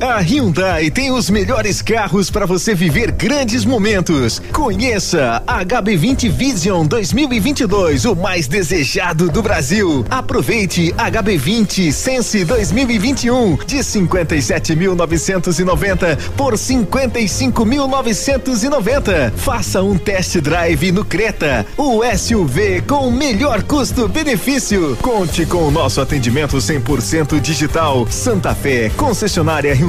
A Hyundai tem os melhores carros para você viver grandes momentos. Conheça a HB20 Vision 2022, o mais desejado do Brasil. Aproveite HB20 Sense 2021 de 57.990 por 55.990. Faça um test drive no Creta, o SUV com o melhor custo-benefício. Conte com o nosso atendimento 100% digital. Santa Fé, concessionária Hyundai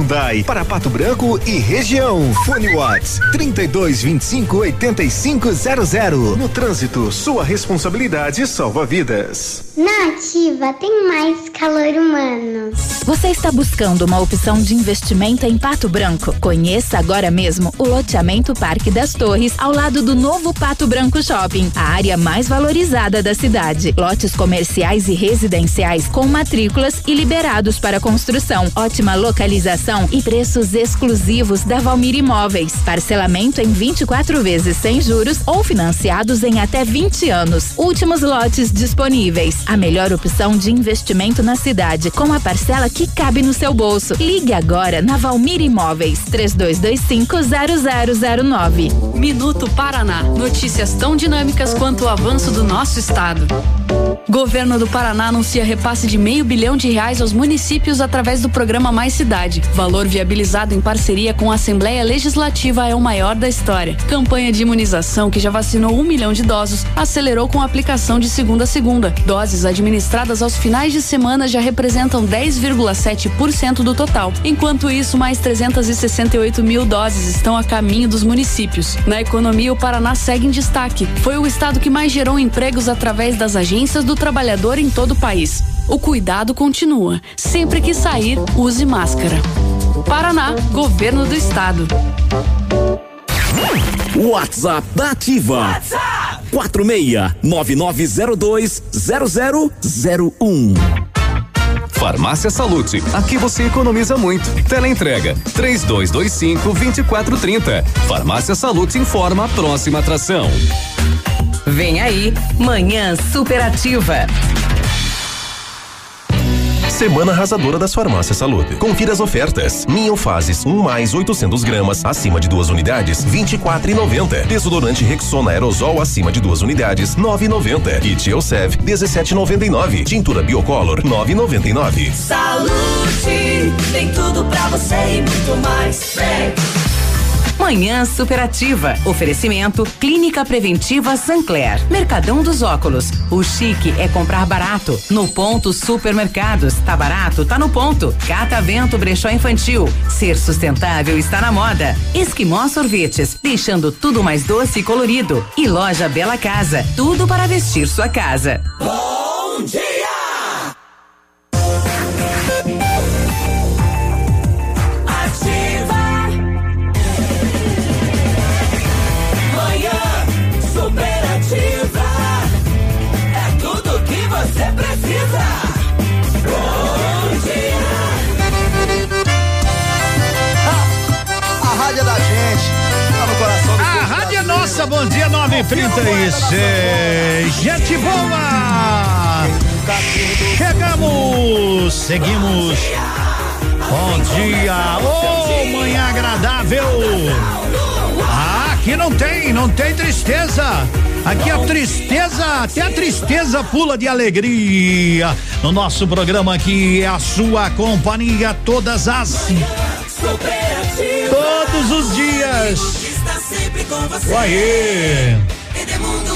para Pato Branco e região. Fone Watts 3225 8500. No trânsito, sua responsabilidade salva vidas. Na Ativa tem mais calor humano. Você está buscando uma opção de investimento em Pato Branco? Conheça agora mesmo o loteamento Parque das Torres, ao lado do novo Pato Branco Shopping, a área mais valorizada da cidade. Lotes comerciais e residenciais com matrículas e liberados para construção. Ótima localização e preços exclusivos da Valmir Imóveis. Parcelamento em 24 vezes sem juros ou financiados em até 20 anos. Últimos lotes disponíveis. A melhor opção de investimento na cidade, com a parcela que cabe no seu bolso. Ligue agora na Valmir Imóveis 32250009. Minuto Paraná. Notícias tão dinâmicas quanto o avanço do nosso estado. Governo do Paraná anuncia repasse de meio bilhão de reais aos municípios através do programa Mais Cidade. Valor viabilizado em parceria com a Assembleia Legislativa é o maior da história. Campanha de imunização que já vacinou um milhão de idosos acelerou com a aplicação de segunda a segunda. Doses administradas aos finais de semana já representam 10,7% do total. Enquanto isso, mais 368 mil doses estão a caminho dos municípios. Na economia, o Paraná segue em destaque. Foi o estado que mais gerou empregos através das agências do trabalhador em todo o país. O cuidado continua. Sempre que sair, use máscara. Paraná, Governo do Estado. WhatsApp da Ativa. WhatsApp 46 9902 0001. Farmácia Salute, aqui você economiza muito. Teleentrega 3225 2430. Farmácia Salute informa a próxima atração. Vem aí, Manhã Superativa. Semana arrasadora das farmácias Saúde. Confira as ofertas. Minho Fases 1 um mais 800 gramas acima de duas unidades 24,90. Desodorante Rexona aerosol acima de duas unidades 9,90. Kit Elsev 17,99. Tintura Biocolor 9,99. Saúde tem tudo pra você e muito mais. Vem. Manhã Superativa. Oferecimento Clínica Preventiva Sancler. Mercadão dos Óculos. O chique é comprar barato. No ponto Supermercados. Tá barato? Tá no ponto. Catavento Brechó Infantil. Ser sustentável está na moda. Esquimó Sorvetes. Deixando tudo mais doce e colorido. E Loja Bela Casa. Tudo para vestir sua casa. Bom dia! 36. Gente boa! Chegamos! Seguimos! Bom dia! Ô, oh, manhã agradável! Ah, aqui não tem, não tem tristeza! Aqui a tristeza, até a tristeza pula de alegria. No nosso programa aqui é a sua companhia todas as todos os dias. Está sempre com você. Uaê.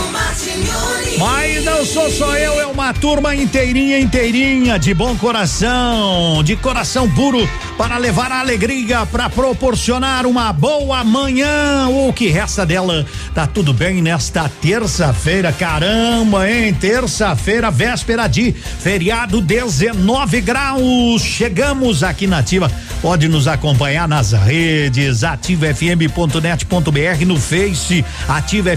Mas não sou só eu, é uma turma inteirinha, inteirinha, de bom coração, de coração puro, para levar a alegria, para proporcionar uma boa manhã. O que resta dela, tá tudo bem nesta terça-feira, caramba, hein? Terça-feira, véspera de feriado, 19 graus. Chegamos aqui na Ativa. Pode nos acompanhar nas redes, ativafm.net.br, no Face, Ativa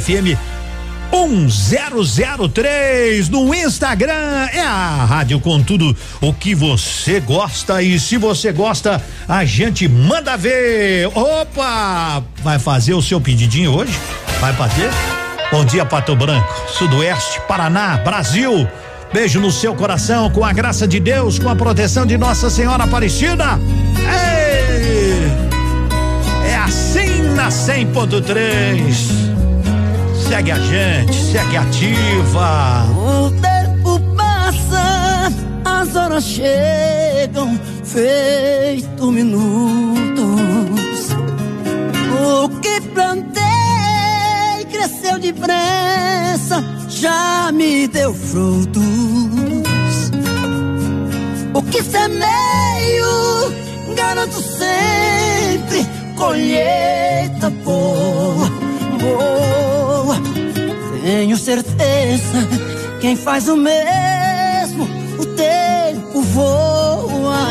1003 no Instagram. É a rádio com tudo o que você gosta. E se você gosta, a gente manda ver. Opa! Vai fazer o seu pedidinho hoje? Vai bater? Bom dia, Pato Branco, Sudoeste, Paraná, Brasil. Beijo no seu coração, com a graça de Deus, com a proteção de Nossa Senhora Aparecida. Ei! na 100.3. Segue a gente, segue ativa. O tempo passa, as horas chegam, feito minutos. O que plantei cresceu depressa, já me deu frutos. O que semeio, garanto sempre colheita boa, boa. Tenho certeza, quem faz o mesmo, o tempo voa.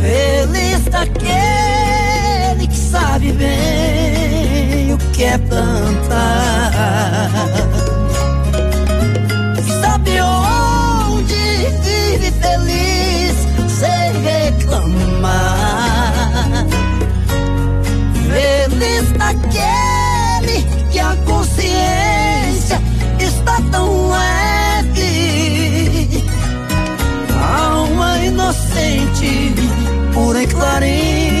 Feliz daquele que sabe bem o que é plantar. Sabe onde vive feliz sem reclamar. Feliz daquele inocente, pura e clarinha,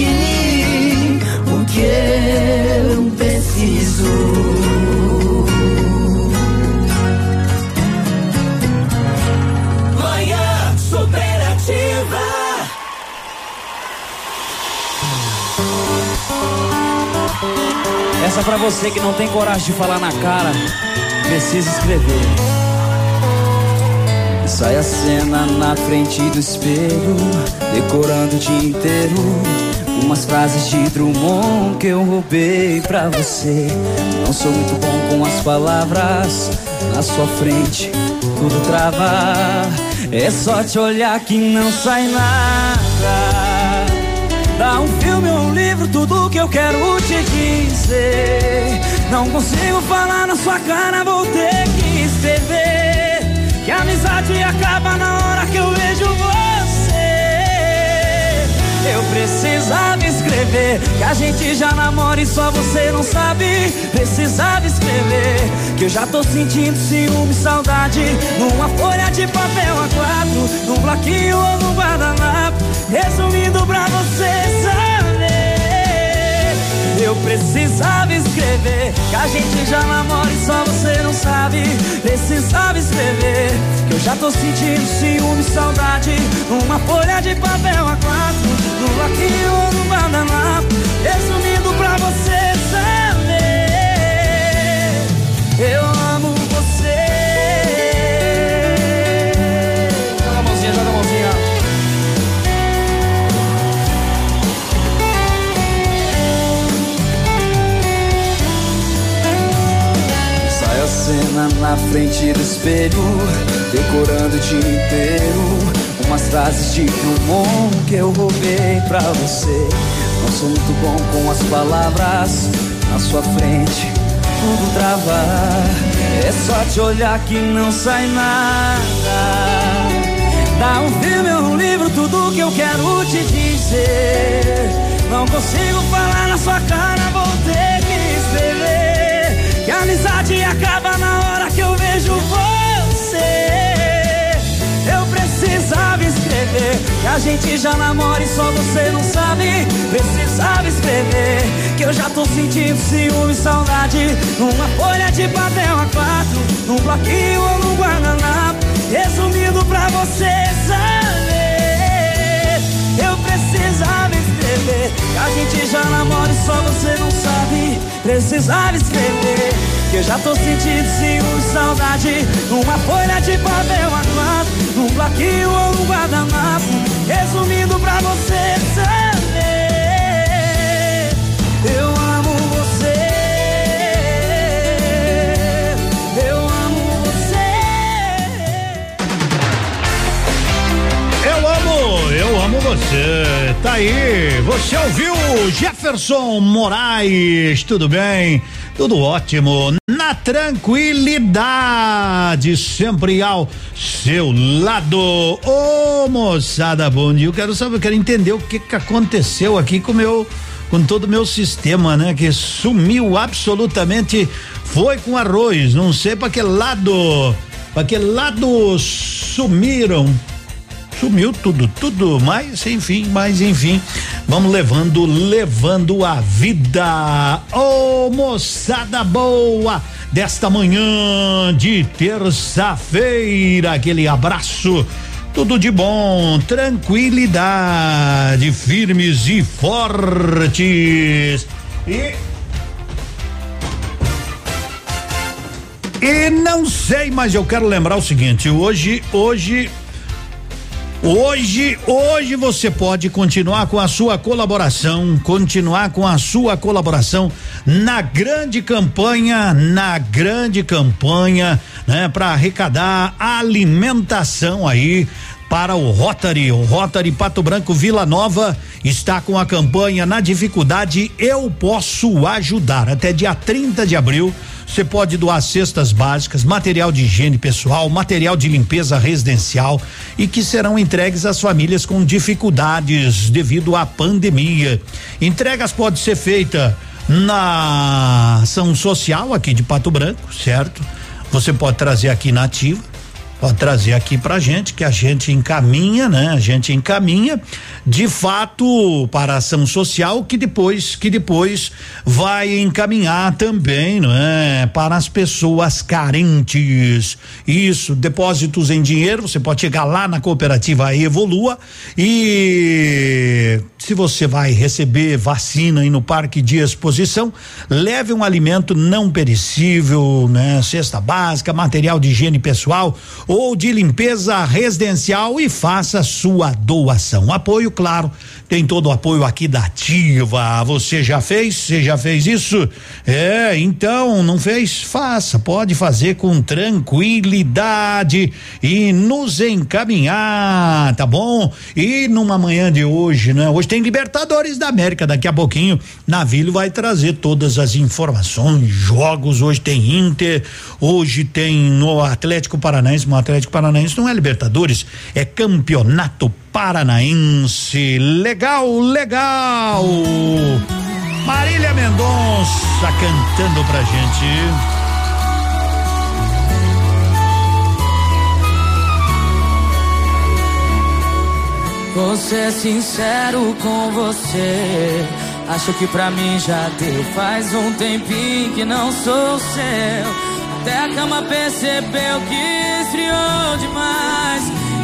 Daqui o que eu preciso. Manhã superativa. Essa pra você que não tem coragem de falar na cara, precisa escrever. Sai a cena na frente do espelho, decorando o dia inteiro. Umas frases de Drummond que eu roubei pra você. Não sou muito bom com as palavras, na sua frente tudo trava. É só te olhar que não sai nada. Dá um filme ou um livro, tudo que eu quero te dizer. Não consigo falar na sua cara, vou ter que escrever. amizade acaba na hora que eu vejo você. Eu precisava escrever que a gente já namora e só você não sabe. Precisava escrever que eu já tô sentindo ciúme, saudade. Numa folha de papel a quatro, num bloquinho ou no guardanapo. Resumindo pra você saber, eu precisava escrever que a gente já namora e só você não sabe. Precisava escrever que eu já tô sentindo ciúme, saudade. Numa folha de papel a quatro, no bloquinho ou no guardanapo. Resumindo pra você saber, eu amo você. Joga a mãozinha, joga a mãozinha. Sai a cena na frente do espelho, decorando o dia inteiro. Umas frases de Drummond que eu roubei pra você. Não sou muito bom com as palavras, na sua frente tudo trava. É só te olhar que não sai nada. Dá um filme ou um livro, tudo que eu quero te dizer. Não consigo falar na sua cara, vou ter que escrever. Que a amizade acaba na hora que eu vejo você. Precisava escrever que a gente já namora e só você não sabe. Precisava escrever que eu já tô sentindo ciúme e saudade. Numa folha de papel a quatro, num bloquinho ou num guardanapo. Resumindo pra você saber, eu precisava escrever que a gente já namora e só você não sabe. Precisava escrever que eu já tô sentindo ciúme saudade. Numa folha de papel a quatro, num bloquinho ou num guardanapo. Resumindo pra você saber, eu amo você. Eu amo você. Eu amo, eu amo você. Tá aí. Você ouviu Jefferson Moraes? Tudo bem? Tudo ótimo. Tranquilidade, sempre ao seu lado. Ô, moçada, bom dia. Eu quero saber, eu quero entender o que que aconteceu aqui com meu com todo o meu sistema, né? Que sumiu absolutamente. Foi com arroz. Não sei para que lado. Para que lado sumiram sumiu tudo, tudo, mas enfim, mas enfim, vamos levando, levando a vida. Ô oh, moçada boa desta manhã de terça-feira, aquele abraço. Tudo de bom, tranquilidade, firmes e fortes. E E não sei, mas eu quero lembrar o seguinte, hoje, hoje Hoje, hoje você pode continuar com a sua colaboração, continuar com a sua colaboração na grande campanha, na grande campanha, né, para arrecadar alimentação aí para o Rotary. O Rotary Pato Branco Vila Nova está com a campanha Na Dificuldade Eu Posso Ajudar. Até dia 30 de abril, você pode doar cestas básicas, material de higiene pessoal, material de limpeza residencial e que serão entregues às famílias com dificuldades devido à pandemia. Entregas pode ser feita na ação social aqui de Pato Branco, certo? Você pode trazer aqui na ativa pode trazer aqui pra gente que a gente encaminha, né? A gente encaminha de fato para a ação social que depois que depois vai encaminhar também, não é? Para as pessoas carentes. Isso, depósitos em dinheiro, você pode chegar lá na cooperativa Evolua e se você vai receber vacina aí no parque de exposição, leve um alimento não perecível, né? Cesta básica, material de higiene pessoal ou de limpeza residencial e faça sua doação. Apoio, claro, tem todo o apoio aqui da Ativa. Você já fez? Você já fez isso? É, então, não fez? Faça, pode fazer com tranquilidade e nos encaminhar, tá bom? E numa manhã de hoje, né? Hoje tem Libertadores da América. Daqui a pouquinho, Navilho vai trazer todas as informações, jogos. Hoje tem Inter, hoje tem no Atlético Paranaense. O Atlético Paranaense não é Libertadores, é Campeonato Paranaense. Legal, legal. Marília Mendonça cantando pra gente. Vou ser sincero com você. Acho que pra mim já deu. Faz um tempinho que não sou seu. Até a cama percebeu que esfriou demais.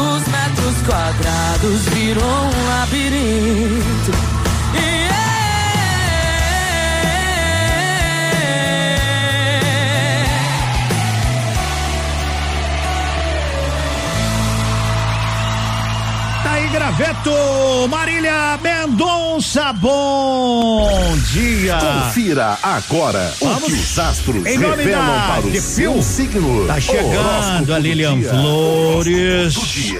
Poucos metros quadrados virou um labirinto. Tá aí, graveto, Marília Mendonça, bom dia. Confira agora o Vamos. que os astros Em nome revelam da para o seu signo. Tá chegando a Lilian dia. Flores.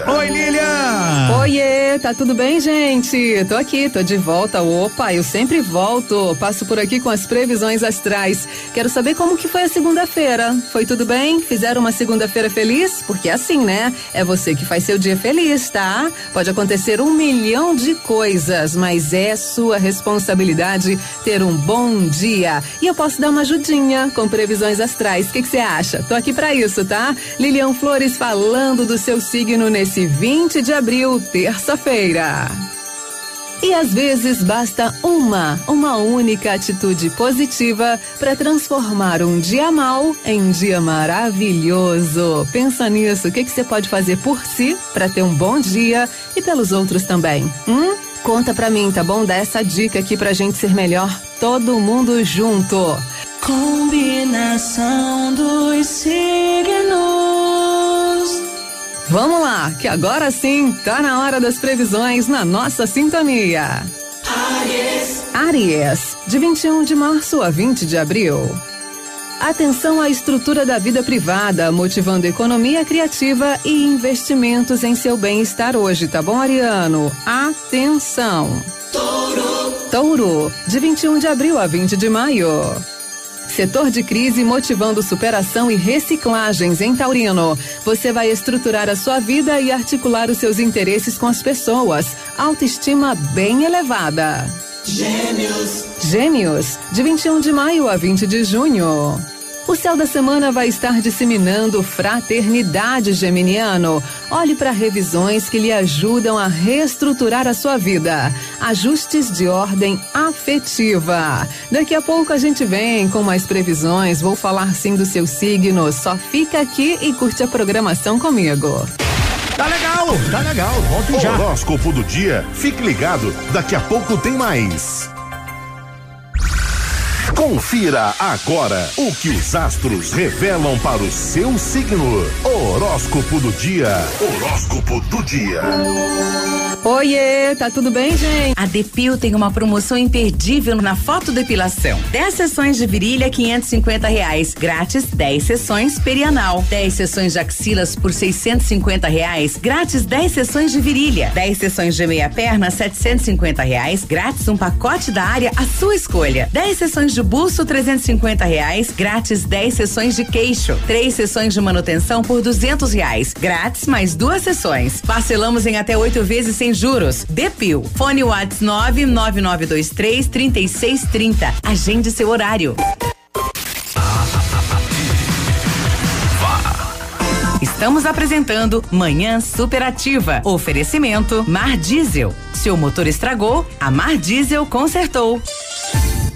Oi, Lilian. Oiê, tá tudo bem, gente? Tô aqui, tô de volta. Opa, eu sempre volto. Passo por aqui com as previsões astrais. Quero saber como que foi a segunda-feira. Foi tudo bem? Fizeram uma segunda-feira feliz? Porque é assim, né? É você que faz seu dia feliz, tá? Pode acontecer um milhão de coisas, mas é sua responsabilidade ter um bom dia. E eu posso dar uma ajudinha com previsões astrais. O que você acha? Tô aqui pra isso, tá? Lilian Flores falando do seu signo nesse 20 de abril, terça-feira. E às vezes basta uma, uma única atitude positiva para transformar um dia mal em dia maravilhoso. Pensa nisso, o que que você pode fazer por si para ter um bom dia e pelos outros também? Hum? Conta pra mim, tá bom? Dá essa dica aqui pra gente ser melhor, todo mundo junto. Combinação dos signos. Vamos lá, que agora sim tá na hora das previsões na nossa sintonia. Aries, Aries, de 21 de março a 20 de abril. Atenção à estrutura da vida privada, motivando economia criativa e investimentos em seu bem-estar hoje, tá bom, Ariano? Atenção! touro, Touro, de 21 de abril a 20 de maio. Setor de crise motivando superação e reciclagens em Taurino. Você vai estruturar a sua vida e articular os seus interesses com as pessoas. Autoestima bem elevada. gêmeos, Gêmeos, de 21 de maio a 20 de junho. O céu da semana vai estar disseminando fraternidade geminiano. Olhe para revisões que lhe ajudam a reestruturar a sua vida. Ajustes de ordem afetiva. Daqui a pouco a gente vem com mais previsões. Vou falar sim do seu signo. Só fica aqui e curte a programação comigo. Tá legal, tá legal. Volte já. Horóscopo do dia. Fique ligado, daqui a pouco tem mais. Confira agora o que os astros revelam para o seu signo. Horóscopo do dia. Horóscopo do dia. Oiê, tá tudo bem, gente? A Depil tem uma promoção imperdível na fotodepilação. 10 sessões de virilha, 550 reais. Grátis, 10 sessões perianal. 10 sessões de axilas por 650 reais. Grátis, 10 sessões de virilha. 10 sessões de meia perna, 750 reais. Grátis, um pacote da área à sua escolha. 10 sessões de busto, 350 reais. Grátis, 10 sessões de queixo. 3 sessões de manutenção por 200 reais. Grátis, mais duas sessões. Parcelamos em até oito vezes sem juros. Depil. Fone Whats 99923 3630. Agende seu horário. Estamos apresentando Manhã Superativa. Oferecimento Mar Diesel. Seu motor estragou, a Mar Diesel consertou.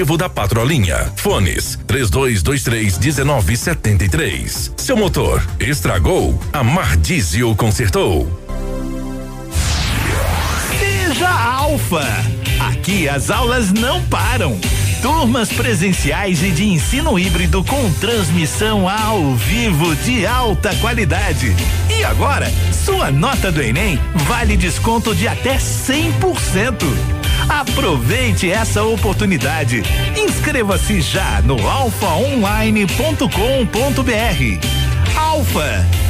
trevo da Patrolinha. Fones 3223 1973. Seu motor estragou? A Mar Diesel consertou. Seja Alfa. Aqui as aulas não param. Turmas presenciais e de ensino híbrido com transmissão ao vivo de alta qualidade. E agora, sua nota do Enem vale desconto de até 100%. Aproveite essa oportunidade. Inscreva-se já no alfaonline.com.br. Alfa,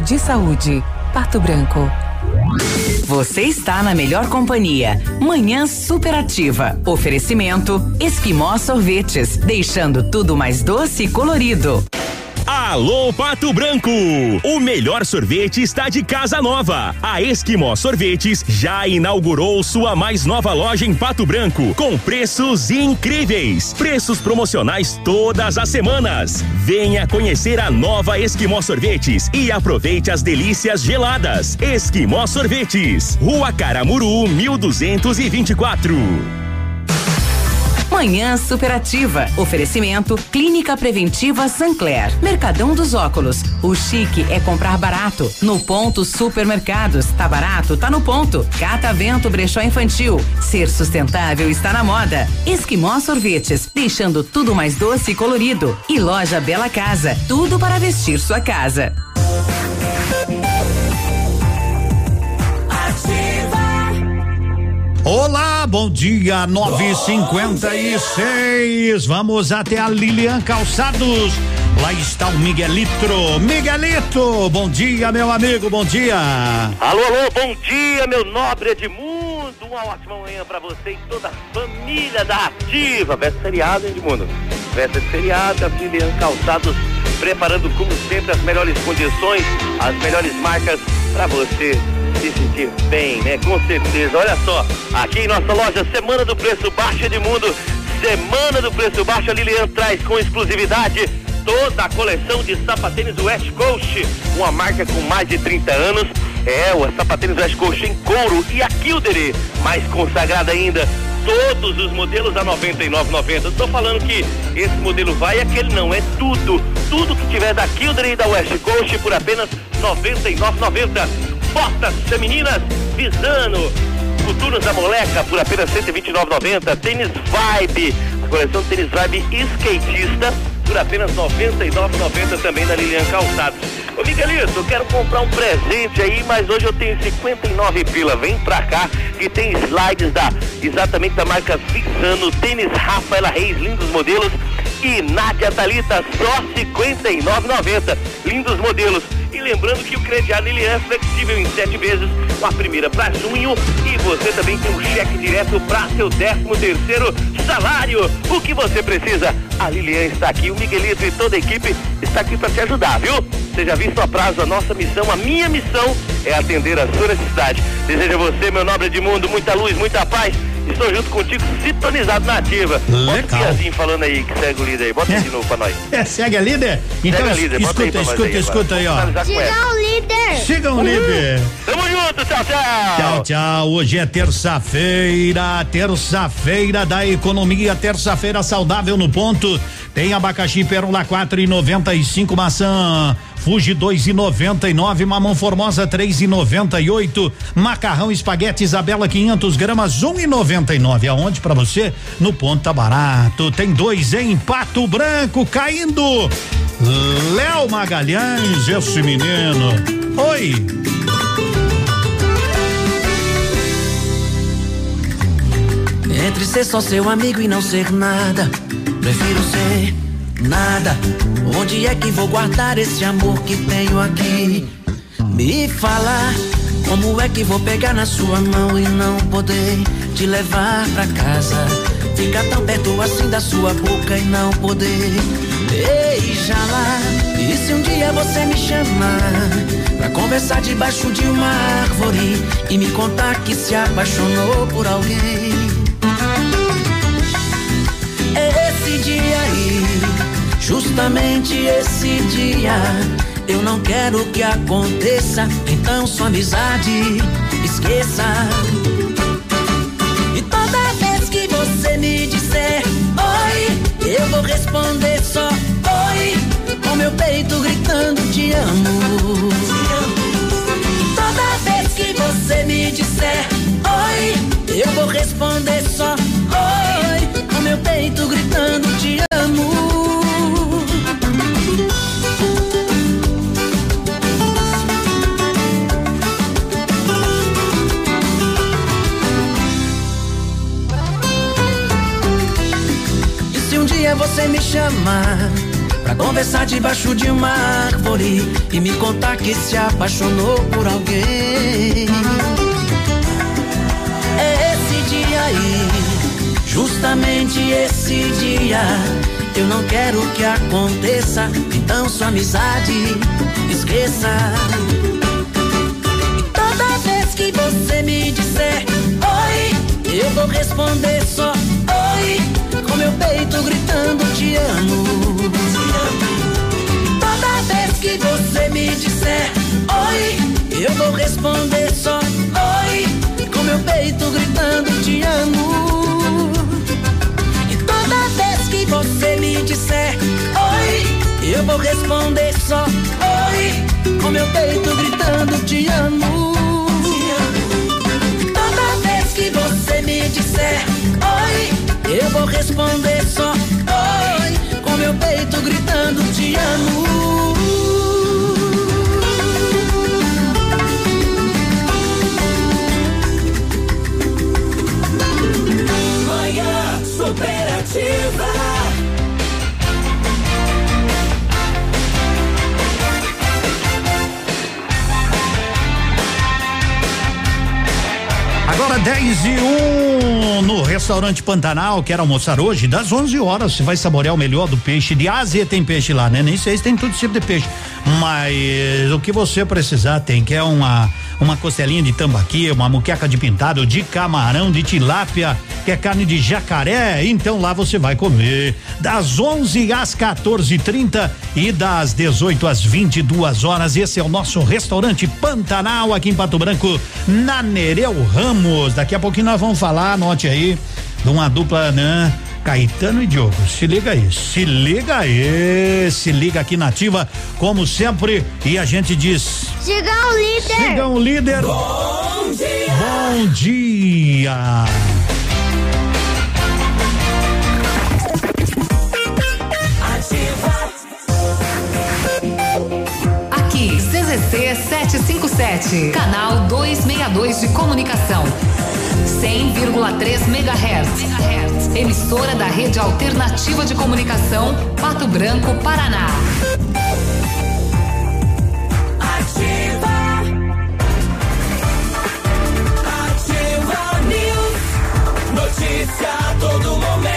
de Saúde, Pato Branco. Você está na melhor companhia. Manhã superativa. Oferecimento Esquimó Sorvetes, deixando tudo mais doce e colorido. Alô Pato Branco! O melhor sorvete está de casa nova. A Esquimó Sorvetes já inaugurou sua mais nova loja em Pato Branco com preços incríveis. Preços promocionais todas as semanas. Venha conhecer a nova Esquimó Sorvetes e aproveite as delícias geladas. Esquimó Sorvetes, Rua Caramuru, 1224. Manhã Superativa. Oferecimento Clínica Preventiva Sancler. Mercadão dos Óculos. O chique é comprar barato. No ponto Supermercados. Tá barato? Tá no ponto. Catavento Brechó Infantil. Ser sustentável está na moda. Esquimó Sorvetes. Deixando tudo mais doce e colorido. E Loja Bela Casa. Tudo para vestir sua casa. Olá, bom dia, 956. Vamos até a Lilian Calçados. Lá está o Miguelito. Miguelito, bom dia, meu amigo, bom dia. Alô, alô, bom dia, meu nobre Edmundo. Uma ótima manhã pra você e toda a família da Ativa. De feriado, Edmundo? Véspera de feriado, a Lilian Calçados preparando, como sempre, as melhores condições, as melhores marcas pra você se sentir bem, né? Com certeza. Olha só, aqui em nossa loja, Semana do Preço Baixo Edmundo. Semana do Preço Baixo, a Lilian traz com exclusividade toda a coleção de sapatênis West Coast, uma marca com mais de 30 anos. É, o sapatênis West Coast em couro e a Kildare, mais consagrada ainda, todos os modelos a 99,90. Estou falando que esse modelo vai e aquele não, é tudo. Tudo que tiver da Kildare e da West Coast por apenas 99,90. Botas femininas Visano, Futuros da Moleca por apenas 129,90. Tênis Vibe, a coleção Tênis Vibe skatista por apenas 99,90 também da Lilian Calçados. Ô Miguelito, eu quero comprar um presente aí, mas hoje eu tenho 59 pila. Vem pra cá que tem slides da exatamente da marca Fixano, tênis Rafaela Reis, lindos modelos e Nádia Talita só 59,90. Lindos modelos. E lembrando que o crediário ele é flexível em sete vezes, com a primeira para junho e você também tem um cheque direto para seu 13 terceiro salário. O que você precisa? A Lilian está aqui, o Miguelito e toda a equipe está aqui para te ajudar, viu? Seja visto a prazo a nossa missão, a minha missão é atender a sua necessidade. Desejo a você, meu nobre de mundo, muita luz, muita paz. Estou junto contigo, sintonizado na ativa. Bota o Piazinho falando aí que segue o líder aí. Bota é. de novo pra nós. É, segue a líder? Então, segue a líder, escuta, aí escuta, aí escuta aí, ó. Siga o líder. Siga o líder. Tamo junto, tchau, tchau. Tchau, tchau. Hoje é terça-feira, terça-feira da economia, terça-feira saudável no ponto. Tem abacaxi pérola quatro e noventa e cinco, maçã Fuji dois e noventa e nove, mamão formosa três e noventa e oito, macarrão espaguete Isabela 500 gramas um e noventa e nove. Aonde para você? No ponto tá barato. Tem dois em Pato Branco caindo. Léo Magalhães, esse menino. Oi. Entre ser só seu amigo e não ser nada, prefiro ser nada. Onde é que vou guardar esse amor que tenho aqui? Me fala, como é que vou pegar na sua mão e não poder te levar pra casa? Ficar tão perto assim da sua boca e não poder beijá-la. E se um dia você me chamar pra conversar debaixo de uma árvore e me contar que se apaixonou por alguém? Esse dia aí Justamente esse dia eu não quero que aconteça, então sua amizade esqueça. E toda vez que você me disser oi, eu vou responder só oi, com meu peito gritando te amo. E toda vez que você me disser oi, eu vou responder só oi, com meu peito gritando te amo. Dia você me chamar Pra conversar debaixo de uma árvore E me contar que se apaixonou por alguém. É esse dia aí Justamente esse dia. Eu não quero que aconteça Então sua amizade esqueça. E toda vez que você me disser Oi, eu vou responder só meu peito gritando te amo. Toda vez que você me disser oi, eu vou responder só oi, com meu peito gritando te amo. E toda vez que você me disser oi, eu vou responder só oi, com meu peito gritando te amo. Toda vez que você me disser eu vou responder só oi, com meu peito gritando te amo. Manhã superativa. Agora 10 e 1 um, no restaurante Pantanal, quer almoçar hoje, das 11 horas. Você vai saborear o melhor do peixe. De Ásia tem peixe lá, né? Nem sei se tem todo tipo de peixe. Mas o que você precisar tem, que é uma uma costelinha de tambaqui, uma muqueca de pintado, de camarão, de tilápia, que é carne de jacaré. Então lá você vai comer das 11 às 14:30 e das 18 às 22 horas. Esse é o nosso restaurante Pantanal aqui em Pato Branco, na Nereu Ramos. Daqui a pouquinho nós vamos falar, anote aí de uma dupla, né? Caetano e Diogo. Se liga aí, se liga aí, se liga aqui nativa, como sempre, e a gente diz. Siga o líder. Siga o líder. Bom dia. Bom dia. Aqui, CZC 757, canal 262 de comunicação. 100,3 MHz. Emissora da Rede Alternativa de Comunicação, Pato Branco, Paraná. Ativa. Ativa News. Notícia a todo momento.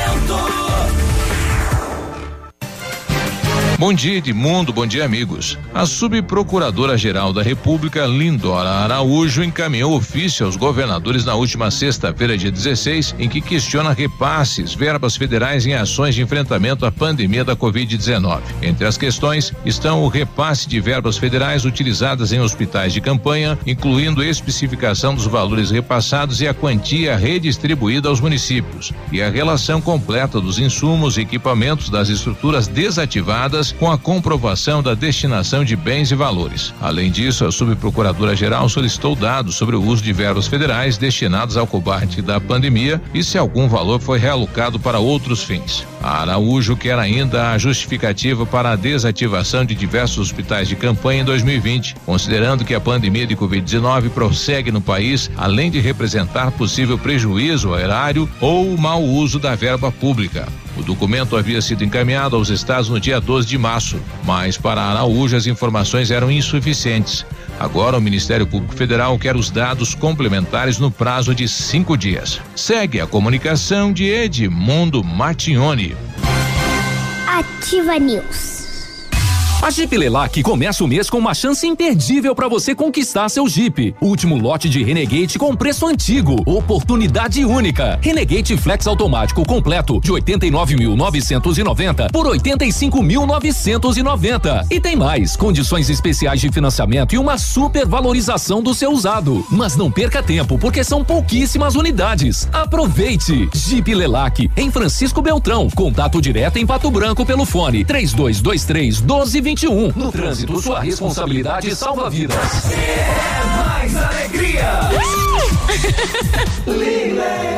Bom dia, Edmundo. Bom dia, amigos. A subprocuradora-geral da República, Lindora Araújo, encaminhou ofício aos governadores na última sexta-feira, dia 16, em que questiona repasses, verbas federais em ações de enfrentamento à pandemia da Covid-19. Entre as questões estão o repasse de verbas federais utilizadas em hospitais de campanha, incluindo especificação dos valores repassados e a quantia redistribuída aos municípios, e a relação completa dos insumos e equipamentos das estruturas desativadas com a comprovação da destinação de bens e valores. Além disso, a subprocuradora-geral solicitou dados sobre o uso de verbas federais destinados ao combate da pandemia e se algum valor foi realocado para outros fins. A Araújo quer ainda a justificativa para a desativação de diversos hospitais de campanha em 2020, considerando que a pandemia de Covid-19 prossegue no país, além de representar possível prejuízo ao erário ou mau uso da verba pública. O documento havia sido encaminhado aos estados no dia 12 de março, mas para Araújo as informações eram insuficientes. Agora o Ministério Público Federal quer os dados complementares no prazo de cinco dias. Segue a comunicação de Edmundo Martignoni. Ativa News. A Jeep Lelac começa o mês com uma chance imperdível para você conquistar seu Jeep. Último lote de Renegade com preço antigo, oportunidade única. Renegade Flex automático completo de 89.990 por 85.990. E tem mais, condições especiais de financiamento e uma super valorização do seu usado. Mas não perca tempo, porque são pouquíssimas unidades. Aproveite! Jeep Lelac em Francisco Beltrão. Contato direto em Pato Branco pelo fone 3223 12 21. No trânsito, sua responsabilidade salva vidas. É mais alegria.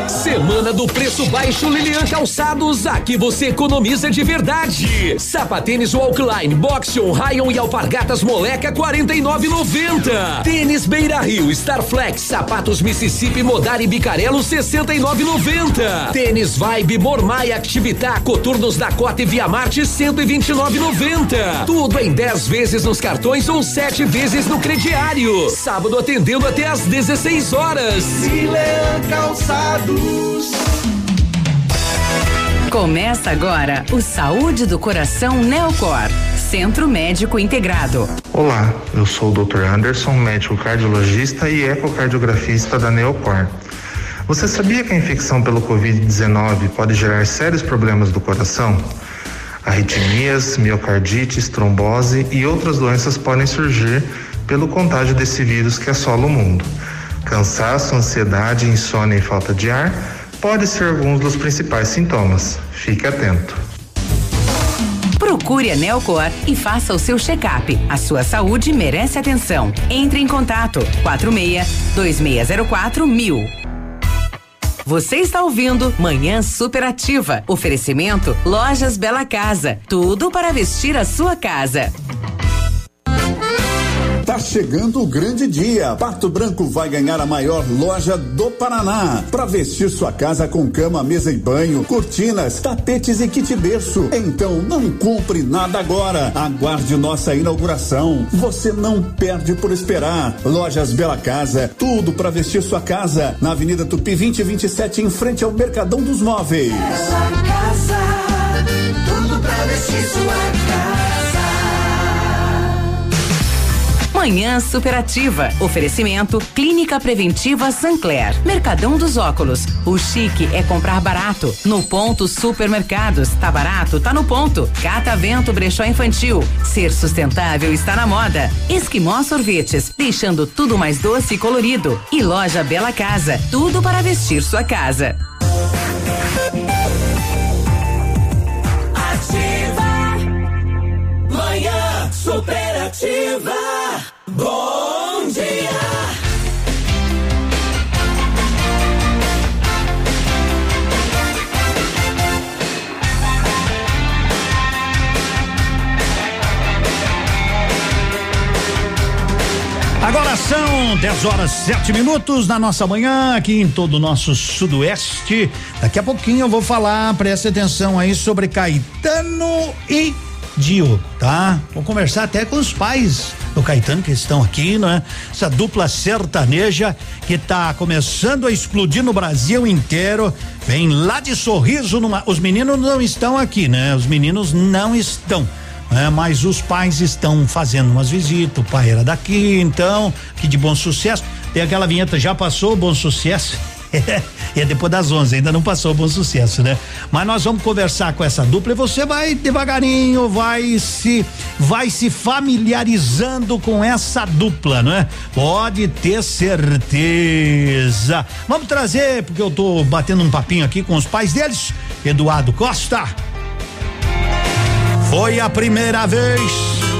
Semana do preço baixo Lilian Calçados, aqui você economiza de verdade. Sapatênis Walkline, Boxion, Rayon e Alpargatas Moleca 49,90. Tênis Beira Rio, Starflex, sapatos Mississippi, Modari Bicarelo 69,90. Tênis Vibe, Mormai, Activitar, Coturnos da Cota e Via Marte 129,90. Tudo em 10 vezes nos cartões ou 7 vezes no crediário. Sábado atendendo até às 16 horas. Milan Calçados. Começa agora o Saúde do Coração Neocor, Centro Médico Integrado. Olá, eu sou o Dr. Anderson, médico cardiologista e ecocardiografista da Neocor. Você sabia que a infecção pelo Covid-19 pode gerar sérios problemas do coração? Arritmias, miocardites, trombose e outras doenças podem surgir pelo contágio desse vírus que assola o mundo. Cansaço, ansiedade, insônia e falta de ar podem ser alguns dos principais sintomas. Fique atento. Procure a Neocor e faça o seu check-up. A sua saúde merece atenção. Entre em contato 46 2604 mil. Você está ouvindo Manhã Superativa. Oferecimento Lojas Bela Casa. Tudo para vestir a sua casa. Tá chegando o grande dia. Pato Branco vai ganhar a maior loja do Paraná. Para vestir sua casa com cama, mesa e banho, cortinas, tapetes e kit berço. Então não compre nada agora. Aguarde nossa inauguração. Você não perde por esperar. Lojas Bela Casa, tudo para vestir sua casa. Na Avenida Tupi 2027, em frente ao Mercadão dos Móveis. Bela Casa. Tudo pra vestir sua casa. Manhã Superativa. Oferecimento Clínica Preventiva Sancler. Mercadão dos Óculos. O chique é comprar barato. No ponto Supermercados. Tá barato? Tá no ponto. Catavento Brechó Infantil. Ser sustentável está na moda. Esquimó Sorvetes. Deixando tudo mais doce e colorido. E Loja Bela Casa. Tudo para vestir sua casa. Ativa. Manhã Superativa. Bom dia. Agora são 10 horas 7 minutos na nossa manhã, aqui em todo o nosso sudoeste. Daqui a pouquinho eu vou falar, preste atenção aí sobre Caetano e Dio, tá? Vou conversar até com os pais do Caetano que estão aqui, né? Essa dupla sertaneja que tá começando a explodir no Brasil inteiro. Vem lá de sorriso numa. Os meninos não estão aqui, né? Os meninos não estão. É, mas os pais estão fazendo umas visitas, o pai era daqui, então, que de bom sucesso. Tem aquela vinheta, já passou bom sucesso? e é depois das 11, ainda não passou bom sucesso, né? Mas nós vamos conversar com essa dupla e você vai devagarinho, vai se vai se familiarizando com essa dupla, não é? Pode ter certeza. Vamos trazer, porque eu tô batendo um papinho aqui com os pais deles, Eduardo Costa. Foi a primeira vez.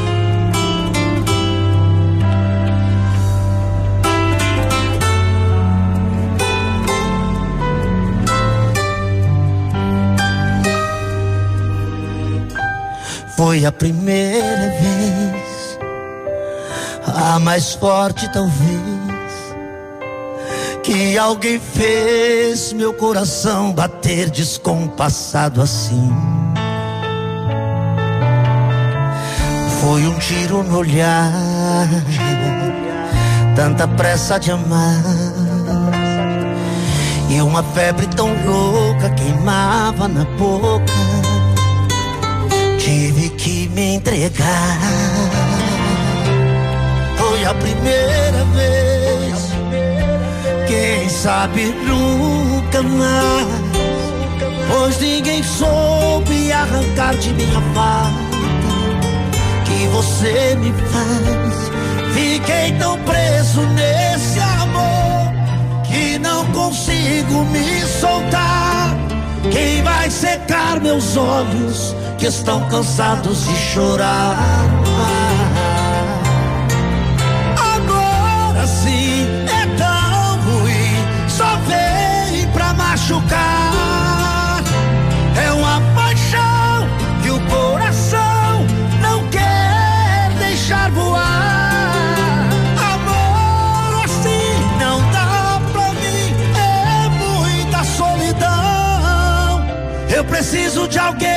Foi a primeira vez, a mais forte talvez, que alguém fez meu coração bater descompassado assim. Foi um tiro no olhar, tanta pressa de amar. E uma febre tão louca queimava na boca. Tive que me entregar. Foi a primeira vez. Quem sabe nunca mais. Pois ninguém soube arrancar de minha falta que você me faz. Fiquei tão preso nesse amor que não consigo me soltar. Quem vai secar meus olhos que estão cansados de chorar? Agora sim é tão ruim, só vem pra machucar. É uma paixão que o coração não quer deixar voar. Assim é. Eu preciso de alguém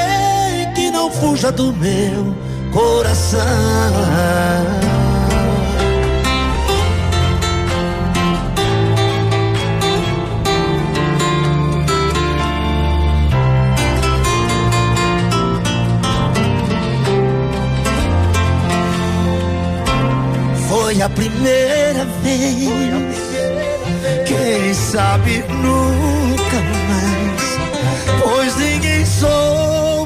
fuja do meu coração. Foi a primeira vez. Quem sabe nunca mais. Pois ninguém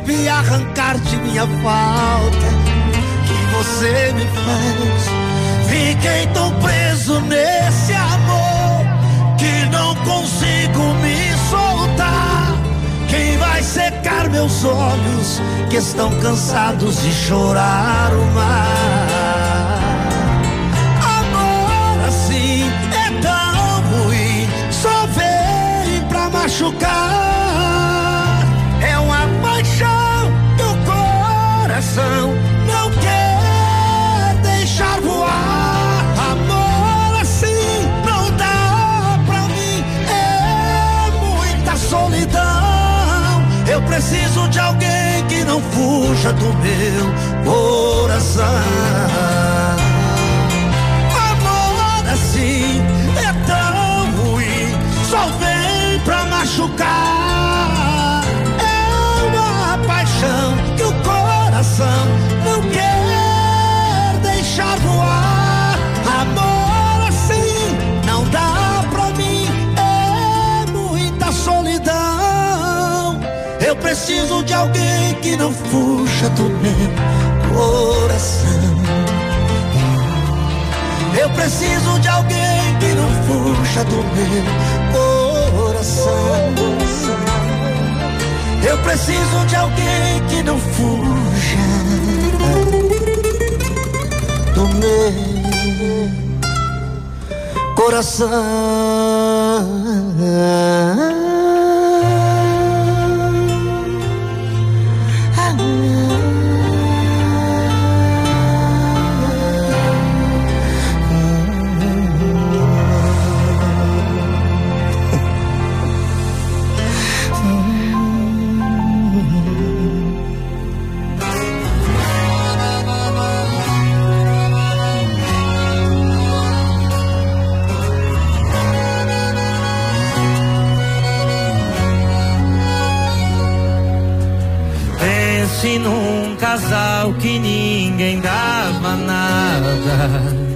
soube arrancar de minha falta que você me faz. Fiquei tão preso nesse amor que não consigo me soltar. Quem vai secar meus olhos que estão cansados de chorar o mar? Agora sim é tão ruim, só vem pra machucar. Coração não quer deixar voar. Amor assim não dá pra mim, é muita solidão. Eu preciso de alguém que não fuja do meu coração. Amor assim é tão ruim, só vem pra machucar. Coração não quer deixar voar. Amor assim não dá pra mim, é muita solidão. Eu preciso de alguém que não fuja do meu coração. Eu preciso de alguém que não fuja do meu coração. Eu preciso de alguém que não fuja tomé. Corazón. Nada.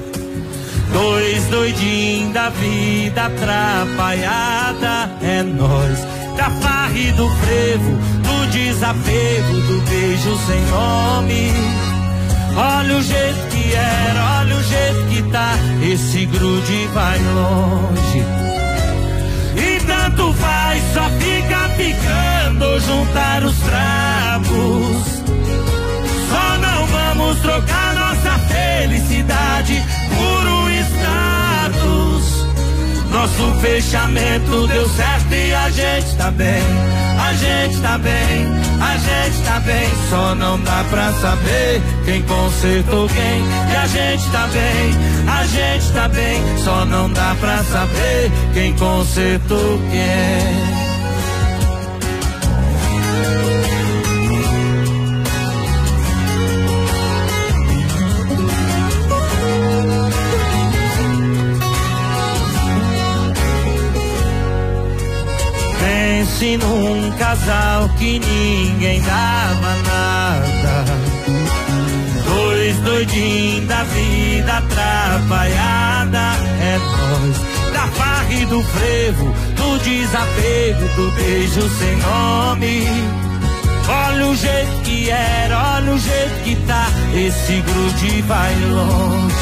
Dois doidinhos da vida atrapalhada. É nós, da farra e do frevo, do desapego, do beijo sem nome. Olha o jeito que era, olha o jeito que tá. Esse grude vai longe. E tanto faz, só fica picando juntar os trapos. Só não vamos trocar felicidade um status. Nosso fechamento deu certo e a gente tá bem. A gente tá bem, a gente tá bem. Só não dá pra saber quem consertou quem. E a gente tá bem, a gente tá bem. Só não dá pra saber quem consertou quem. Casal que ninguém dava nada. Dois doidinhos da vida atrapalhada. É nós, da farra e do frevo, do desapego, do beijo sem nome. Olha o jeito que era, olha o jeito que tá. Esse grude vai longe.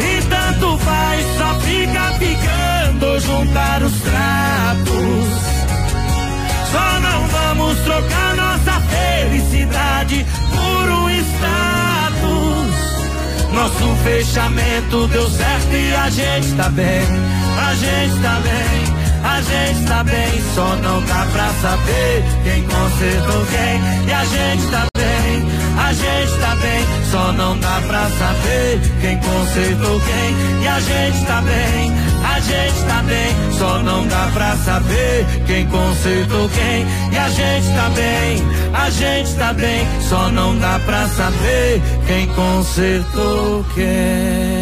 E tanto faz, só fica ficando juntar os trapos. Só não vamos trocar nossa felicidade por um status. Nosso fechamento deu certo e a gente tá bem, a gente tá bem. A gente tá bem, só não dá pra saber quem consertou quem. E a gente tá bem, a gente tá bem, só não dá pra saber quem consertou quem. E a gente tá bem, a gente tá bem, só não dá pra saber quem consertou quem. E a gente tá bem, a gente tá bem, só não dá pra saber quem consertou quem.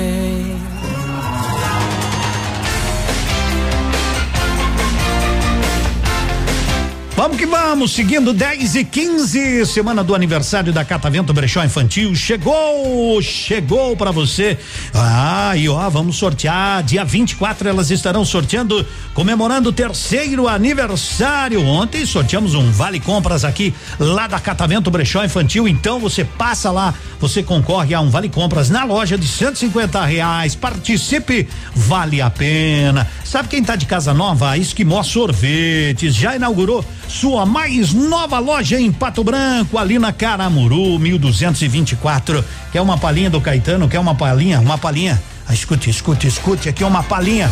Vamos que vamos, seguindo 10 e 15, semana do aniversário da Catavento Brechó Infantil. Chegou, chegou para você. Ah, e ó, vamos sortear. Dia 24 elas estarão sorteando, comemorando o terceiro aniversário. Ontem sorteamos um Vale Compras aqui, lá da Catavento Brechó Infantil. Então você passa lá, você concorre a um Vale Compras na loja de 150 reais. Participe, vale a pena. Sabe quem tá de casa nova? Esquimó Sorvetes. Já inaugurou sua mais nova loja em Pato Branco, ali na Caramuru, 1224. Quer uma palhinha do Caetano? Quer uma palhinha? Uma palhinha. Ah, escute, escute, escute. Aqui uma palhinha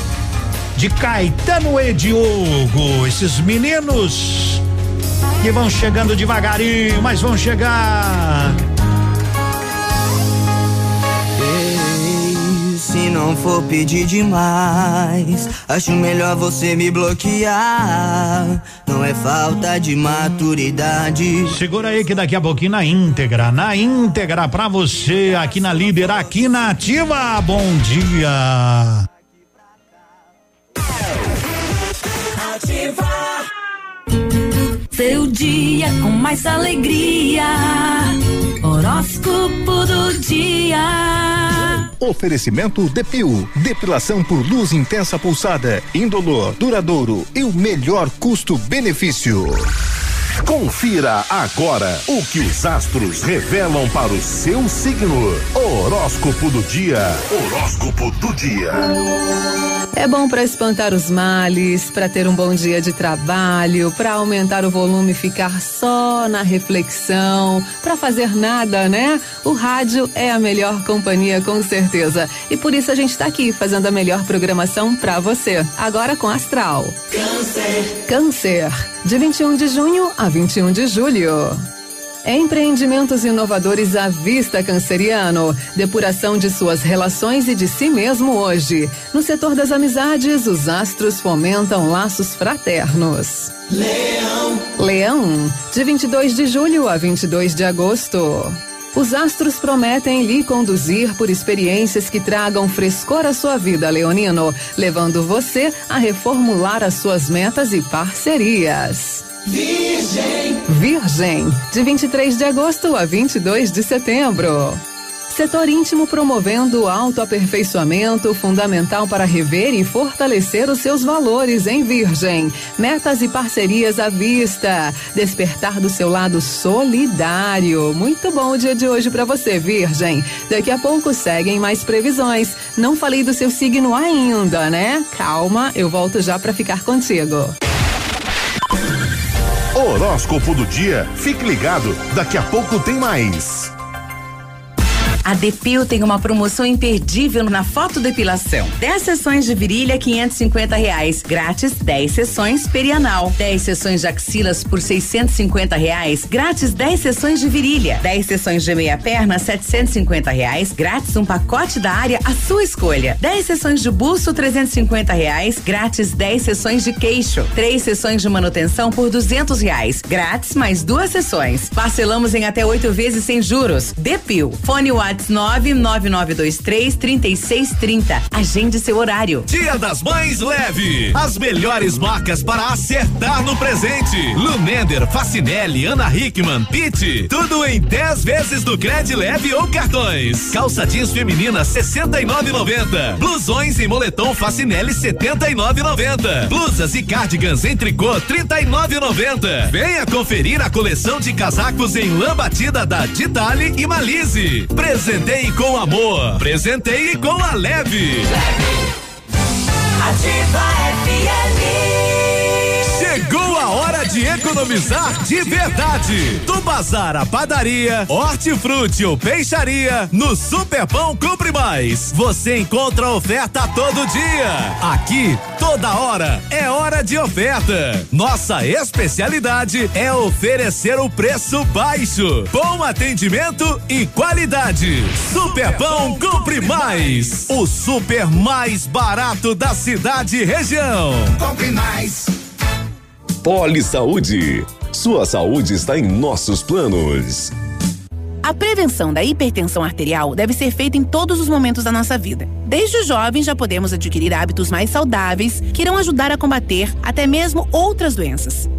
de Caetano e Diogo. Esses meninos que vão chegando devagarinho, mas vão chegar. Se não for pedir demais, acho melhor você me bloquear. Não é falta de maturidade. Segura aí que daqui a pouquinho na íntegra, na íntegra pra você aqui na Líder, aqui na Ativa. Bom dia. Seu dia com mais alegria. Horóscopo do dia. Oferecimento Depil, depilação por luz intensa pulsada, indolor, duradouro e o melhor custo-benefício. Confira agora o que os astros revelam para o seu signo. Horóscopo do dia. Horóscopo do dia. É bom para espantar os males, para ter um bom dia de trabalho, para aumentar o volume e ficar só na reflexão, para fazer nada, né? O rádio é a melhor companhia, com certeza. E por isso a gente está aqui fazendo a melhor programação para você. Agora com Astral. Câncer. Câncer. De 21 de junho a 21 de julho. Empreendimentos inovadores à vista canceriano. Depuração de suas relações e de si mesmo hoje. No setor das amizades, os astros fomentam laços fraternos. Leão. Leão, de 22 de julho a 22 de agosto. Os astros prometem lhe conduzir por experiências que tragam frescor à sua vida, Leonino, levando você a reformular as suas metas e parcerias. Virgem. Virgem, de 23 de agosto a 22 de setembro. Setor íntimo promovendo autoaperfeiçoamento fundamental para rever e fortalecer os seus valores em Virgem. Metas e parcerias à vista. Despertar do seu lado solidário. Muito bom o dia de hoje para você, Virgem. Daqui a pouco seguem mais previsões. Não falei do seu signo ainda, né? Calma, eu volto já para ficar contigo. Horóscopo do dia. Fique ligado, daqui a pouco tem mais. A Depil tem uma promoção imperdível na fotodepilação. 10 sessões de virilha, 550 reais. Grátis, 10 sessões perianal. 10 sessões de axilas por 650 reais. Grátis, 10 sessões de virilha. 10 sessões de meia perna, 750 reais. Grátis, um pacote da área à sua escolha. 10 sessões de busto, 350 reais. Grátis, 10 sessões de queixo. 3 sessões de manutenção por 200 reais. Grátis, mais duas sessões. Parcelamos em até oito vezes sem juros. Depil. Fone WhatsApp 99923 3630. Agende seu horário. Dia das Mães leve. As melhores marcas para acertar no presente. Lunender, Facinelli, Ana Hickman, Pitt. Tudo em 10 vezes do Cred Leve ou cartões. Calça jeans feminina 69,90. Blusões em moletom Facinelli 79,90. Blusas e cardigans em tricô 39,90. Venha conferir a coleção de casacos em lã batida da Ditali e Malize. Presenteie com amor. Presenteie com a Leve. Ativa FM. De economizar de verdade. Do bazar à padaria, hortifruti ou peixaria, no Superpão Compre Mais. Você encontra oferta todo dia. Aqui, toda hora, é hora de oferta. Nossa especialidade é oferecer o preço baixo, bom atendimento e qualidade. Superpão Compre Mais. O super mais barato da cidade e região. Compre mais. Poli Saúde. Sua saúde está em nossos planos. A prevenção da hipertensão arterial deve ser feita em todos os momentos da nossa vida. Desde jovens já podemos adquirir hábitos mais saudáveis que irão ajudar a combater até mesmo outras doenças.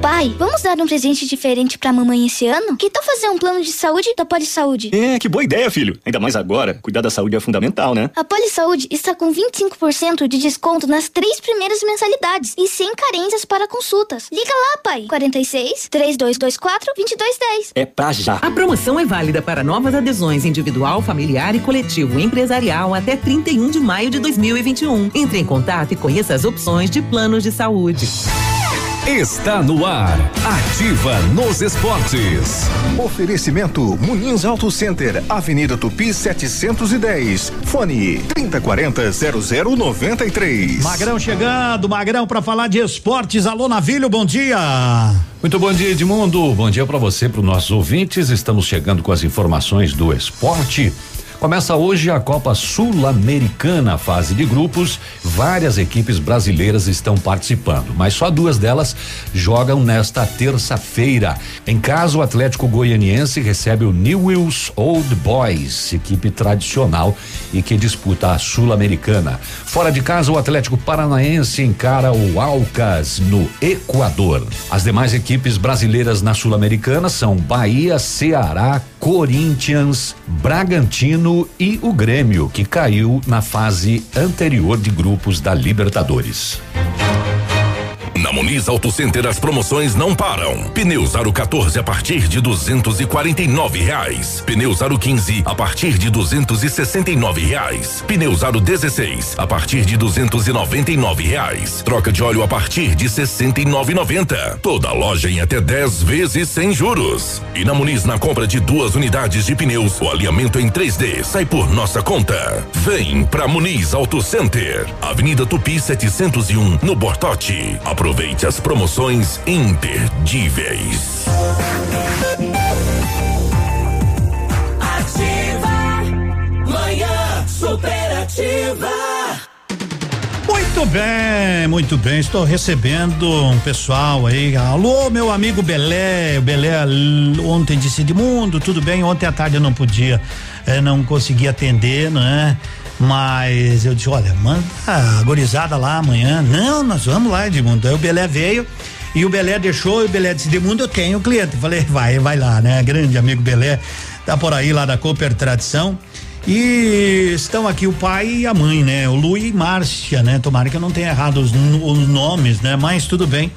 Pai, vamos dar um presente diferente pra mamãe esse ano? Que tal fazer um plano de saúde da Polisaúde? É, que boa ideia, filho. Ainda mais agora, cuidar da saúde é fundamental, né? A Polisaúde está com 25% de desconto nas três primeiras mensalidades e sem carências para consultas. Liga lá, pai. 46 3224 2210. É pra já. A promoção é válida para novas adesões individual, familiar e coletivo empresarial até 31 de maio de 2021. Entre em contato e conheça as opções de planos de saúde. Está no ar. Ativa nos esportes. Oferecimento Munins Auto Center, Avenida Tupi 710. Fone 3040 0093. Magrão chegando, Magrão para falar de esportes. Alô Navilho, bom dia. Muito bom dia, Edmundo. Bom dia para você, para os nossos ouvintes. Estamos chegando com as informações do esporte. Começa hoje a Copa Sul-Americana, fase de grupos. Várias equipes brasileiras estão participando, mas só duas delas jogam nesta terça-feira. Em casa, o Atlético Goianiense recebe o Newell's Old Boys, equipe tradicional e que disputa a Sul-Americana. Fora de casa, o Atlético Paranaense encara o Alcas no Equador. As demais equipes brasileiras na Sul-Americana são Bahia, Ceará, Corinthians, Bragantino e o Grêmio, que caiu na fase anterior de grupos da Libertadores. Na Muniz Auto Center as promoções não param. Pneus Aro 14 a partir de 249 reais. Pneus Aro 15 a partir de 269 reais. Pneus Aro 16 a partir de 299 reais. Troca de óleo a partir de 69,90. Toda loja em até 10 vezes sem juros. E na Muniz na compra de duas unidades de pneus, o alinhamento em 3D sai por nossa conta. Vem pra Muniz Auto Center, Avenida Tupi 701 no Bortote. Aproveite as promoções imperdíveis. Ativa. Manhã superativa. Muito bem, muito bem. Estou recebendo um pessoal aí. Alô, meu amigo Belé. O Belé ontem disse Edmundo, tudo bem? Ontem à tarde eu não podia, eh, não consegui atender, né? Mas eu disse, olha, manda a gorizada lá amanhã. Não, nós vamos lá, Edmundo. Aí o Belé veio. E o Belé deixou, e o Belé disse, Edmundo, eu tenho cliente. Eu falei, vai, vai lá, né? Grande amigo Belé, tá por aí lá da Cooper Tradição. E estão aqui o pai e a mãe, né? O Lu e Márcia, né? Tomara que eu não tenha errado os, os nomes, né? Mas tudo bem.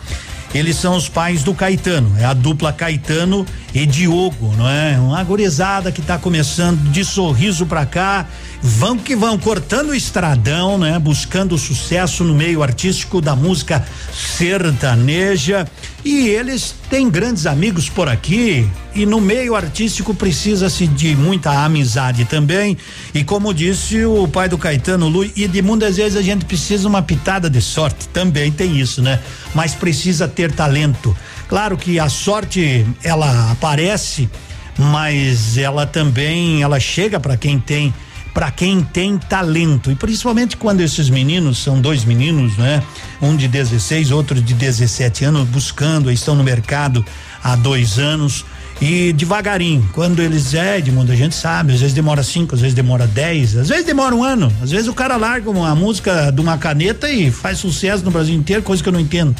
Eles são os pais do Caetano, é a dupla Caetano e Diogo, não é? Uma gurizada que tá começando de sorriso pra cá, vão que vão, cortando o estradão, né? Buscando sucesso no meio artístico da música sertaneja. E eles têm grandes amigos por aqui, e no meio artístico precisa-se de muita amizade também. E como disse o pai do Caetano, Lu, e de muitas vezes a gente precisa uma pitada de sorte, também tem isso, né? Mas precisa ter talento. Claro que a sorte ela aparece, mas ela também ela chega para quem tem para quem tem talento e principalmente quando esses meninos são dois meninos, né? Um de 16, outro de 17 anos buscando, estão no mercado há dois anos e devagarinho, quando eles é, Edmundo, a gente sabe, às vezes demora cinco, às vezes demora dez, às vezes demora um ano, às vezes o cara larga uma música de uma caneta e faz sucesso no Brasil inteiro, coisa que eu não entendo.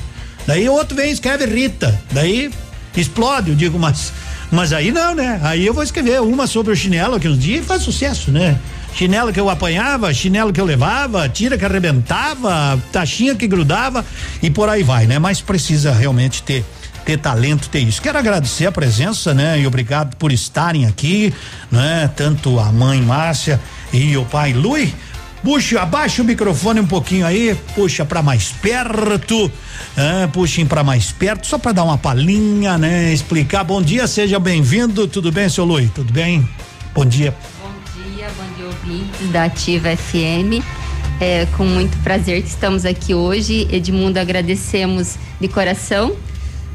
Daí outro vem escreve Rita, daí explode, eu digo, mas mas aí não, né? Aí eu vou escrever uma sobre o chinelo que uns dias faz sucesso, né? Chinelo que eu apanhava, chinelo que eu levava, tira que arrebentava, taxinha que grudava e por aí vai, né? Mas precisa realmente ter ter talento, ter isso. Quero agradecer a presença, né? E obrigado por estarem aqui, né? Tanto a mãe Márcia e o pai Lui. Puxa, abaixa o microfone um pouquinho aí, puxa para mais perto, ah, puxem para mais perto, só para dar uma palhinha, né? Explicar. Bom dia, seja bem-vindo. Tudo bem, seu Lui? Tudo bem? Bom dia. Bom dia, bom dia ouvintes da Ativa FM. É com muito prazer que estamos aqui hoje. Edmundo, agradecemos de coração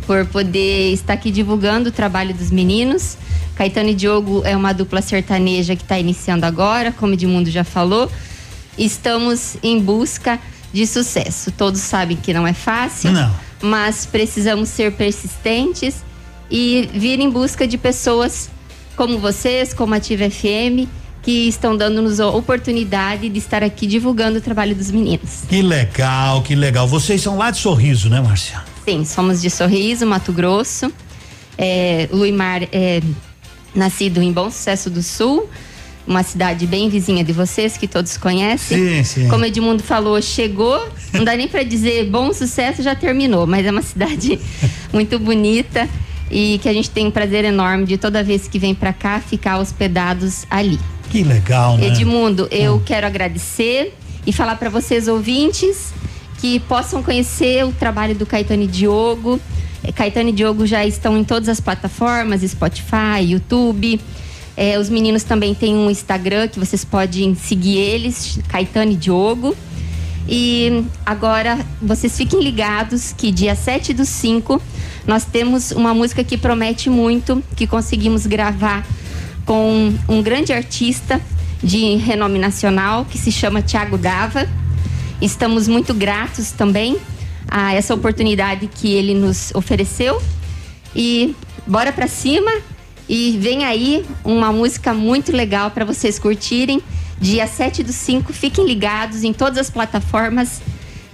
por poder estar aqui divulgando o trabalho dos meninos. Caetano e Diogo é uma dupla sertaneja que está iniciando agora, como Edmundo já falou. Estamos em busca de sucesso. Todos sabem que não é fácil, Não. mas precisamos ser persistentes e vir em busca de pessoas como vocês, como a Ativa FM, que estão dando-nos a oportunidade de estar aqui divulgando o trabalho dos meninos. Que legal, que legal. Vocês são lá de Sorriso, né, Márcia? Sim, somos de Sorriso, Mato Grosso. É, Luimar é nascido em Bom Sucesso do Sul, uma cidade bem vizinha de vocês, que todos conhecem. Sim, sim. Como Edmundo falou, chegou, não dá nem para dizer bom sucesso, já terminou, mas é uma cidade muito bonita e que a gente tem um prazer enorme de toda vez que vem para cá ficar hospedados ali. Que legal, né? Edmundo, eu quero agradecer e falar para vocês ouvintes que possam conhecer o trabalho do Caetano e Diogo. Caetano e Diogo já estão em todas as plataformas, Spotify, YouTube. Eh, os meninos também têm um Instagram que vocês podem seguir eles, Caetano e Diogo. E agora vocês fiquem ligados que dia 7 do 5 nós temos uma música que promete muito, que conseguimos gravar com um grande artista de renome nacional que se chama Tiago Dava. Estamos muito gratos também a essa oportunidade que ele nos ofereceu. E bora para cima e vem aí uma música muito legal para vocês curtirem. Dia 7 do 5, fiquem ligados em todas as plataformas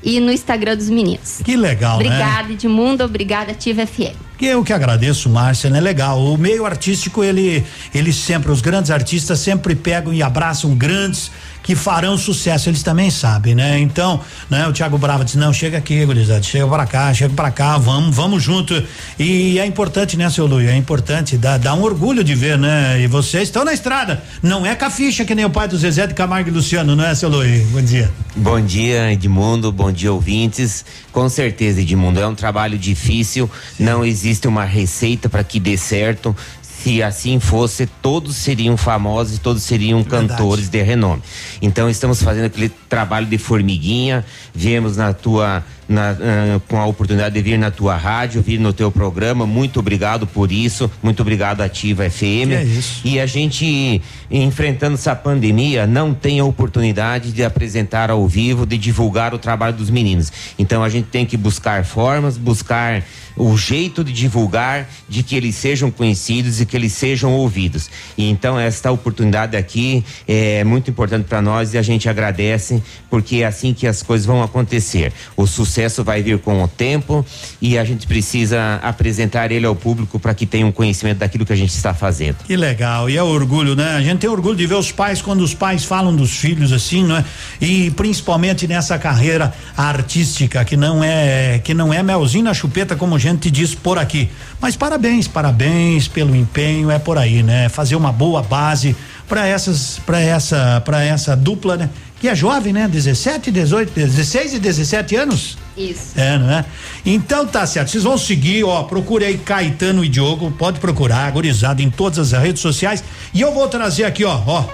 e no Instagram dos meninos. Que legal, Obrigada, né? Edmundo. Obrigada, Ativa FM. Que eu que agradeço, Márcia, né? Legal. O meio artístico, ele, ele sempre, os grandes artistas sempre pegam e abraçam grandes que farão sucesso, eles também sabem, né? Então, né? O Thiago Brava disse, não, chega aqui, gurizada, chega para cá, chega para cá, vamos, vamos junto. E é importante, né, seu Luiz? É importante, dá, dá um orgulho de ver, né? E vocês estão na estrada, não é com a ficha que nem o pai do Zezé de Camargo e Luciano, não é, seu Luiz? Bom dia. Bom dia, Edmundo, bom dia, ouvintes. Com certeza, Edmundo, é um trabalho difícil, não existe uma receita para que dê certo. Se assim fosse, todos seriam famosos e todos seriam cantores de renome. Então estamos fazendo aquele trabalho de formiguinha. Viemos na tua na, ah, com a oportunidade de vir na tua rádio, vir no teu programa. Muito obrigado por isso. Muito obrigado, Ativa FM. É. E a gente, enfrentando essa pandemia, não tem a oportunidade de apresentar ao vivo, de divulgar o trabalho dos meninos. Então a gente tem que buscar formas, buscar o jeito de divulgar, de que eles sejam conhecidos e que eles sejam ouvidos. E então esta oportunidade aqui é muito importante para nós e a gente agradece porque é assim que as coisas vão acontecer. O sucesso vai vir com o tempo e a gente precisa apresentar ele ao público para que tenham conhecimento daquilo que a gente está fazendo. Que legal, e é orgulho, né? A gente tem orgulho de ver os pais quando os pais falam dos filhos assim, não é? E principalmente nessa carreira artística que não é que não é melzinho na chupeta como a gente diz por aqui. Mas parabéns, parabéns pelo empenho, é por aí, né? Fazer uma boa base para essas para essa para essa dupla, né? Que é jovem, né? 17, 18, 16 e 17 anos. Isso. É, não é? Então tá certo. Vocês vão seguir, ó. Procure aí Caetano e Diogo. Pode procurar, agorizado em todas as redes sociais. E eu vou trazer aqui, ó, ó.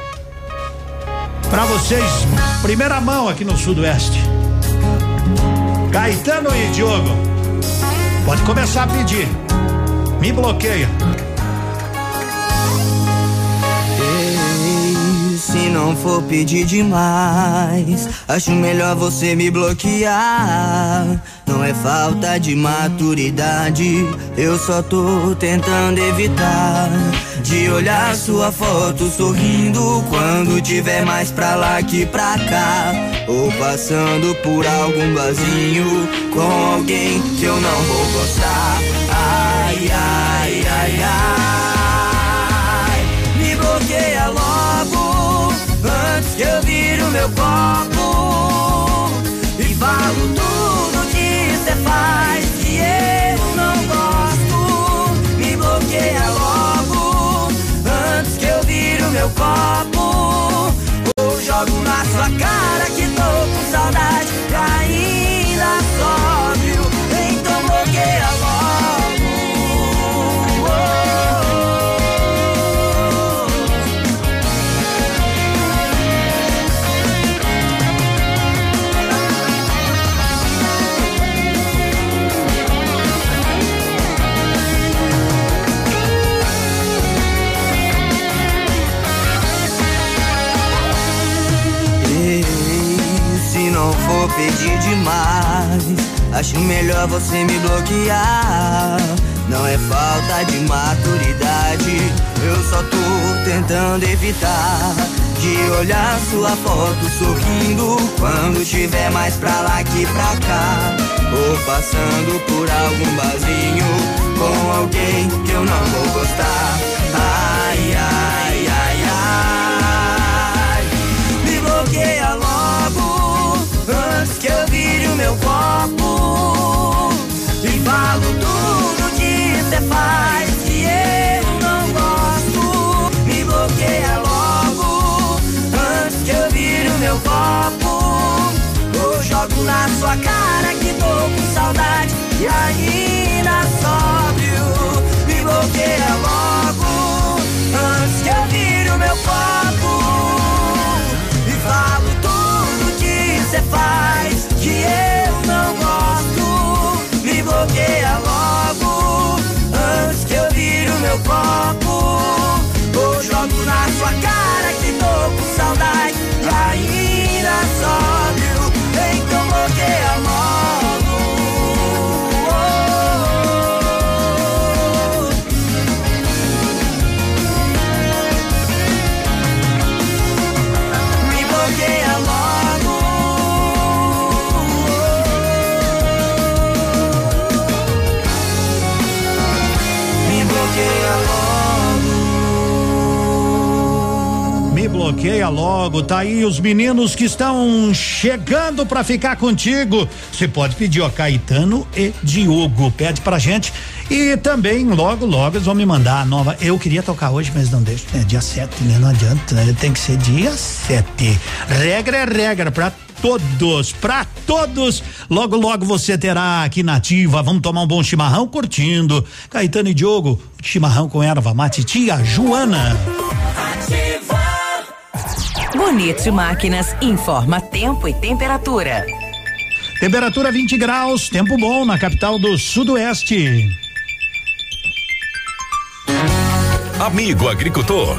Pra vocês, primeira mão aqui no Sudoeste. Caetano e Diogo. Pode começar a pedir. Me bloqueia. Se não for pedir demais, acho melhor você me bloquear. Não é falta de maturidade, eu só tô tentando evitar de olhar sua foto sorrindo quando tiver mais pra lá que pra cá. Ou passando por algum barzinho com alguém que eu não vou gostar. Ai, ai, ai, ai. Meu copo e falo tudo que você faz que eu não gosto. Me bloqueia logo antes que eu vire o meu copo ou jogo na sua cara acho melhor você me bloquear. Não é falta de maturidade, eu só tô tentando evitar de olhar sua foto sorrindo quando tiver mais pra lá que pra cá. Ou passando por algum barzinho com alguém que eu não vou gostar. Ai, ai, ai, ai. Me bloqueia logo antes que eu vire o meu copo que eu não gosto. Me bloqueia logo antes que eu vire o meu copo ou jogo na sua cara que tô com saudade e ainda sóbrio. Me bloqueia logo antes que eu vire o meu copo e falo tudo que você faz meu copo. Ou jogo na sua cara que tô com saudade e ainda sobe desbloqueia logo. Tá aí os meninos que estão chegando para ficar contigo. Você pode pedir, ó, Caetano e Diogo. Pede pra gente. E também, logo, logo, eles vão me mandar a nova. Eu queria tocar hoje, mas não deixo. É dia 7, né? Não adianta, né? Tem que ser dia 7. Regra é regra pra todos, pra todos. Logo, logo você terá aqui na ativa. Vamos tomar um bom chimarrão curtindo. Caetano e Diogo, chimarrão com erva mate, tia Joana. Bonito Máquinas informa tempo e temperatura. Temperatura 20 graus, tempo bom na capital do Sudoeste. Amigo agricultor,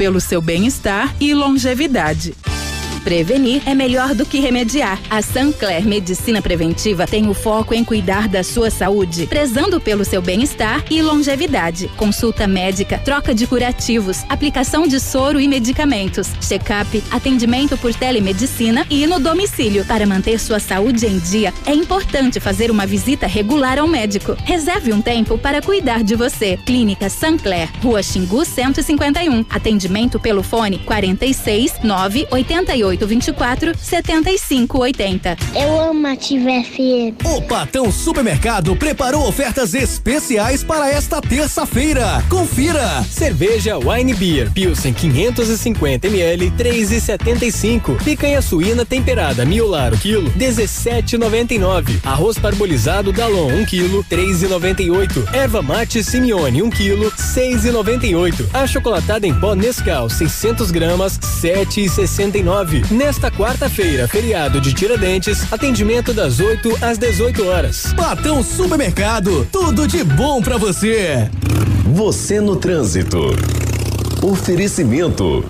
pelo seu bem-estar e longevidade. Prevenir é melhor do que remediar. A Sancler Medicina Preventiva tem o foco em cuidar da sua saúde, prezando pelo seu bem-estar e longevidade. Consulta médica, troca de curativos, aplicação de soro e medicamentos, check-up, atendimento por telemedicina e no domicílio. Para manter sua saúde em dia, é importante fazer uma visita regular ao médico. Reserve um tempo para cuidar de você. Clínica Sancler, Rua Xingu 151. Atendimento pelo fone 46 988 24 75 80. Eu amo Ativa FM. O Patão Supermercado preparou ofertas especiais para esta terça-feira. Confira! Cerveja Wine Beer Pilsen 550 ml 3,75. Picanha suína temperada Miolar o quilo 17,99. Arroz parbolizado Dalon 1 quilo 3,98. Erva mate Simeone 1 quilo 6,98. A chocolatada em pó Nescau 600 gramas 7,69. Nesta quarta-feira, feriado de Tiradentes, atendimento das 8 às 18 horas. Patão Supermercado, tudo de bom para você. Você no trânsito. Oferecimento.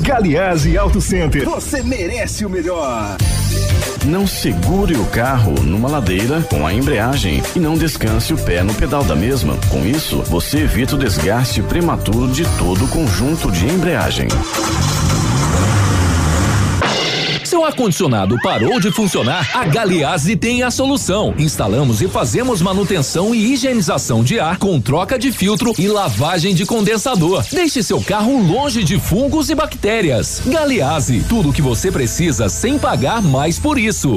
Galiase Auto Center. Você merece o melhor. Não segure o carro numa ladeira com a embreagem e não descanse o pé no pedal da mesma. Com isso, você evita o desgaste prematuro de todo o conjunto de embreagem. Seu ar-condicionado parou de funcionar? A Galiase tem a solução. Instalamos e fazemos manutenção e higienização de ar com troca de filtro e lavagem de condensador. Deixe seu carro longe de fungos e bactérias. Galiase, tudo o que você precisa sem pagar mais por isso.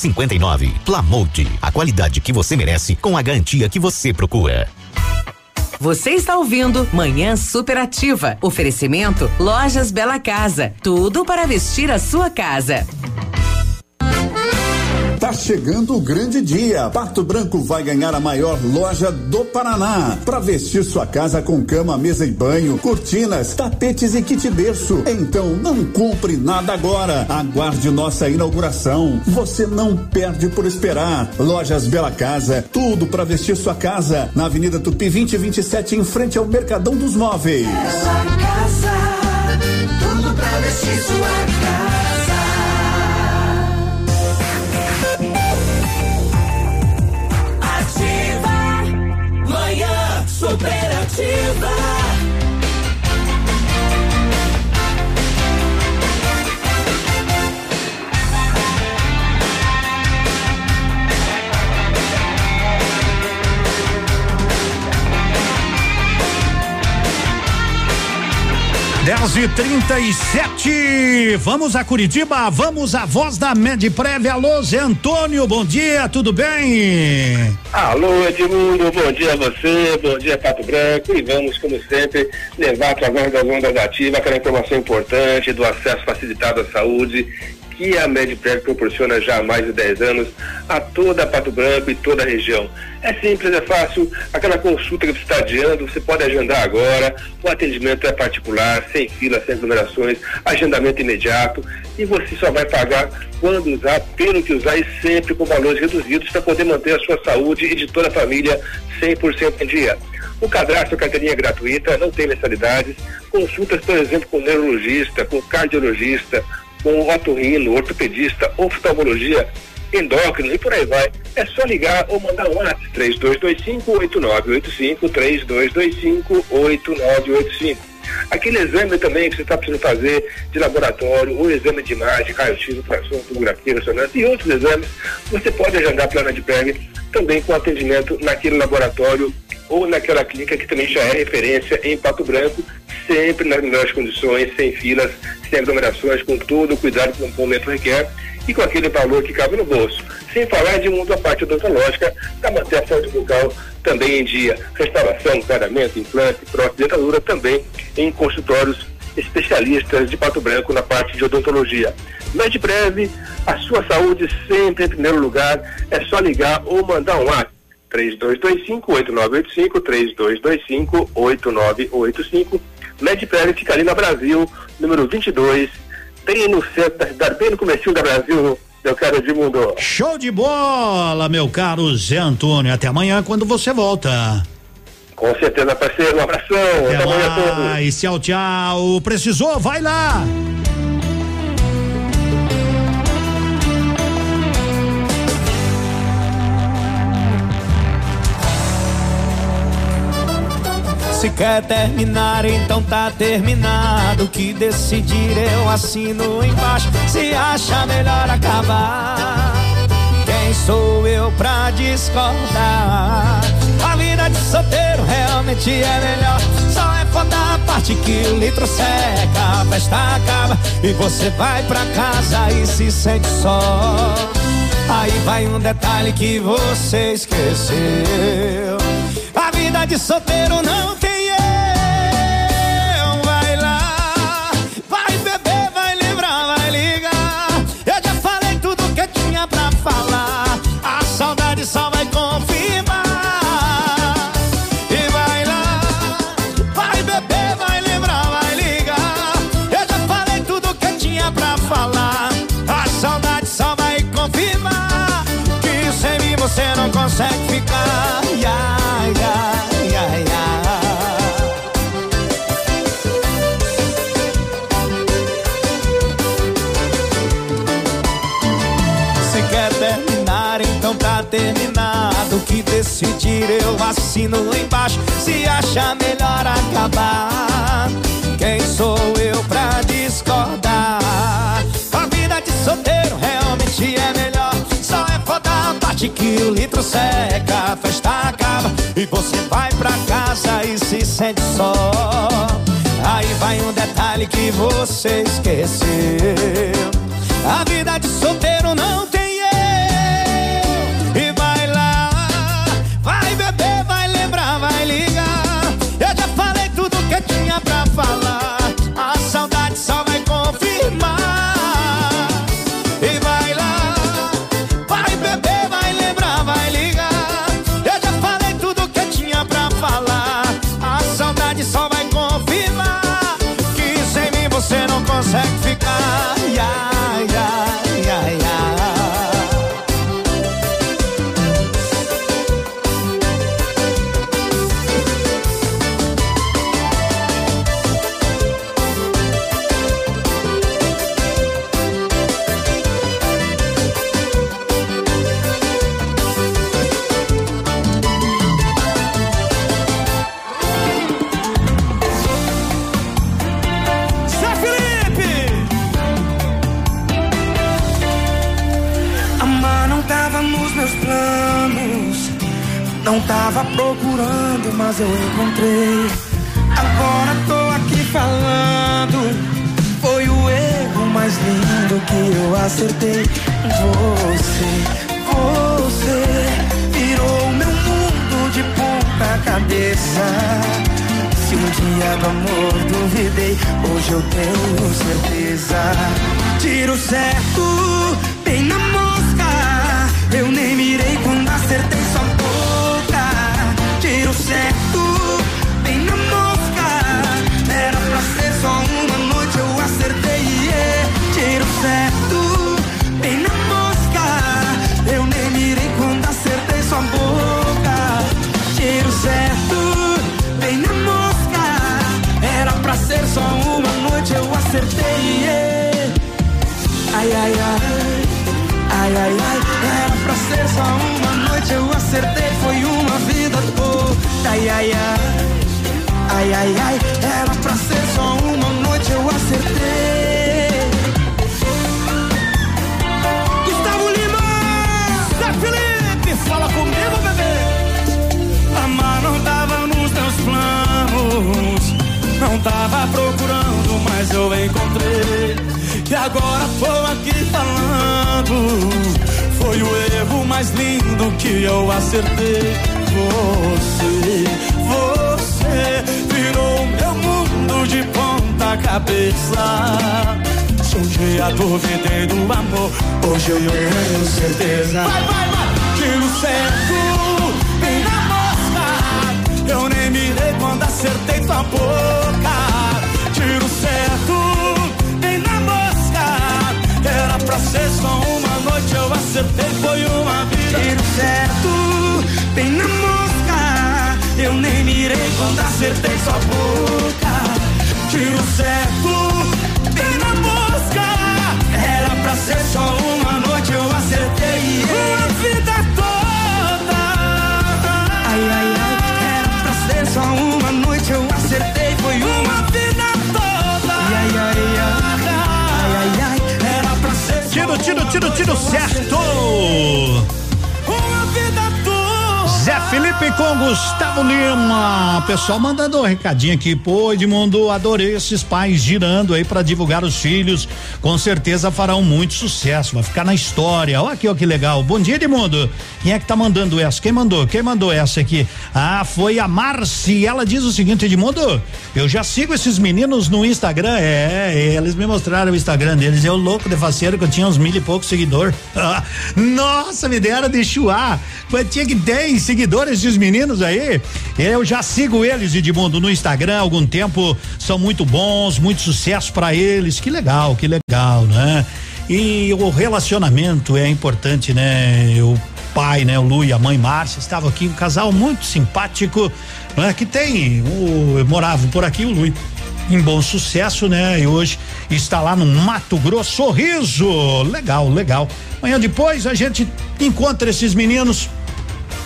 5859. Plamold, a qualidade que você merece com a garantia que você procura. Você está ouvindo Manhã Superativa. Oferecimento Lojas Bela Casa. Tudo para vestir a sua casa. Tá chegando o grande dia. Pato Branco vai ganhar a maior loja do Paraná para vestir sua casa com cama, mesa e banho, cortinas, tapetes e kit berço. Então não compre nada agora. Aguarde nossa inauguração. Você não perde por esperar. Lojas Bela Casa, tudo para vestir sua casa na Avenida Tupi 2027 em frente ao Mercadão dos Móveis. Bela Casa, tudo pra vestir sua casa. Cooperativa. 10 e 37 Vamos a Curitiba, vamos à voz da Medprev. Alô, Zé Antônio, bom dia, tudo bem? Alô, Edmundo, bom dia a você, bom dia, Pato Branco. E vamos, como sempre, levar através das ondas ativas aquela informação importante do acesso facilitado à saúde que a Medprev proporciona já há mais de 10 anos a toda Pato Branco e toda a região. É simples, é fácil, aquela consulta que você está adiando, você pode agendar agora, o atendimento é particular, sem fila, sem aglomerações, agendamento imediato e você só vai pagar quando usar, pelo que usar e sempre com valores reduzidos para poder manter a sua saúde e de toda a família 100% em dia. O cadastro carteirinha gratuita, não tem mensalidades. Consultas, por exemplo, com neurologista, com cardiologista, com otorrino, ortopedista, oftalmologia, endócrino e por aí vai. É só ligar ou mandar um WhatsApp 3225-8985, 3225-8985. Aquele exame também que você está precisando fazer de laboratório, ou exame de imagem, raio-x, ultrassom, tomografia, ressonância e outros exames, você pode agendar plana de prêmio também com atendimento naquele laboratório ou naquela clínica que também já é referência em Pato Branco, sempre nas melhores condições, sem filas, sem aglomerações, com todo o cuidado que o momento requer e com aquele valor que cabe no bolso. Sem falar de muita parte odontológica para manter a saúde bucal também em dia. Restauração, clareamento, implante, prótese, dentadura também em consultórios especialistas de Pato Branco na parte de odontologia. Medprev, a sua saúde sempre em primeiro lugar. É só ligar ou mandar um WhatsApp 3225-8985, 3225-8985. Medprev fica ali na Brasil, número 22, bem no centro da cidade, bem no começo da Brasil, meu caro Edmundo. Show de bola, meu caro Zé Antônio. Até amanhã quando você volta. Com certeza, parceiro. Um abração. Até, Até amanhã a todos. Tchau, tchau. Precisou? Vai lá. Se quer terminar, então tá terminado. O que decidir eu assino embaixo. Se acha melhor acabar, quem sou eu pra discordar? A vida de solteiro realmente é melhor. Só é foda a parte que o litro seca, a festa acaba e você vai pra casa e se sente só. Aí vai um detalhe que você esqueceu. A vida de solteiro não falar. A saudade só vai confirmar. E vai lá, vai beber, vai lembrar, vai ligar. Eu já falei tudo que tinha pra falar. A saudade só vai confirmar que sem mim você não consegue decidir eu assino embaixo. Se acha melhor acabar, quem sou eu pra discordar? A vida de solteiro realmente é melhor. Só é foda a parte que o litro seca, a festa acaba e você vai pra casa e se sente só. Aí vai um detalhe que você esqueceu. A vida de solteiro não tem ficar. Não tava procurando, mas eu encontrei. Agora tô aqui falando. Foi o erro mais lindo que eu acertei. Você, você virou meu mundo de ponta cabeça. Se um dia do amor duvidei, hoje eu tenho certeza. Tiro certo, bem na mosca. Eu nem mirei Ai, ai, ai. Ai, ai, ai, era pra ser só uma noite, eu acertei, foi uma vida toda. Ai, ai, ai, ai, ai, ai, era pra ser só uma noite, eu acertei. Gustavo Lima, Zé Felipe, fala comigo, bebê. Amar não tava nos teus planos, não tava procurando, mas eu encontrei. E agora tô aqui falando. Foi o erro mais lindo que eu acertei. Você, você virou meu mundo de ponta cabeça. Se um dia duvidei do amor, hoje eu tenho certeza. Vai, vai, vai! Tiro certo, bem na mosca. Eu nem mirei quando acertei tua boca. Pra ser só uma noite, eu acertei, foi uma vida. Tiro certo, bem na mosca. Eu nem mirei quando acertei sua boca. Tiro certo, bem na mosca. Era pra ser só uma noite, eu acertei. Uma vida Tiro, tiro, certo. Zé Felipe com Gustavo Lima. Pessoal mandando um recadinho aqui. Pô, Edmundo, adorei esses pais girando aí para divulgar os filhos. Com certeza farão muito sucesso. Vai ficar na história. Olha aqui, ó, que legal. Bom dia, Edmundo. Quem é que tá mandando essa? Quem mandou? Quem mandou essa aqui? Ah, foi a Marci. Ela diz o seguinte, Edmundo, eu já sigo esses meninos no Instagram. É, eles me mostraram o Instagram deles. Eu louco de faceiro que eu tinha uns mil e poucos seguidores. Ah, nossa, me deram de chuar. Quantia que tem seguidores esses meninos aí? Eu já sigo eles, Edmundo, no Instagram há algum tempo. São muito bons, muito sucesso para eles. Que legal, que legal, né? E o relacionamento é importante, né? O pai, né? O Lu e a mãe Márcia estavam aqui, um casal muito simpático, né? Que tem, o, moravam por aqui, o Lu em bom sucesso, né? E hoje está lá no Mato Grosso, sorriso, legal, legal. Amanhã depois a gente encontra esses meninos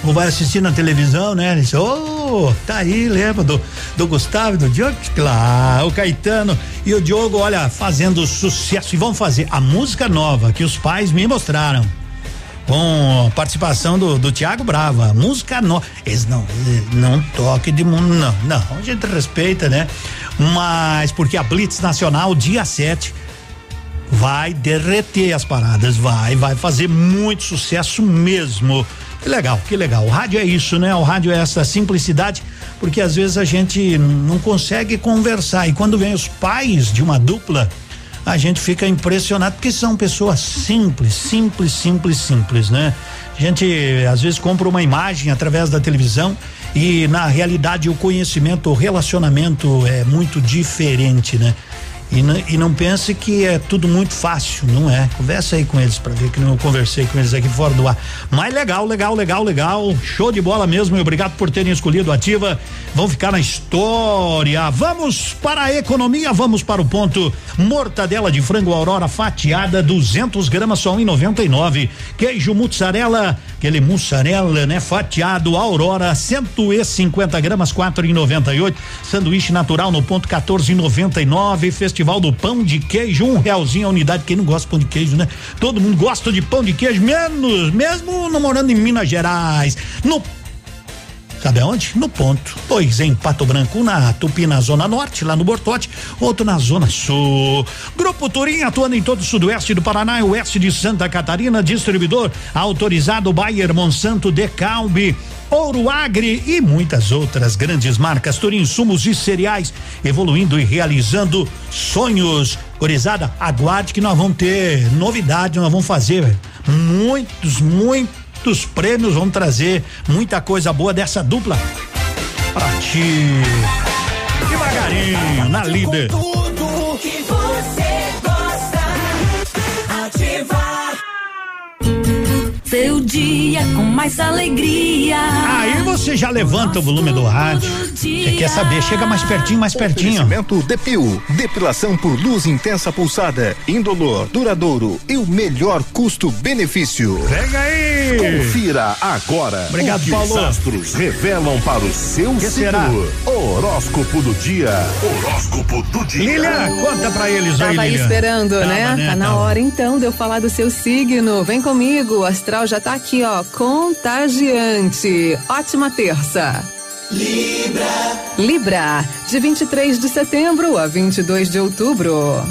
ou vai assistir na televisão, né? Ele disse, ô, tá aí, lembra do, do Gustavo do Diogo? Claro, o Caetano e o Diogo, olha, fazendo sucesso e vão fazer a música nova que os pais me mostraram. Com participação do, do Tiago Brava, música nova. Eles não, não toque de mundo, não, não, a gente respeita, né? Mas porque a Blitz Nacional, dia 7, vai derreter as paradas, vai, vai fazer muito sucesso mesmo. Que legal, que legal. O rádio é isso, né? O rádio é essa simplicidade, porque às vezes a gente não consegue conversar e quando vem os pais de uma dupla, a gente fica impressionado porque são pessoas simples, simples, simples, simples, né? A gente às vezes compra uma imagem através da televisão e na realidade o conhecimento, o relacionamento é muito diferente, né? E, não- e não pense que é tudo muito fácil, não é? Conversa aí com eles para ver que não conversei com eles aqui fora do ar. Mas legal, legal, legal, legal. Show de bola mesmo. E obrigado por terem escolhido Ativa. Vão ficar na história. Vamos para a economia, vamos para o ponto. Mortadela de frango Aurora fatiada, 200 gramas só 1,99. Queijo mussarela, aquele mussarela, né? Fatiado Aurora, 150 gramas, 4,98. Sanduíche natural no ponto 14,99. Festival do pão de queijo, um realzinho a unidade. Quem não gosta de pão de queijo, né? Todo mundo gosta de pão de queijo, menos, mesmo não morando em Minas Gerais. No Sabe aonde? No ponto. Dois em Pato Branco, na Tupi, na Zona Norte, lá no Bortote, outro na Zona Sul. Grupo Turim atuando em todo o sudoeste do Paraná e oeste de Santa Catarina, distribuidor autorizado Bayer Monsanto Decalbe. Ouro Agri e muitas outras grandes marcas, Turim Insumos e Cereais, evoluindo e realizando sonhos. Corizada, aguarde que nós vamos ter novidade, nós vamos fazer muitos, muitos prêmios, vamos trazer muita coisa boa dessa dupla pra ti. Devagarinho, na líder. Seu dia com mais alegria. Aí você já levanta o volume do rádio. Você quer saber? Chega mais pertinho, mais pertinho. Oferecimento Depil, depilação por luz intensa pulsada, indolor, duradouro e o melhor custo-benefício. Pega aí! Confira agora. Obrigado, o que Paulo. Os astros revelam para o seu Que signo. Horóscopo do dia. Horóscopo do dia. Lilian, conta pra eles aí, Tava aí Lilian. esperando, Tava, né? Tá na Tava. hora então de eu falar do seu signo. Vem comigo, o já tá aqui, ó, contagiante. Ótima terça. Libra. Libra, de 23 de setembro a 22 de outubro.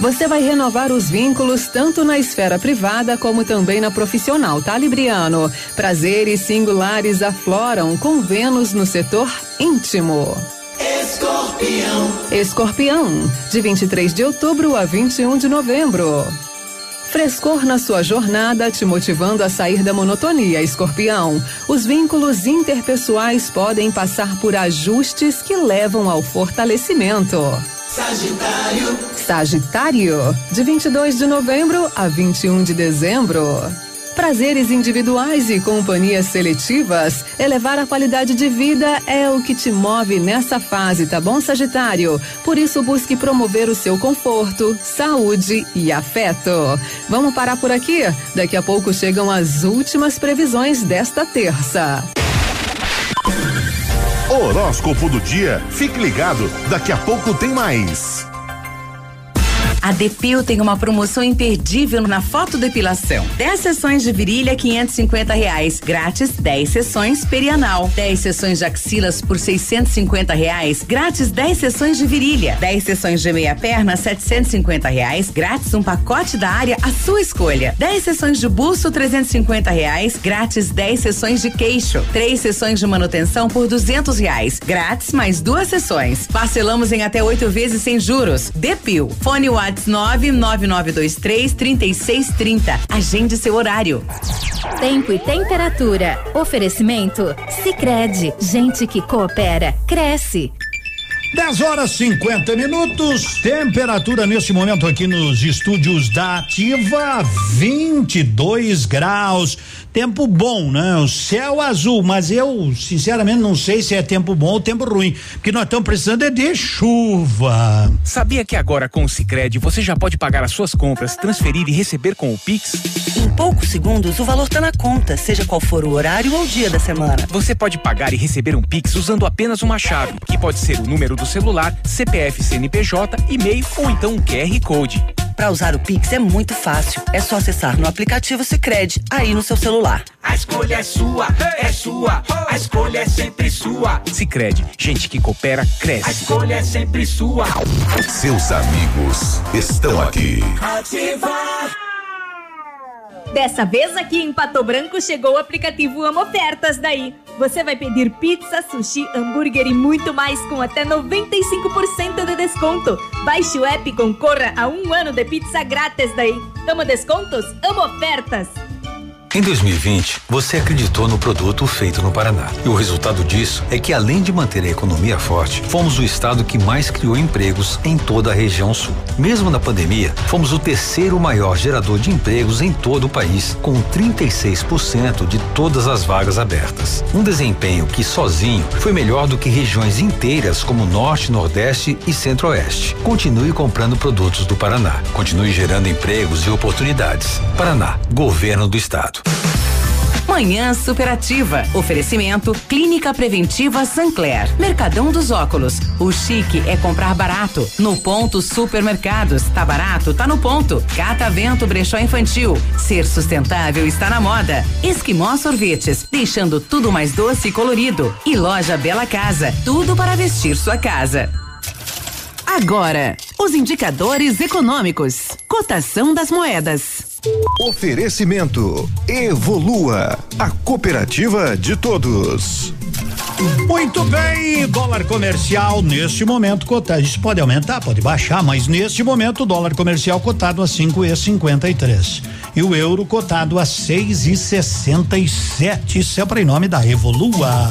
Você vai renovar os vínculos tanto na esfera privada como também na profissional, tá, Libriano? Prazeres singulares afloram com Vênus no setor íntimo. Escorpião. Escorpião, de 23 de outubro a 21 de novembro. Frescor na sua jornada, te motivando a sair da monotonia, escorpião. Os vínculos interpessoais podem passar por ajustes que levam ao fortalecimento. Sagitário. Sagitário, de 22 de novembro a 21 de dezembro. Prazeres individuais e companhias seletivas, elevar a qualidade de vida é o que te move nessa fase, tá bom, Sagitário? Por isso, busque promover o seu conforto, saúde e afeto. Vamos parar por aqui? Daqui a pouco chegam as últimas previsões desta terça. Horóscopo do dia. Fique ligado, daqui a pouco tem mais. A Depil tem uma promoção imperdível na fotodepilação. 10 sessões de virilha, 550 reais. Grátis, 10 sessões perianal. 10 sessões de axilas por 650 reais. Grátis, 10 sessões de virilha. 10 sessões de meia perna, 750 reais. Grátis, um pacote da área à sua escolha. 10 sessões de busto, 350 reais. Grátis, 10 sessões de queixo. 3 sessões de manutenção por 200 reais. Grátis, mais duas sessões. Parcelamos em até oito vezes sem juros. Depil. Fone Whats 99923 3630. Agende seu horário. Tempo e temperatura. Oferecimento? Sicredi Gente que coopera, cresce. 10 horas 50 minutos, temperatura nesse momento aqui nos estúdios da Ativa, 22 graus. Tempo bom, né? O céu azul, mas eu sinceramente não sei se é tempo bom ou tempo ruim, porque nós estamos precisando é de chuva. Sabia que agora com o Sicredi você já pode pagar as suas compras, transferir e receber com o Pix? Em poucos segundos, o valor tá na conta, seja qual for o horário ou o dia da semana. Você pode pagar e receber um Pix usando apenas uma chave, que pode ser o número do celular, CPF CNPJ, e-mail ou então um QR Code. Para usar o Pix é muito fácil. É só acessar no aplicativo Sicredi aí no seu celular. A escolha é sua, é sua. A escolha é sempre sua. Sicredi, gente que coopera A cresce. escolha é sempre sua. Seus amigos estão aqui. Ativa. Dessa vez aqui em Pato Branco chegou o aplicativo Amo Ofertas daí. Você vai pedir pizza, sushi, hambúrguer e muito mais com até 95% de desconto. Baixe o app e concorra a um ano de pizza grátis daí. Amo descontos? Amo ofertas! Em 2020, você acreditou no produto feito no Paraná. E o resultado disso é que, além de manter a economia forte, fomos o estado que mais criou empregos em toda a região sul. Mesmo na pandemia, fomos o terceiro maior gerador de empregos em todo o país, com 36% de todas as vagas abertas. Um desempenho que, sozinho, foi melhor do que regiões inteiras como Norte, Nordeste e Centro-Oeste. Continue comprando produtos do Paraná. Continue gerando empregos e oportunidades. Paraná, Governo do Estado. Manhã superativa. Oferecimento Clínica Preventiva Sancler. Mercadão dos Óculos. O chique é comprar barato. No ponto Supermercados. Tá barato? Tá no ponto. Catavento Brechó Infantil. Ser sustentável está na moda. Esquimó Sorvetes. Deixando tudo mais doce e colorido. E loja Bela Casa. Tudo para vestir sua casa. Agora, os indicadores econômicos. Cotação das moedas. Oferecimento Evolua, a cooperativa de todos. Muito bem, dólar comercial neste momento cotado. Isso pode aumentar, pode baixar, mas neste momento o dólar comercial cotado a cinco e cinquenta e três. E o euro cotado a seis e sessenta e sete. Isso é em nome da Evolua.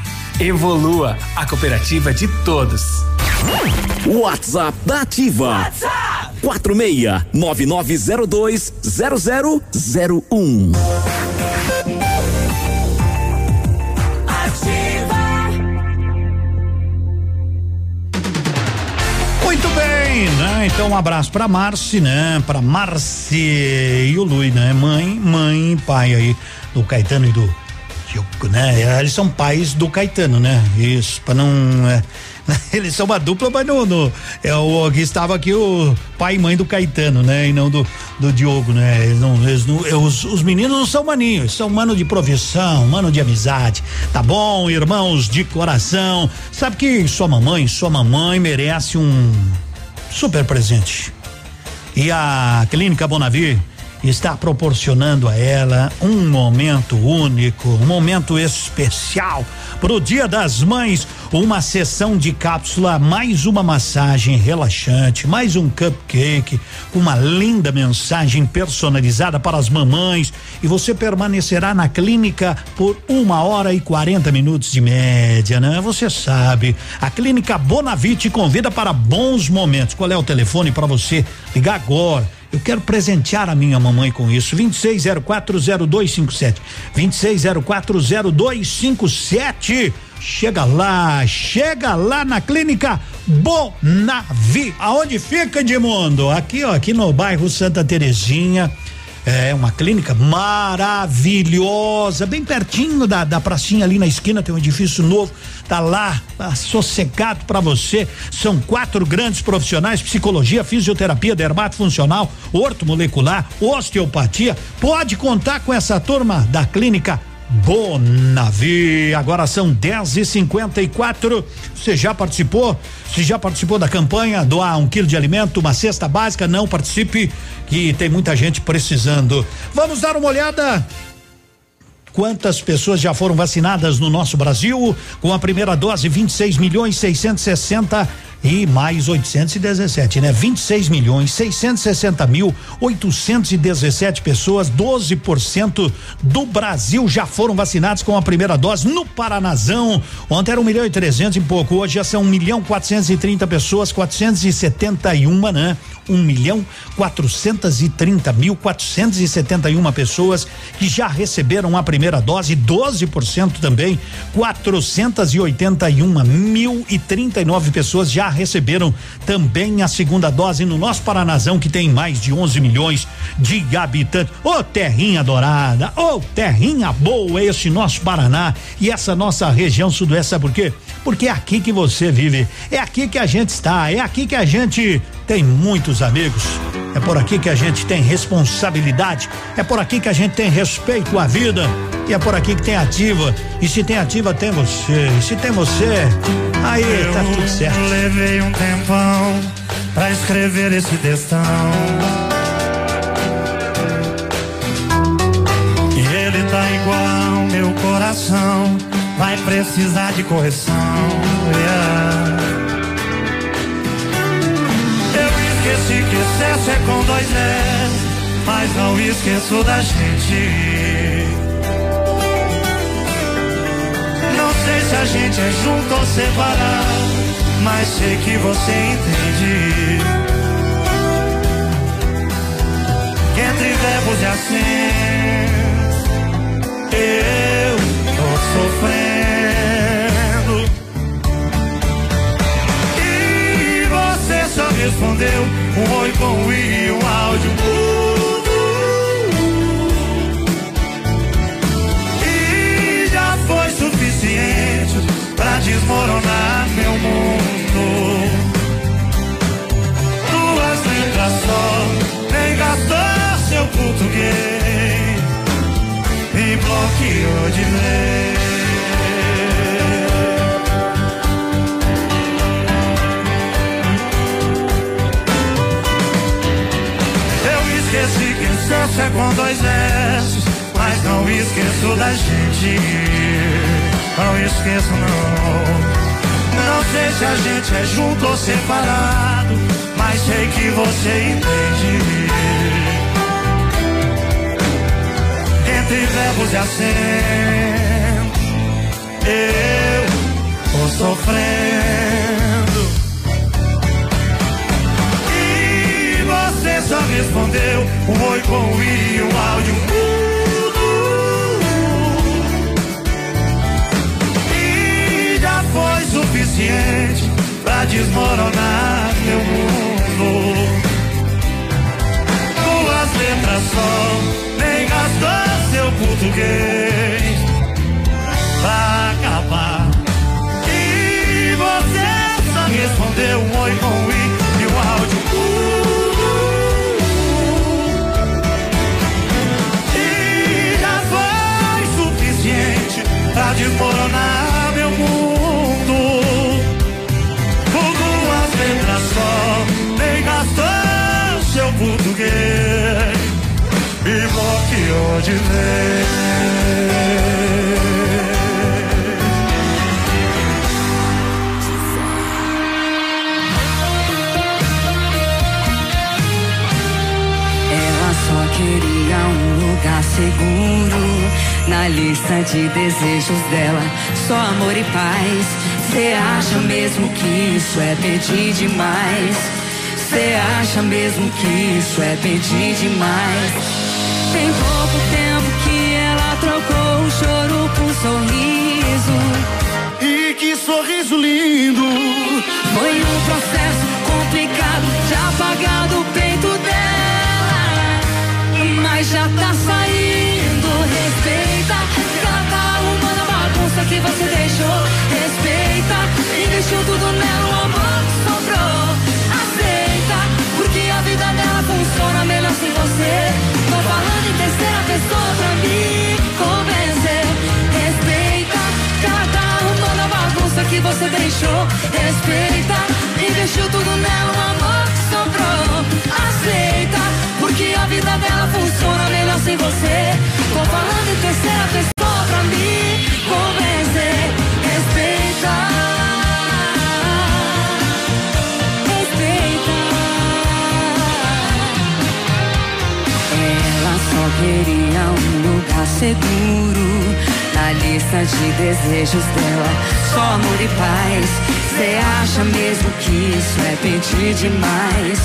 Evolua, a cooperativa de todos. WhatsApp da Ativa. WhatsApp 46 9902 0001. Muito bem, né? Então um abraço pra Marci, né? Pra Marci e o Lui, né? Mãe, mãe e pai aí do Caetano e do né? Eles são pais do Caetano, né? Isso, pra não. É, eles são uma dupla, mas no, no é o que estava aqui o pai e mãe do Caetano, né? E não do, do Diogo, né? Eles não, eles não, é, os, os meninos não são maninhos, são mano de profissão, mano de amizade, tá bom, irmãos de coração. Sabe que sua mamãe, sua mamãe merece um super presente. E a Clínica Bonavir está proporcionando a ela um momento único, um momento especial para o Dia das Mães, uma sessão de cápsula, mais uma massagem relaxante, mais um cupcake uma linda mensagem personalizada para as mamães e você permanecerá na clínica por uma hora e 40 minutos de média, né? Você sabe, a clínica Bonavite convida para bons momentos. Qual é o telefone para você ligar agora? Eu quero presentear a minha mamãe com isso. 26040257. 26040257. Chega lá, chega lá na clínica Bonavi. Aonde fica, Edmundo? Aqui, ó, aqui no bairro Santa Terezinha. É uma clínica maravilhosa, bem pertinho da, da pracinha ali na esquina, tem um edifício novo, tá lá, tá sossegado para você. São quatro grandes profissionais: psicologia, fisioterapia, dermato funcional, ortomolecular, osteopatia. Pode contar com essa turma da clínica Bonavi. Agora são 10 e 54 Você já participou? Você já participou da campanha doar um quilo de alimento, uma cesta básica? Não participe, que tem muita gente precisando. Vamos dar uma olhada Quantas pessoas já foram vacinadas no nosso Brasil? Com a primeira dose, 26 milhões 660 e mais 817, né? 26 milhões 660 mil 817 pessoas, 12% do Brasil já foram vacinados com a primeira dose no Paranazão. Ontem era um milhão e trezentos e pouco, hoje já são um milhão quatrocentos e trinta pessoas, 471, né? Um milhão quatrocentos e trinta mil quatrocentos e setenta e uma pessoas que já receberam a primeira dose, 12% também, quatrocentos e oitenta e uma mil e trinta e nove pessoas já receberam também a segunda dose no nosso Paranazão, que tem mais de 11 milhões de habitantes. Ô oh, terrinha dourada, ô oh, terrinha boa, esse nosso Paraná e essa nossa região sudoeste, sabe por quê? Porque é aqui que você vive, é aqui que a gente está, é aqui que a gente tem muitos amigos. É por aqui que a gente tem responsabilidade, é por aqui que a gente tem respeito à vida e é por aqui que tem ativa. E se tem ativa, tem você. E se tem você, aí Eu tá tudo certo. Levei um tempão pra escrever esse textão. E ele tá igual meu coração, vai precisar de correção. Yeah. Que excesso é com dois S, mas não esqueço da gente. Não sei se a gente é junto ou separado, mas sei que você entende. Que entre verbos e acentos, eu tô sofrendo. Só respondeu um oi com o i e um áudio. E já foi suficiente pra desmoronar meu mundo. Duas letras só, nem gastou seu português e bloqueou de vez. Sucesso é com dois S, mas não esqueço da gente. Não esqueço não. Não sei se a gente é junto ou separado, mas sei que você entende. Entre verbos e acentos, eu tô sofrendo. Só respondeu um oi com o i um áudio. E já foi suficiente pra desmoronar meu mundo. Duas letras só, nem gastou seu português pra acabar. E você só respondeu um oi com i desmoronar meu mundo. Com duas letras só, nem gastou seu português e bloqueou de vez. Ela só queria um lugar seguro na lista de desejos dela. Só amor e paz. Cê acha mesmo que isso é pedir demais? Cê acha mesmo que isso é pedir demais? Tem pouco tempo que ela trocou o choro por sorriso. E que sorriso lindo! Foi um processo complicado de apagar do peito dela. Mas já tá saindo, que você deixou, respeita. Investiu tudo nela, o amor que sobrou. Aceita, porque a vida dela funciona melhor sem você. Tô falando em terceira pessoa pra me convencer. Respeita, cada uma na bagunça que você deixou, respeita. Investiu tudo nela, o amor que sobrou. Aceita, porque a vida dela funciona melhor sem você. Tô falando em terceira pessoa um lugar seguro na lista de desejos dela. Só amor e paz. Cê acha mesmo que isso é pedir demais?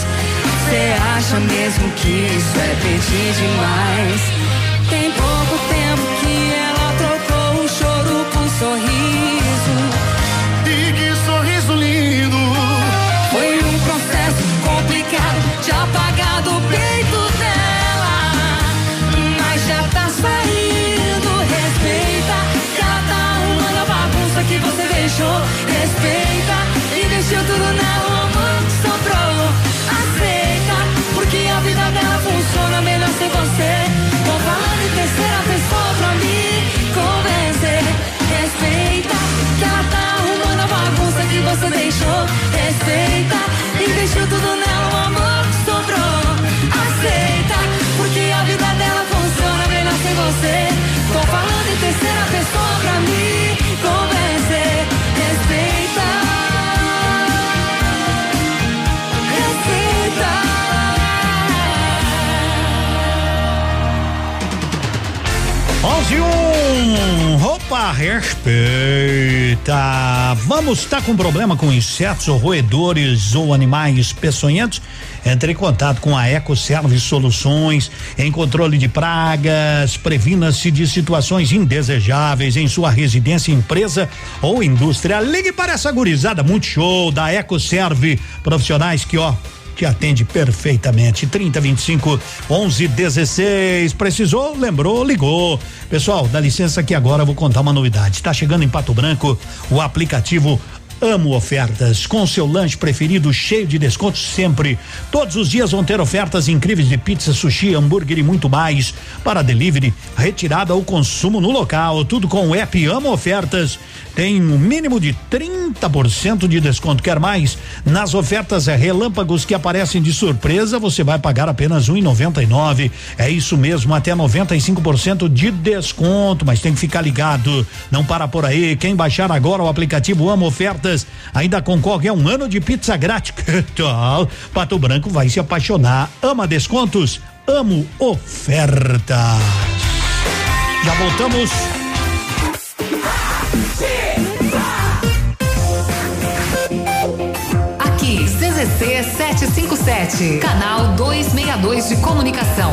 Cê acha mesmo que isso é pedir demais? Tem pouco Opa, respeita. Vamos estar com problema com insetos ou roedores ou animais peçonhentos? Entre em contato com a EcoServe Soluções em controle de pragas, previna-se de situações indesejáveis em sua residência, empresa ou indústria. Ligue para essa gurizada muito show da EcoServe, profissionais que ó te atende perfeitamente. 30 25 11 16. Precisou, lembrou, ligou. Pessoal, dá licença que agora eu vou contar uma novidade. Está chegando em Pato Branco o aplicativo Amo ofertas. Com seu lanche preferido cheio de descontos sempre. Todos os dias vão ter ofertas incríveis de pizza, sushi, hambúrguer e muito mais. Para delivery, retirada ou consumo no local. Tudo com o app Amo Ofertas. Tem um mínimo de 30% de desconto. Quer mais? Nas ofertas é relâmpagos que aparecem de surpresa, você vai pagar apenas um e noventa e nove. É isso mesmo, até 95% de desconto. Mas tem que ficar ligado. Não para por aí. Quem baixar agora o aplicativo Amo Ofertas ainda concorre a um ano de pizza grátis. Pato Branco vai se apaixonar. Ama descontos? Amo ofertas. Já voltamos. Aqui, CZC 757, canal 262 de comunicação.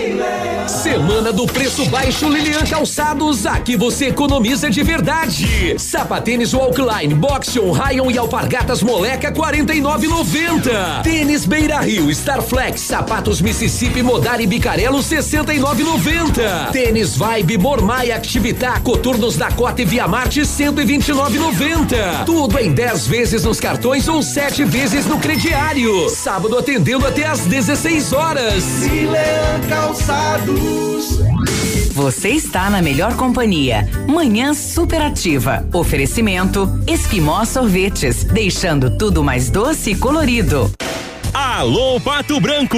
Semana do preço baixo Lilian Calçados, aqui você economiza de verdade. Sapatênis Walkline, Boxion, Rayon e Alpargatas Moleca 49,90. Tênis Beira Rio, Starflex, sapatos Mississippi, Modar e Bicarelo 69,90. Tênis Vibe, Mormai, Activitá, Coturnos da Cota e Via Marte 129,90. Tudo em 10 vezes nos cartões ou 7 vezes no crediário. Sábado atendendo até às 16 horas. Lilian Calçados. Você está na melhor companhia. Manhã superativa. Oferecimento Esquimó Sorvetes, deixando tudo mais doce e colorido. Alô Pato Branco!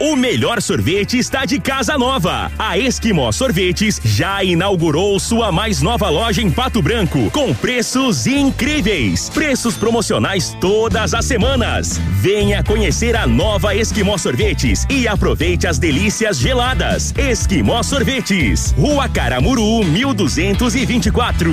O melhor sorvete está de casa nova. A Esquimó Sorvetes já inaugurou sua mais nova loja em Pato Branco, com preços incríveis. Preços promocionais todas as semanas. Venha conhecer a nova Esquimó Sorvetes e aproveite as delícias geladas. Esquimó Sorvetes, Rua Caramuru, 1224.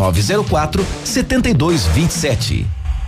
904 7227.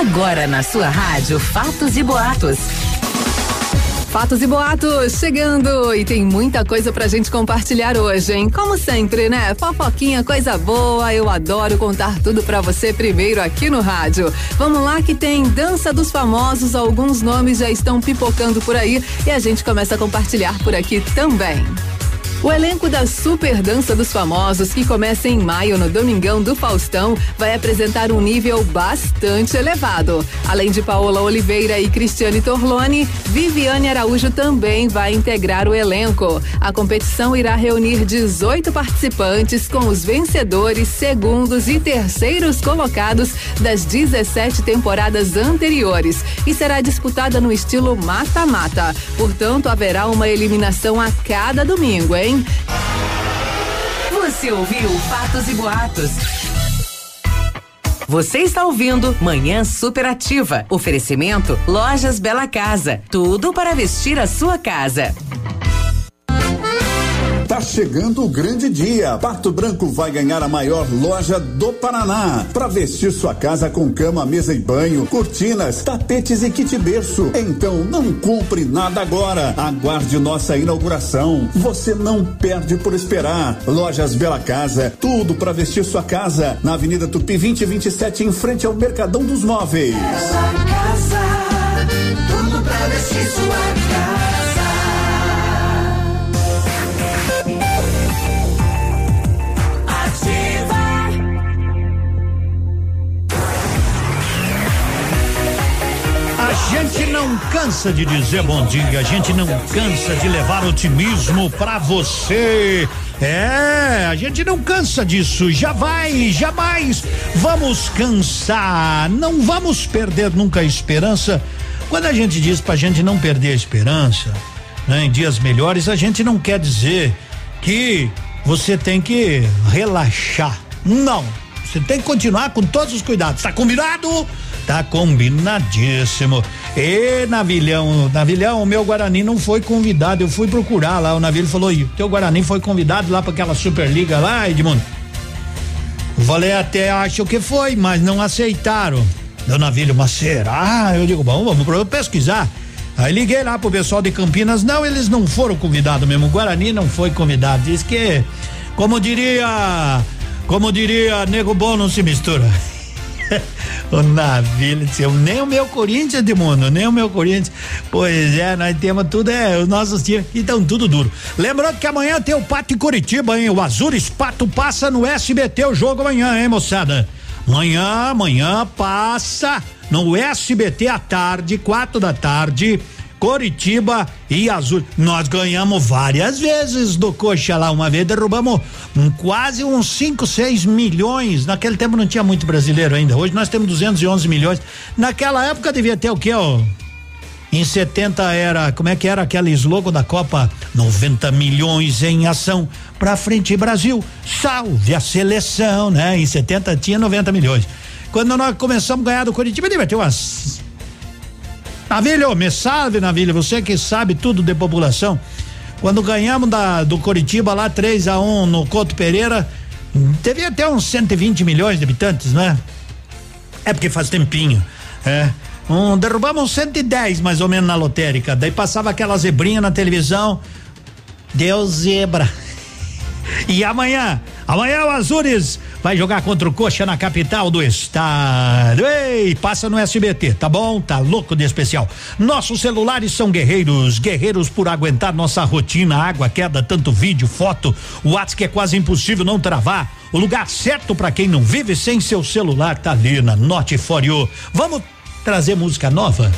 Agora na sua rádio Fatos e Boatos. Fatos e boatos chegando e tem muita coisa pra gente compartilhar hoje, hein? Como sempre, né? Fofoquinha, coisa boa, eu adoro contar tudo pra você primeiro aqui no rádio. Vamos lá que tem Dança dos Famosos, alguns nomes já estão pipocando por aí e a gente começa a compartilhar por aqui também. O elenco da Super Dança dos Famosos, que começa em maio no Domingão do Faustão, vai apresentar um nível bastante elevado. Além de Paola Oliveira e Cristiane Torlone, Viviane Araújo também vai integrar o elenco. A competição irá reunir 18 participantes com os vencedores, segundos e terceiros colocados das 17 temporadas anteriores e será disputada no estilo mata-mata. Portanto, haverá uma eliminação a cada domingo, hein? Você ouviu Fatos e Boatos. Você está ouvindo Manhã Superativa. Oferecimento Lojas Bela Casa. Tudo para vestir a sua casa. Tá chegando o grande dia. Pato Branco vai ganhar a maior loja do Paraná para vestir sua casa com cama, mesa e banho, cortinas, tapetes e kit berço. Então não compre nada agora. Aguarde nossa inauguração. Você não perde por esperar. Lojas Bela Casa, tudo para vestir sua casa na Avenida Tupi 2027 em frente ao Mercadão dos Móveis. Bela Casa, tudo pra vestir sua casa. Não cansa de dizer bom dia, a gente não cansa de levar otimismo pra você. É, a gente não cansa disso, já vai, jamais vamos cansar, não vamos perder nunca a esperança. Quando a gente diz pra gente não perder a esperança, né, em dias melhores, a gente não quer dizer que você tem que relaxar. Não, você tem que continuar com todos os cuidados. Tá combinado? Tá combinadíssimo. E Navilhão, Navilhão, o meu Guarani não foi convidado. Eu fui procurar lá. O Navilho falou: "E teu Guarani foi convidado lá para aquela Superliga lá, Edmundo?" Falei até acho que foi, mas não aceitaram. Dona Navilho, mas será? Eu digo, bom, vamos pesquisar. Aí liguei lá pro pessoal de Campinas, não, eles não foram convidados mesmo. O Guarani não foi convidado. Diz que, como diria, como diria, nego bom não se mistura. o "Eu- nem o meu Corinthians, Edmundo, nem o meu Corinthians. Pois é, nós temos tudo, é, os nossos times, então tudo duro. Lembrando que amanhã tem o Pato em Curitiba, hein? O Azures Pato passa no SBT o jogo amanhã, hein, moçada? Amanhã, amanhã passa no SBT à tarde, quatro da tarde. Coritiba e Azul. Nós ganhamos várias vezes do Coxa lá. Uma vez derrubamos um, quase uns 5, 6 milhões. Naquele tempo não tinha muito brasileiro ainda. Hoje nós temos 211 milhões. Naquela época devia ter o quê, ó? Em 70 era, como é que era aquele slogan da Copa? 90 milhões em ação pra frente Brasil. Salve a seleção, né? Em 70 tinha 90 milhões. Quando nós começamos a ganhar do Curitiba, devia ter umas Navilho, me salve, Navilho, você que sabe tudo de população. Quando ganhamos da, do Coritiba lá 3 a 1 no Couto Pereira, devia ter uns 120 milhões de habitantes, né? É porque faz tempinho. É. Um, derrubamos 110 mais ou menos na lotérica. Daí passava aquela zebrinha na televisão. Deu zebra. E amanhã, amanhã o Azures vai jogar contra o Coxa na capital do estado. Ei, passa no SBT, tá bom? Tá louco de especial. Nossos celulares são guerreiros, guerreiros por aguentar nossa rotina, água, queda, tanto vídeo, foto. O WhatsApp que é quase impossível não travar. O lugar certo para quem não vive sem seu celular tá ali na Note For You. Vamos trazer música nova?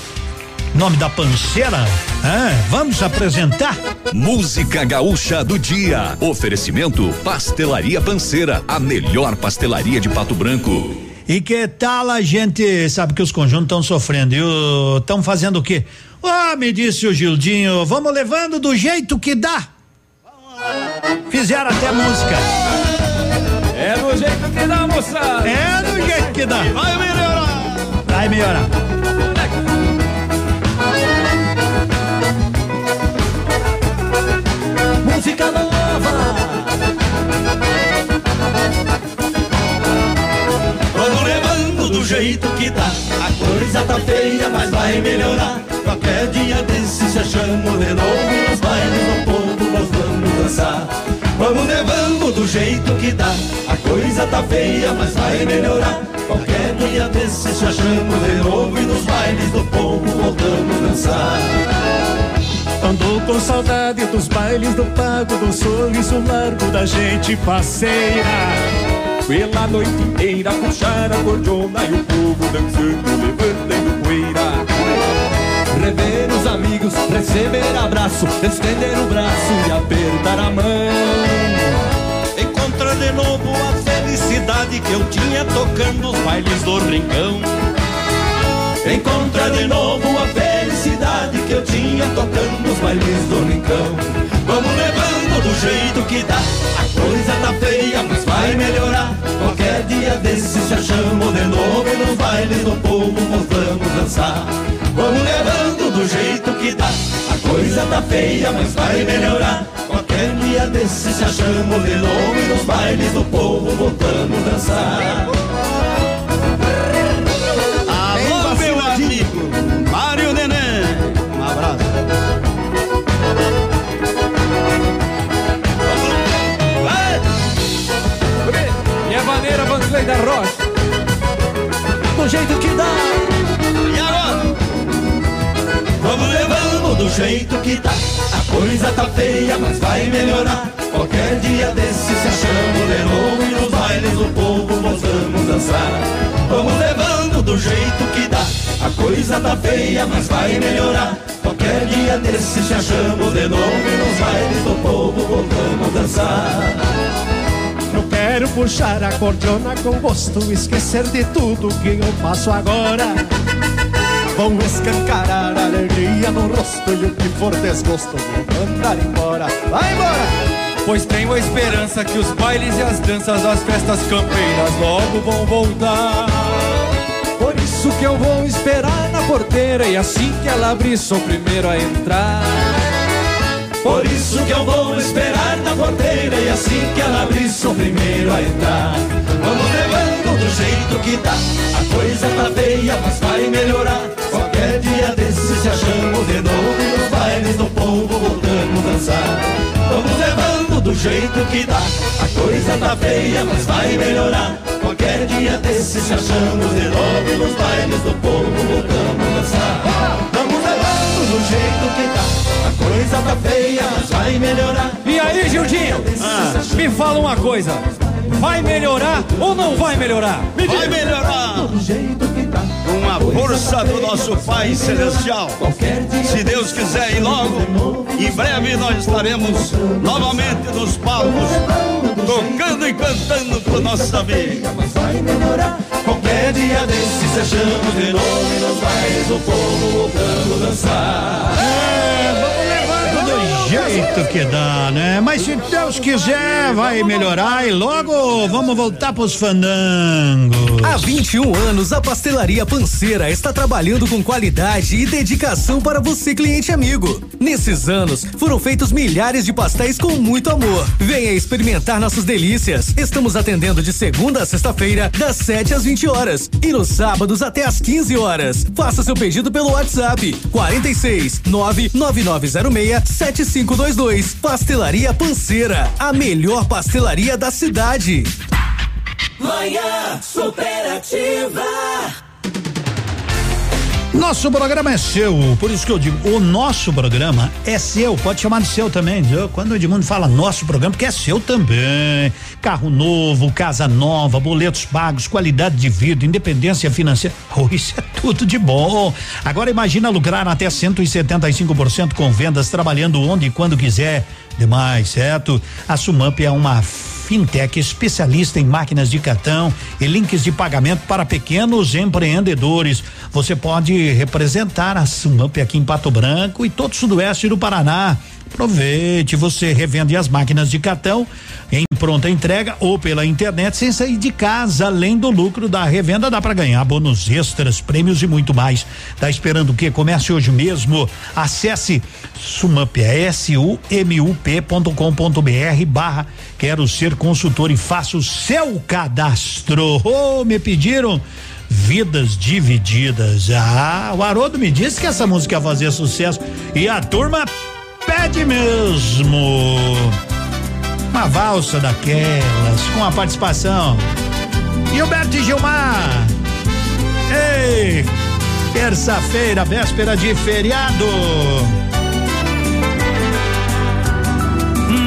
Nome da panceira? Ah, vamos apresentar? Música Gaúcha do Dia. Oferecimento Pastelaria Panceira, a melhor pastelaria de Pato Branco. E que tal a gente, sabe que os conjuntos estão sofrendo e estão fazendo o quê? Ah, me disse o Gildinho, vamos levando do jeito que dá. Fizeram até música. É do jeito que dá, moçada. É do jeito que dá. Vai melhorar. Vai melhorar. Música nova. Vamos levando do jeito que dá. A coisa tá feia, mas vai melhorar. Qualquer dia desse se achamos de novo nos bailes do povo nós vamos dançar. Vamos levando do jeito que dá. A coisa tá feia, mas vai melhorar. Qualquer dia desse se achamos de novo e nos bailes do povo voltamos dançar. Andou com saudade dos bailes do pago, do sorriso largo da gente passeia. Pela noite inteira, puxar a cordiona e o povo dançando, levantando poeira. Rever os amigos, receber abraço, estender o braço e apertar a mão. Encontrar de novo a felicidade que eu tinha tocando os bailes do rincão. Encontra de novo a felicidade que eu tinha tocando os bailes do rincão. Vamos levando do jeito que dá. A coisa tá feia, mas vai melhorar. Qualquer dia desses se achamos de novo e nos bailes do povo voltamos a dançar. Vamos levando do jeito que dá. A coisa tá feia, mas vai melhorar. Qualquer dia desses se achamos de novo e nos bailes do povo voltamos dançar. Vanderlei da Rocha. Do jeito que dá. E agora? Vamos levando do jeito que tá. A coisa tá feia, mas vai melhorar. Qualquer dia desses se achamos novo e nos bailes do povo voltamos a dançar. Vamos levando do jeito que dá. A coisa tá feia, mas vai melhorar. Qualquer dia desses se achamos de novo e nos bailes do povo voltamos a dançar. Quero puxar a cordiona com gosto, esquecer de tudo que eu passo agora. Vão escancarar a alegria no rosto e o que for desgosto vou mandar embora. Vai embora! Pois tenho a esperança que os bailes e as danças das festas campeiras logo vão voltar. Por isso que eu vou esperar na porteira e assim que ela abrir sou o primeiro a entrar. Por isso que eu vou esperar na porteira e assim que ela abrir sou o primeiro a entrar. Vamos levando do jeito que tá. A coisa tá feia, mas vai melhorar. Qualquer dia desses se achamos de novo e nos bailes do povo voltamos a dançar. Vamos levando do jeito que dá. A coisa tá feia, mas vai melhorar. Qualquer dia desses se achamos de novo e nos bailes do povo voltamos a dançar. Do jeito que tá. A coisa tá feia, mas vai melhorar. E aí, Gildinho? me fala uma coisa. Vai melhorar ou não vai melhorar? Me Vai melhorar. Com a força do nosso Pai Celestial. Se Deus quiser e logo, em breve nós estaremos novamente nos palcos, tocando e cantando por nossa vida. vai melhorar. Qualquer dia desses se achamos de novo e nos bailes do povo voltando a dançar. Jeito que dá, né? Mas se Deus quiser, vai melhorar e logo vamos voltar pros fandangos. Há 21 anos, a Pastelaria Panceira está trabalhando com qualidade e dedicação para você, cliente amigo. Nesses anos, foram feitos milhares de pastéis com muito amor. Venha experimentar nossas delícias. Estamos atendendo de segunda a sexta-feira, das 7 às 20 horas e nos sábados até às 15 horas. Faça seu pedido pelo WhatsApp 46 99906 7522. Pastelaria Panceira, a melhor pastelaria da cidade. Manhã superativa. Nosso programa é seu, por isso que eu digo, o nosso programa é seu, pode chamar de seu também. viu? Quando o Edmundo fala nosso programa, porque é seu também. Carro novo, casa nova, boletos pagos, qualidade de vida, independência financeira. Oh, isso é tudo de bom. Agora imagina lucrar até 175% com vendas, trabalhando onde e quando quiser. Demais, certo? A Sumamp é uma fintech especialista em máquinas de cartão e links de pagamento para pequenos empreendedores. Você pode representar a Sumamp aqui em Pato Branco e todo o sudoeste do Paraná. Aproveite, você revende as máquinas de cartão em pronta entrega ou pela internet sem sair de casa. Além do lucro da revenda, dá para ganhar bônus extras, prêmios e muito mais. Tá esperando o quê? Comece hoje mesmo. Acesse Sumap, é S-U-M-U-P.com.br barra quero ser consultor e faça o seu cadastro. Oh, me pediram Vidas Divididas. Ah, o Haroldo me disse que essa música ia fazer sucesso e a turma pede mesmo. Uma valsa daquelas com a participação Gilberto e Gilmar. Ei, terça-feira, véspera de feriado.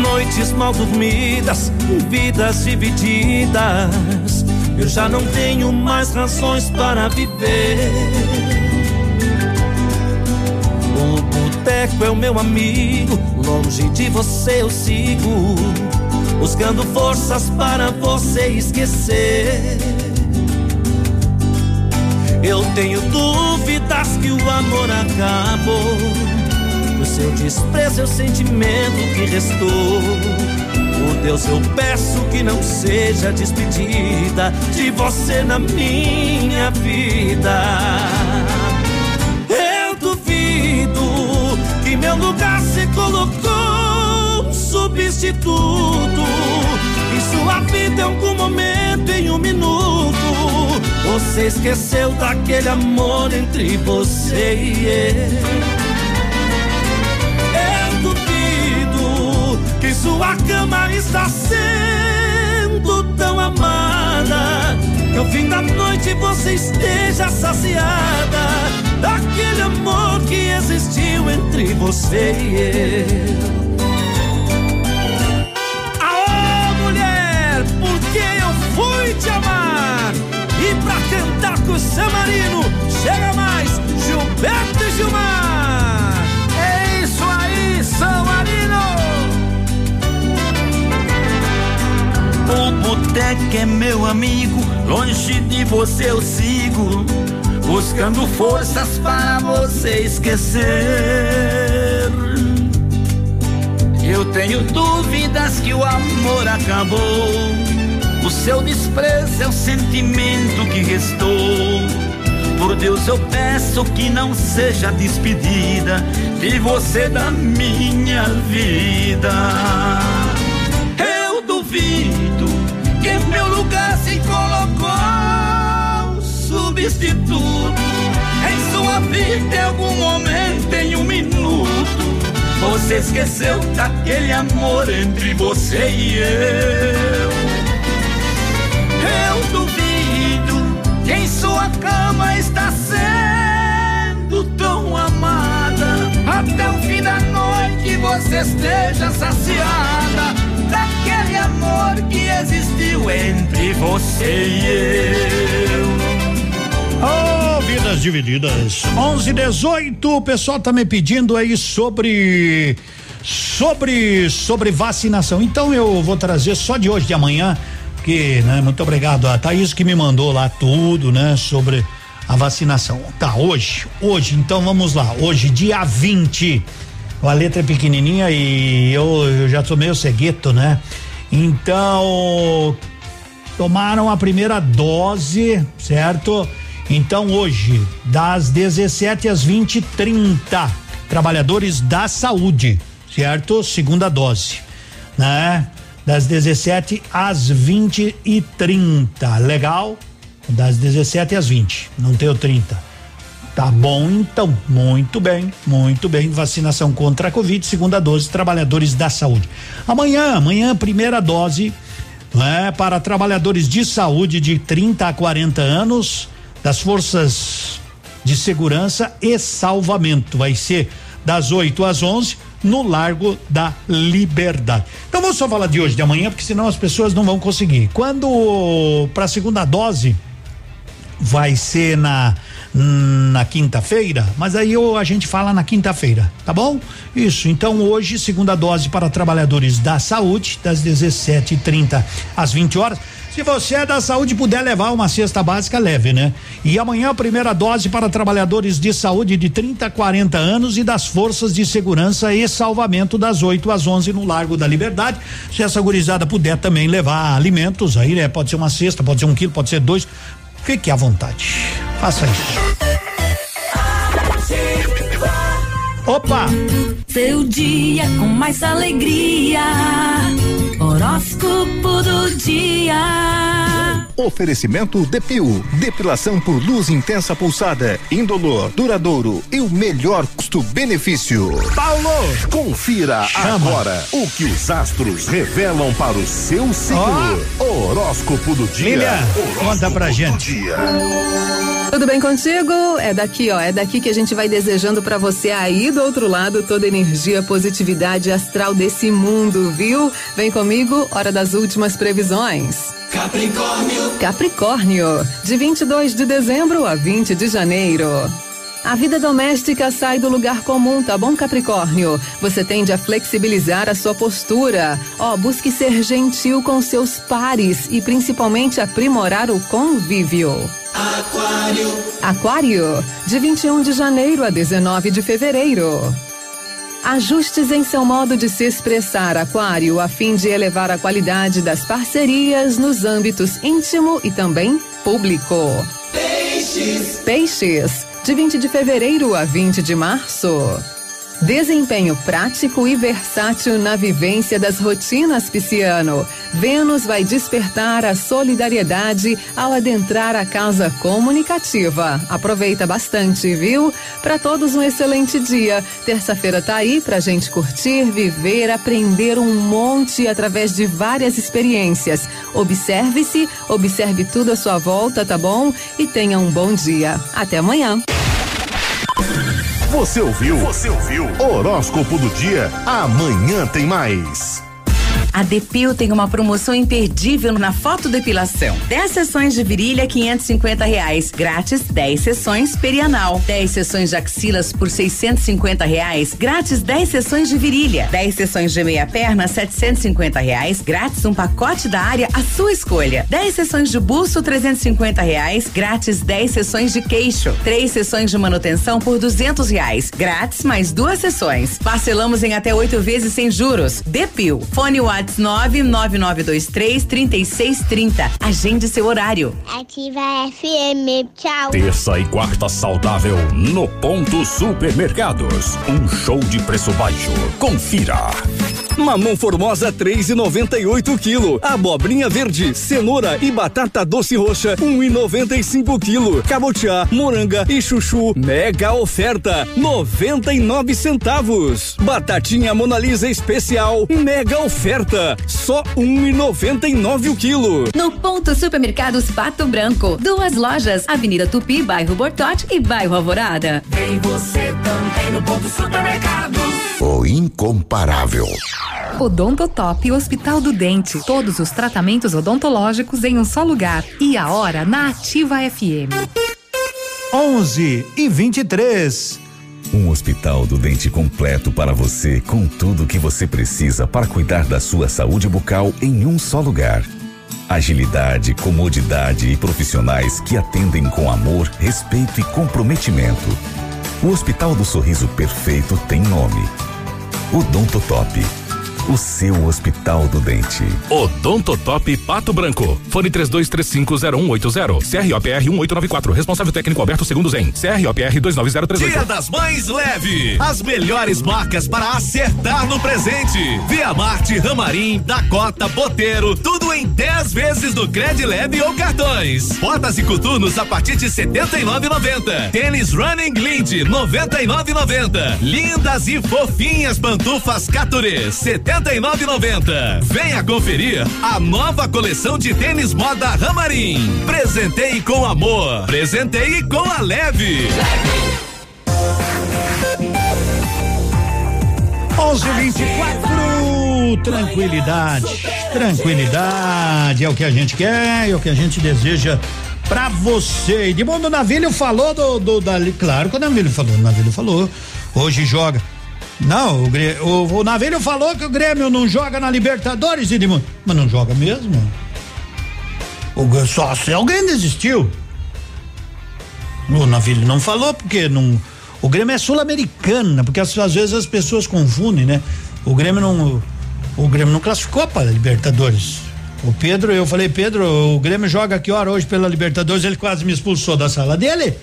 Noites mal dormidas, vidas divididas. Eu já não tenho mais razões para viver. Boteco é o meu amigo, longe de você eu sigo, buscando forças para você esquecer. Eu tenho dúvidas que o amor acabou. O seu desprezo é o sentimento que restou. Por Deus, eu peço que não seja despedida de você na minha vida. Meu lugar se colocou um substituto. Em sua vida, em algum momento, em um minuto, você esqueceu daquele amor entre você e eu. Eu duvido que sua cama está sendo tão amada. Que ao fim da noite você esteja saciada daquele amor que existiu entre você e eu. Aô, mulher, porque eu fui te amar. E pra cantar com o Samarino, chega mais, Gilberto e Gilmar. É isso aí, Samarino. O boteco é meu amigo, longe de você eu sigo, buscando forças para você esquecer. Eu tenho dúvidas que o amor acabou. O seu desprezo é o sentimento que restou. Por Deus eu peço que não seja despedida de você da minha vida. Eu duvido que em meu lugar se colocou substituto. Em sua vida, em algum momento, em um minuto, você esqueceu daquele amor entre você e eu. Eu duvido que em sua cama está sendo tão amada. Até o fim da noite você esteja saciada daquele amor que existiu entre você e eu. Oh, vidas divididas. 11 18, o pessoal tá me pedindo aí sobre sobre sobre vacinação. Então eu vou trazer só de hoje de amanhã, que, né, muito obrigado a Thaís que me mandou lá tudo, né, sobre a vacinação. Tá, hoje, hoje, então vamos lá. Hoje, dia 20. A letra é pequenininha e eu, eu já sou meio cegueto, né? Então, tomaram a primeira dose, certo? Então hoje, das 17 às 20 30 trabalhadores da saúde, certo? Segunda dose, né? Das 17 às 20 e 30, legal? Das 17 às 20, não tenho 30. Tá bom então, muito bem, muito bem. Vacinação contra a Covid, segunda dose, trabalhadores da saúde. Amanhã, amanhã, primeira dose, né, para trabalhadores de saúde de 30 a 40 anos, das forças de segurança e salvamento. Vai ser das 8 às 11 no Largo da Liberdade. Então vamos só falar de hoje, de amanhã, porque senão as pessoas não vão conseguir. Quando para a segunda dose vai ser na na quinta-feira, mas aí eu, a gente fala na quinta-feira, tá bom? Isso. Então hoje segunda dose para trabalhadores da saúde das 17:30 às 20 horas. Se você é da saúde puder levar uma cesta básica, leve, né? E amanhã a primeira dose para trabalhadores de saúde de 30 a 40 anos e das forças de segurança e salvamento das 8 às 11 no Largo da Liberdade. Se essa gurizada puder também levar alimentos aí, né? Pode ser uma cesta, pode ser um quilo, pode ser dois. Fique à vontade. Faça isso. Opa! Seu dia com mais alegria. Horóscopo do dia. Oferecimento Depil, depilação por luz intensa pulsada, indolor, duradouro e o melhor custo-benefício. Paulo, confira Chama. agora o que os astros revelam para o seu signo. Horóscopo do dia. Lilian, Horóscopo conta pra gente. dia. Tudo bem contigo? É daqui, ó. É daqui que a gente vai desejando pra você aí do outro lado toda a energia, positividade astral desse mundo, viu? Vem comigo, hora das últimas previsões. Capricórnio. Capricórnio, de 22 de dezembro a 20 de janeiro. A vida doméstica sai do lugar comum, tá bom, Capricórnio? Você tende a flexibilizar a sua postura. Ó, busque ser gentil com seus pares e principalmente aprimorar o convívio. Aquário. Aquário, de 21 de janeiro a 19 de fevereiro. Ajustes em seu modo de se expressar, Aquário, a fim de elevar a qualidade das parcerias nos âmbitos íntimo e também público. Peixes. Peixes, de 20 de fevereiro a 20 de março. Desempenho prático e versátil na vivência das rotinas pisciano. Vênus vai despertar a solidariedade ao adentrar a casa comunicativa. Aproveita bastante, viu? Para todos um excelente dia. Terça-feira tá aí pra gente curtir, viver, aprender um monte através de várias experiências. Observe-se, observe tudo à sua volta, tá bom? E tenha um bom dia. Até amanhã. Você ouviu? Você ouviu? Horóscopo do dia. Amanhã tem mais. A Depil tem uma promoção imperdível na fotodepilação. 10 sessões de virilha, 550 reais. Grátis, 10 sessões perianal. 10 sessões de axilas por 650 reais. Grátis, 10 sessões de virilha. 10 sessões de meia perna, 750 reais. Grátis, um pacote da área à sua escolha. 10 sessões de busto, 350 reais. Grátis, 10 sessões de queixo. 3 sessões de manutenção por 200 reais. Grátis, mais duas sessões. Parcelamos em até oito vezes sem juros. Depil. Fone WhatsApp 99923 3630. Agende seu horário. Ativa FM, tchau. Terça e quarta saudável no Ponto Supermercados. Um show de preço baixo. Confira. Mamão Formosa 3,98 quilo. Abobrinha verde, cenoura e batata doce roxa 1,95 quilo. Cabotiá, moranga e chuchu mega oferta 99 centavos. Batatinha Monalisa especial mega oferta só 1,99 o quilo. No Ponto Supermercados Pato Branco, duas lojas, Avenida Tupi, bairro Bortote e bairro Alvorada. Tem você também no ponto supermercado. O incomparável. Odontotop Hospital do Dente. Todos os tratamentos odontológicos em um só lugar. E a hora na Ativa FM. 11 e 23. Um hospital do dente completo para você, com tudo o que você precisa para cuidar da sua saúde bucal em um só lugar. Agilidade, comodidade e profissionais que atendem com amor, respeito e comprometimento. O Hospital do Sorriso Perfeito tem nome. Odontotop. O seu Hospital do Dente. Odontotop Pato Branco. Fone 32350180. CROPR 1894. Responsável técnico Alberto Segundo Zen. CROPR 29038. Dia das Mães leve. As melhores marcas para acertar no presente. Via Marte, Ramarim, Dakota, Boteiro, tudo em 10 vezes no Cred Leve ou cartões. Botas e coturnos a partir de 79,90. Tênis Running Glint 99,90. Lindas e fofinhas pantufas Caturê 79,90. Venha conferir a nova coleção de tênis moda Ramarim. Presenteie com amor. Presenteie com a Leve. 11 24 tranquilidade, tranquilidade é o que a gente quer, é o que a gente deseja pra você. Edmundo Navilho falou do, do da, claro que o Navilho falou, o Navilho falou, hoje joga. Não, o, o, o falou que o Grêmio não joga na Libertadores, Edmundo, mas não joga mesmo. O, só se alguém desistiu. O Navilho não falou porque não. O Grêmio é sul-americana, porque às, às vezes as pessoas confundem, né? O Grêmio não. O Grêmio não classificou para Libertadores. O Pedro, eu falei, Pedro, o Grêmio joga que hora hoje pela Libertadores? Ele quase me expulsou da sala dele,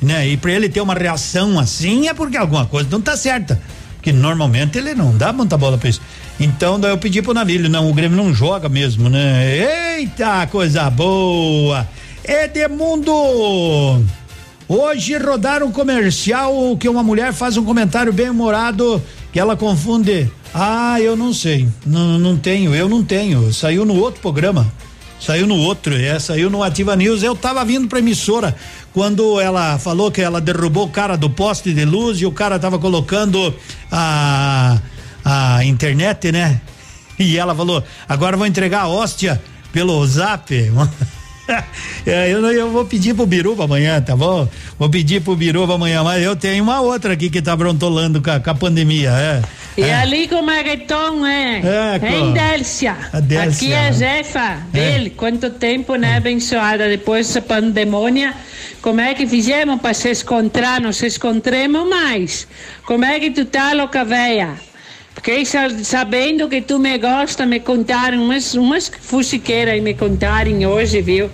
né? E para ele ter uma reação assim é porque alguma coisa não tá certa. Porque normalmente ele não dá muita bola pra isso. Então daí eu pedi pro Navilho, não, o Grêmio não joga mesmo, né? Eita, coisa boa! Edmundo! Hoje rodaram um comercial que uma mulher faz um comentário bem humorado que ela confunde. Ah, eu não sei. Não, não tenho, eu não tenho. Saiu no outro programa. Saiu no outro, é, saiu no Ativa News. Eu tava vindo pra emissora quando ela falou que ela derrubou o cara do poste de luz e o cara tava colocando a, a internet, né? E ela falou: agora vou entregar a hóstia pelo zap. É, eu, eu vou pedir pro Biruba amanhã, tá bom? Vou pedir pro Biruba amanhã, mas eu tenho uma outra aqui que tá brontolando com a, com a pandemia, é. E é. ali com o Magneton, é? É, com- Em Délcia. Délcia. Aqui é a Jefa dele. Quanto tempo, né, abençoada? Depois dessa pandemônia, como é que fizemos para se encontrar? Não se encontremos mais. Como é que tu tá, louca véia? Fiquei sa- sabendo que tu me gosta, me contaram umas, umas fuxiqueiras e me contaram hoje, viu?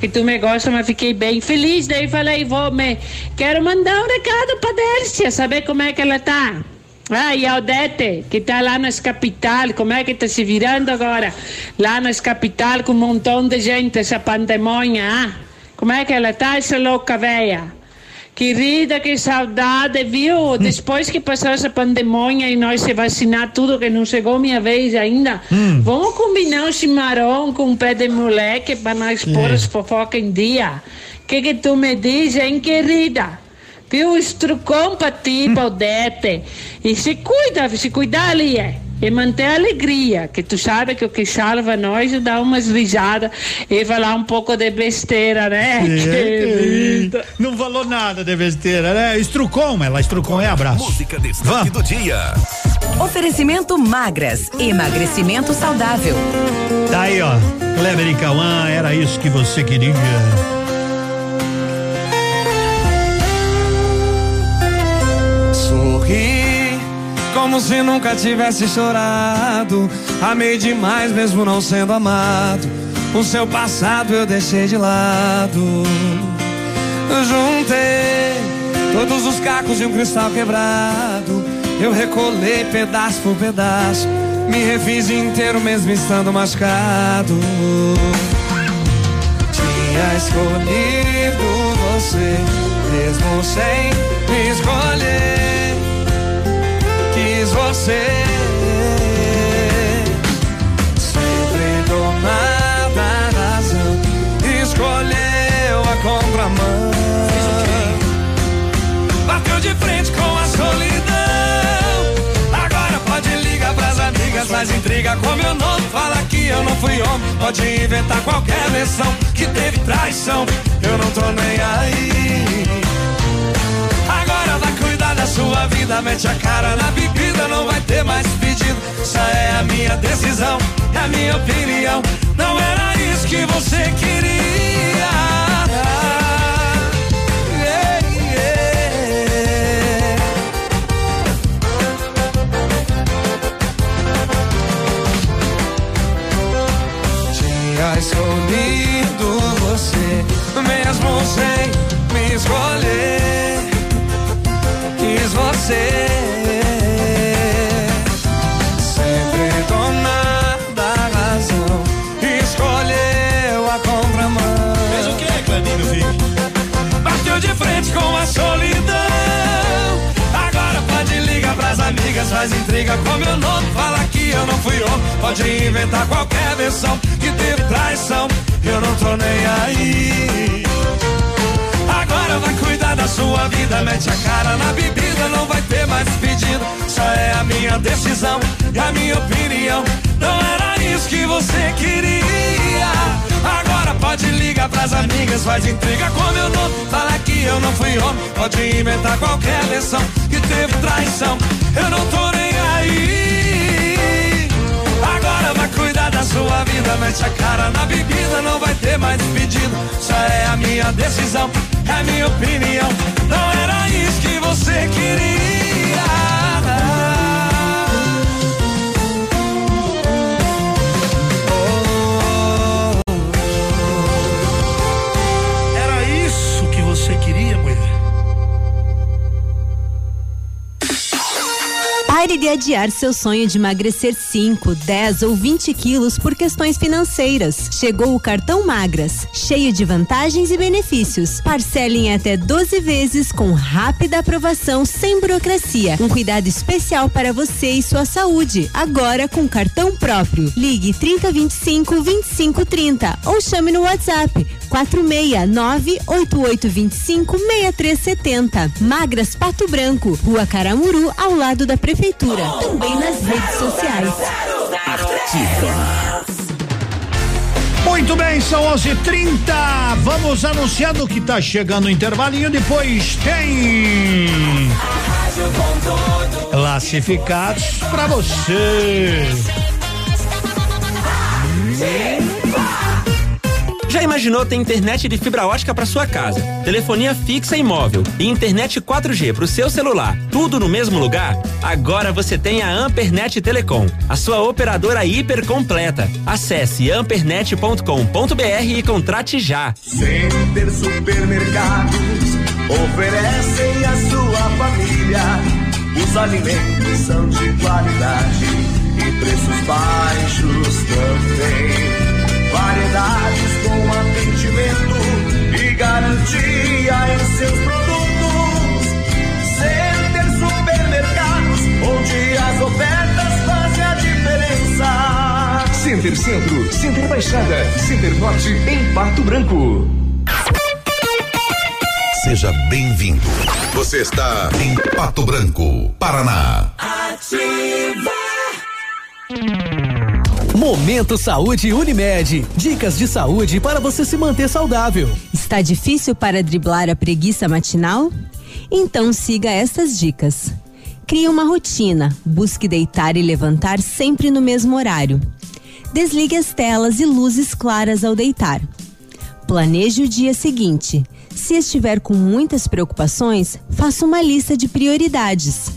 Que tu me gosta, mas fiquei bem feliz. Daí falei, vou me. Quero mandar um recado pra Délcia, saber como é que ela tá. Ah, e a Odete, que tá lá nas capital, como é que tá se virando agora? Lá nas capital com um montão de gente, essa pandemonha, ah? Como é que ela tá, essa louca véia? Querida, que saudade, viu? Depois que passou essa pandemonha e nós se vacinar tudo, que não chegou minha vez ainda, vamos combinar um chimarrão com um pé de moleque para nós pôr É. as fofocas em dia. O que que tu me diz, hein, querida? Viu? Estrucão pra ti, Baudete. E se cuida, se cuidar ali, é. E manter a alegria, que tu sabe que o que salva nós é dar umas risadas e falar um pouco de besteira, né? querida? Não falou nada de besteira, né? Estrucom, ela Estrucom é abraço. Música destaque do dia. Oferecimento magras, emagrecimento saudável. Tá aí, ó. Kleber e Cauã, era isso que você queria. Como se nunca tivesse chorado. Amei demais, mesmo não sendo amado. O seu passado eu deixei de lado. Juntei todos os cacos de um cristal quebrado. Eu recolei pedaço por pedaço. Me refiz inteiro, mesmo estando machucado. Tinha escolhido você, mesmo sem me escolher. Você, sempre tomada a razão. Escolheu a contramão. Bateu de frente com a solidão. Agora pode ligar pras amigas, faz intriga com meu nome. Fala que eu não fui homem. Pode inventar qualquer versão que teve traição. Eu não tô nem aí. Da sua vida, mete a cara na bebida, não vai ter mais pedido. Essa é a minha decisão, é a minha opinião. Não era isso que você queria. Tinha escolhido você, mesmo sem me escolher. Você, sempre dona da razão. Escolheu a contramão. Fez o que, meu filho? Bateu de frente com a solidão. Agora pode ligar pras amigas, faz intriga com meu nome. Fala que eu não fui homem. Pode inventar qualquer versão que teve traição. Eu não tô nem aí. Agora vai cuidar da sua vida, mete a cara na bebida, não vai ter mais pedido. Só é a minha decisão e a minha opinião. Não era isso que você queria. Agora pode ligar pras amigas, faz intriga com meu nome. Fala que eu não fui homem, pode inventar qualquer versão que teve traição. Eu não tô nem aí. Agora vai cuidar da sua vida, mete a cara na bebida, não vai ter mais pedido. Só é a minha decisão, é minha opinião. Não era isso que você queria. Pare de adiar seu sonho de emagrecer 5, 10 ou 20 quilos por questões financeiras. Chegou o cartão Magras, cheio de vantagens e benefícios. Parcele em até 12 vezes com rápida aprovação sem burocracia. Um cuidado especial para você e sua saúde. Agora com cartão próprio. Ligue 3025 2530 ou chame no WhatsApp 469 8825 6370. Magras Pato Branco, Rua Caramuru, ao lado da Prefeitura. Também nas redes sociais. Muito bem, são 11:30. Vamos anunciando que tá chegando o intervalinho. Depois tem classificados para você. Já imaginou ter internet de fibra ótica para sua casa, telefonia fixa e móvel e internet 4G para o seu celular, tudo no mesmo lugar? Agora você tem a Ampernet Telecom, a sua operadora hiper completa. Acesse ampernet.com.br e contrate já. Center Supermercados oferecem à sua família Os alimentos são de qualidade e preços baixos também. Variedades com atendimento e garantia em seus produtos. Center Supermercados, onde as ofertas fazem a diferença. Center Centro, Center Baixada, Center Norte, em Pato Branco. Seja bem-vindo. Você está em Pato Branco, Paraná. Ativa. Momento Saúde Unimed. Dicas de saúde para você se manter saudável. Está difícil para driblar a preguiça matinal? Então siga estas dicas. Crie uma rotina. Busque deitar e levantar sempre no mesmo horário. Desligue as telas e luzes claras ao deitar. Planeje o dia seguinte. Se estiver com muitas preocupações, faça uma lista de prioridades.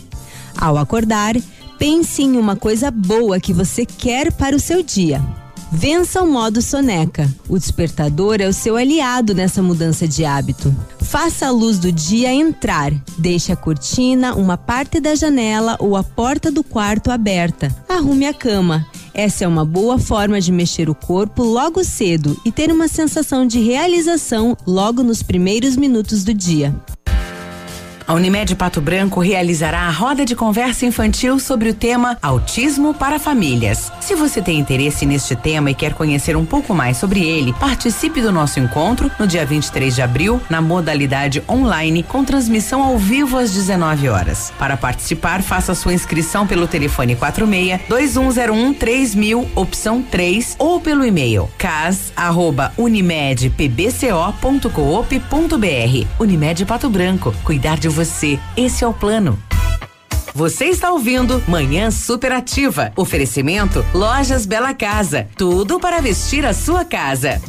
Ao acordar, pense em uma coisa boa que você quer para o seu dia. Vença o modo soneca. O despertador é o seu aliado nessa mudança de hábito. Faça a luz do dia entrar. Deixe a cortina, uma parte da janela ou a porta do quarto aberta. Arrume a cama. Essa é uma boa forma de mexer o corpo logo cedo e ter uma sensação de realização logo nos primeiros minutos do dia. A Unimed Pato Branco realizará a roda de conversa infantil sobre o tema Autismo para Famílias. Se você tem interesse neste tema e quer conhecer um pouco mais sobre ele, participe do nosso encontro no dia 23 de abril, na modalidade online, com transmissão ao vivo às 19 horas. Para participar, faça sua inscrição pelo telefone 46 2101 3000, opção 3, ou pelo e-mail cas@unimedpbco.coop.br. Unimed Pato Branco, cuidar de você. Esse é o plano. Você está ouvindo Manhã Superativa. Oferecimento Lojas Bela Casa. Tudo para vestir a sua casa.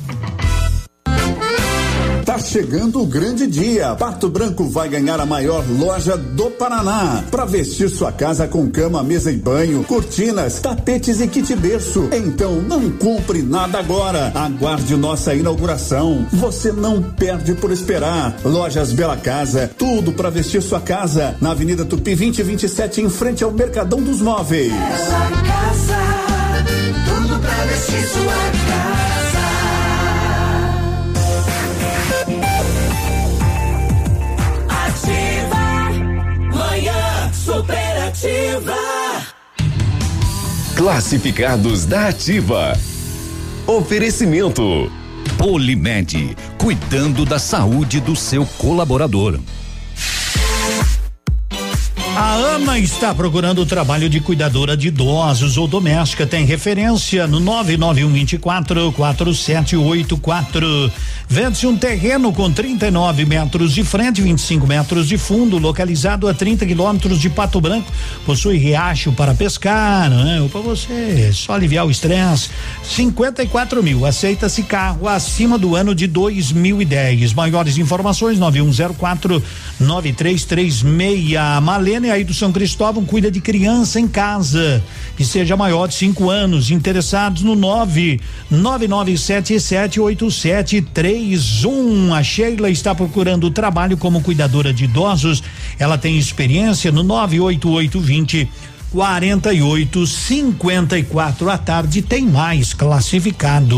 Chegando o grande dia. Pato Branco vai ganhar a maior loja do Paraná. Para vestir sua casa com cama, mesa e banho, cortinas, tapetes e kit berço. Então não compre nada agora. Aguarde nossa inauguração. Você não perde por esperar. Lojas Bela Casa, tudo para vestir sua casa. Na Avenida Tupi 2027, em frente ao Mercadão dos Móveis. Bela Casa, tudo pra vestir sua casa. Superativa. Classificados da Ativa. Oferecimento. Polimed, cuidando da saúde do seu colaborador. A Ana está procurando trabalho de cuidadora de idosos ou doméstica. Tem referência no 99124 4784. Vende-se um terreno com 39 metros de frente, 25 metros de fundo, localizado a 30 quilômetros de Pato Branco. Possui riacho para pescar, né? Ou para você só aliviar o estresse. 54 mil. Aceita-se carro acima do ano de 2010. Maiores informações: 9104 9336. Malene aí do São Cristóvão cuida de criança em casa que seja maior de cinco anos. Interessados no nove nove nove sete sete oito sete três um. A Sheila está procurando trabalho como cuidadora de idosos. Ela tem experiência no nove oito oito vinte 48 54 à tarde tem mais classificados.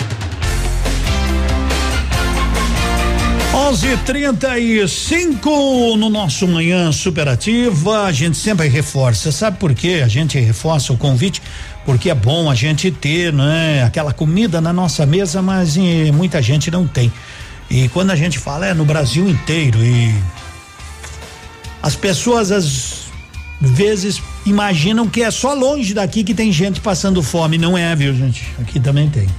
11:35 no nosso manhã superativa. A gente sempre reforça. Sabe por quê? A gente reforça o convite porque é bom a gente ter, né, aquela comida na nossa mesa, mas eh, muita gente não tem. E quando a gente fala é no Brasil inteiro e as pessoas às vezes imaginam que é só longe daqui que tem gente passando fome, não é, viu, gente? Aqui também tem.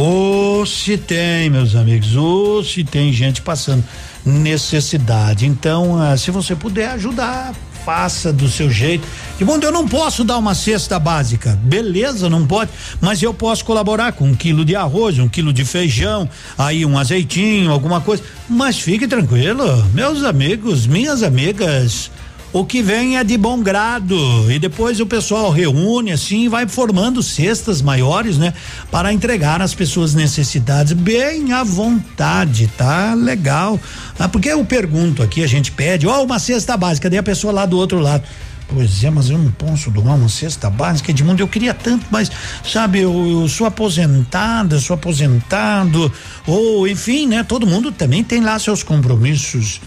Ou se tem, meus amigos, ou se tem gente passando necessidade. Então, ah, se você puder ajudar, faça do seu jeito. E bom, eu não posso dar uma cesta básica, beleza, não pode, mas eu posso colaborar com um quilo de arroz, um quilo de feijão, aí um azeitinho, alguma coisa. Mas fique tranquilo, meus amigos, minhas amigas. O que vem é de bom grado e depois o pessoal reúne assim vai formando cestas maiores, né? Para entregar às pessoas necessidades bem à vontade, tá? Legal. Ah, porque eu pergunto aqui, a gente pede, ó, oh, uma cesta básica, daí a pessoa lá do outro lado. Pois é, mas eu não posso doar uma cesta básica, Edmundo, eu queria tanto, mas, sabe, eu, eu, sou aposentada, sou aposentado, ou enfim, né? Todo mundo também tem lá seus compromissos.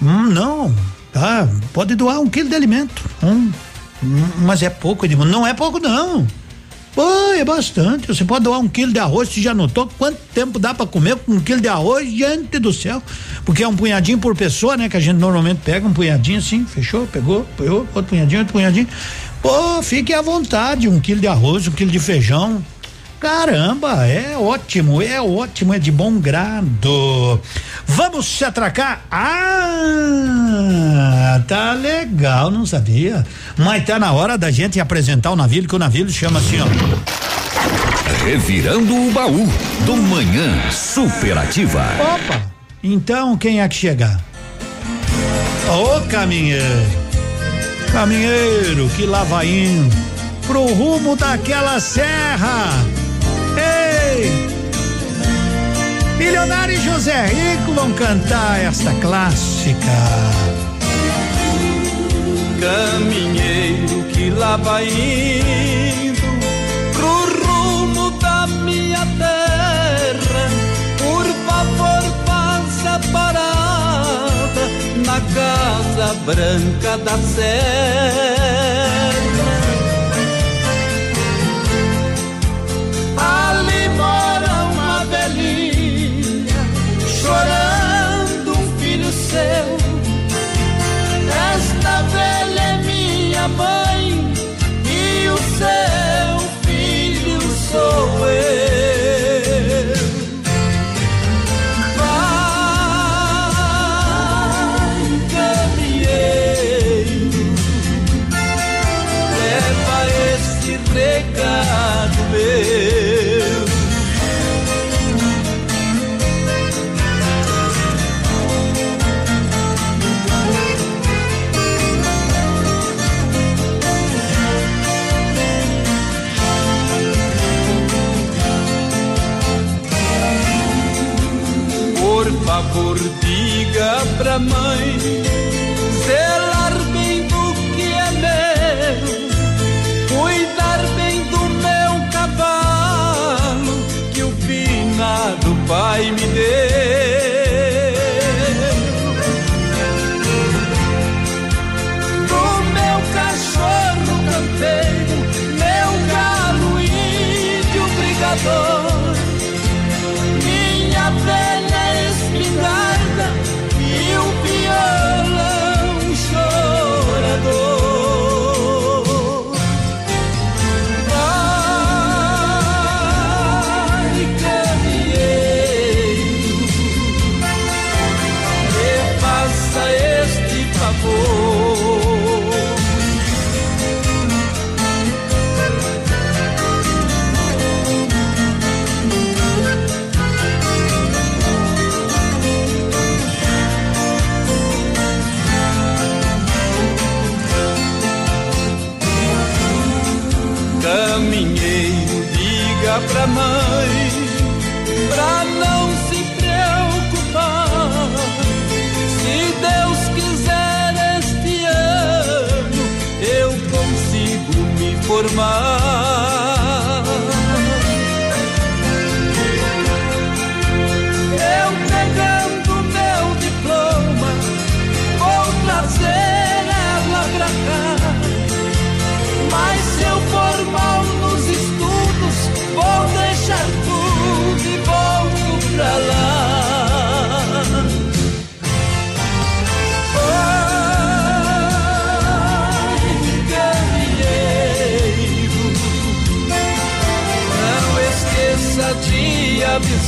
Hum, não, Tá, pode doar um quilo de alimento. Um, um, mas é pouco, Edmundo. Não é pouco, não. Pô, é bastante. Você pode doar um quilo de arroz, você já notou quanto tempo dá para comer com um quilo de arroz, gente do céu. Porque é um punhadinho por pessoa, né? Que a gente normalmente pega um punhadinho assim, fechou, pegou, pegou, outro punhadinho, outro punhadinho. Pô, fique à vontade, um quilo de arroz, um quilo de feijão, Caramba, é ótimo, é ótimo, é de bom grado. Vamos se atracar? Ah, tá legal, não sabia. Mas tá na hora da gente apresentar o navio, que o navio chama assim, ó. Revirando o baú do Manhã Superativa. Opa! Então quem é que chega? Ô caminheiro, caminheiro que lá vai indo pro rumo daquela serra Ei! Milionário José Rico vão cantar esta clássica. Caminheiro que lá vai indo pro rumo da minha terra, por favor faça parada na casa branca da serra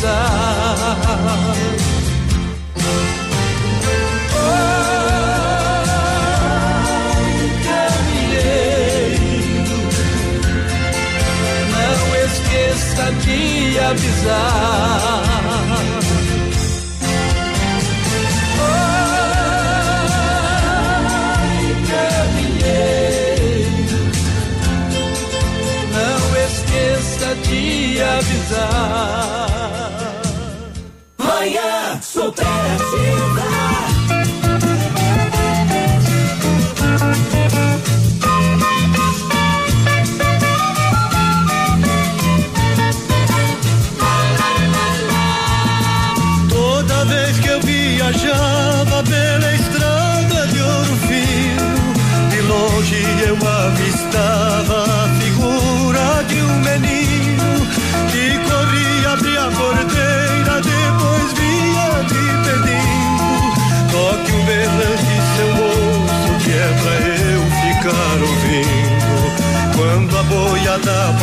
pensar. Oh, não esqueça de avisar. te avisar.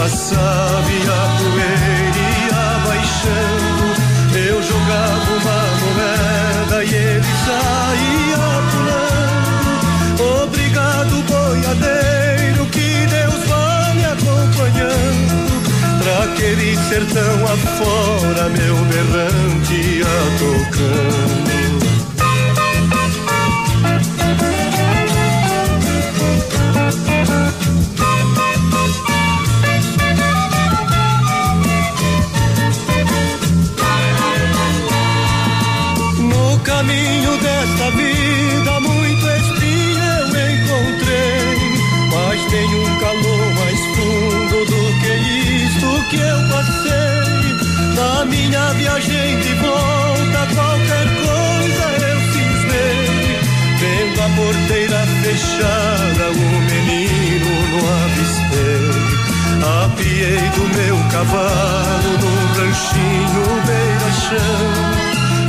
Passava e a poeira ia baixando. Eu jogava uma moeda e ele saía pulando. Obrigado, boiadeiro, que Deus vá me acompanhando. Pra aquele sertão afora, meu berrante ia tocando. Fechada, o menino não avistei. Apiei do meu cavalo num ranchinho beira-chão.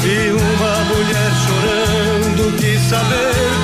E uma mulher chorando quis saber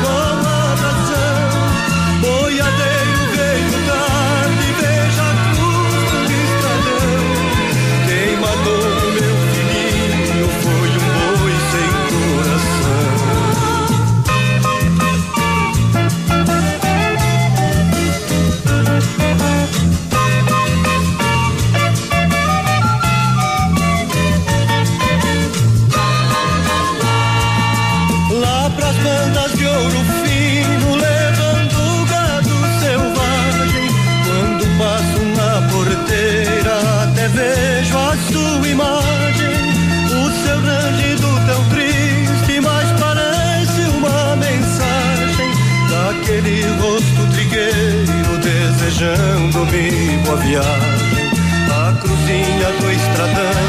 desejando-me boa viagem. A cruzinha do estradão,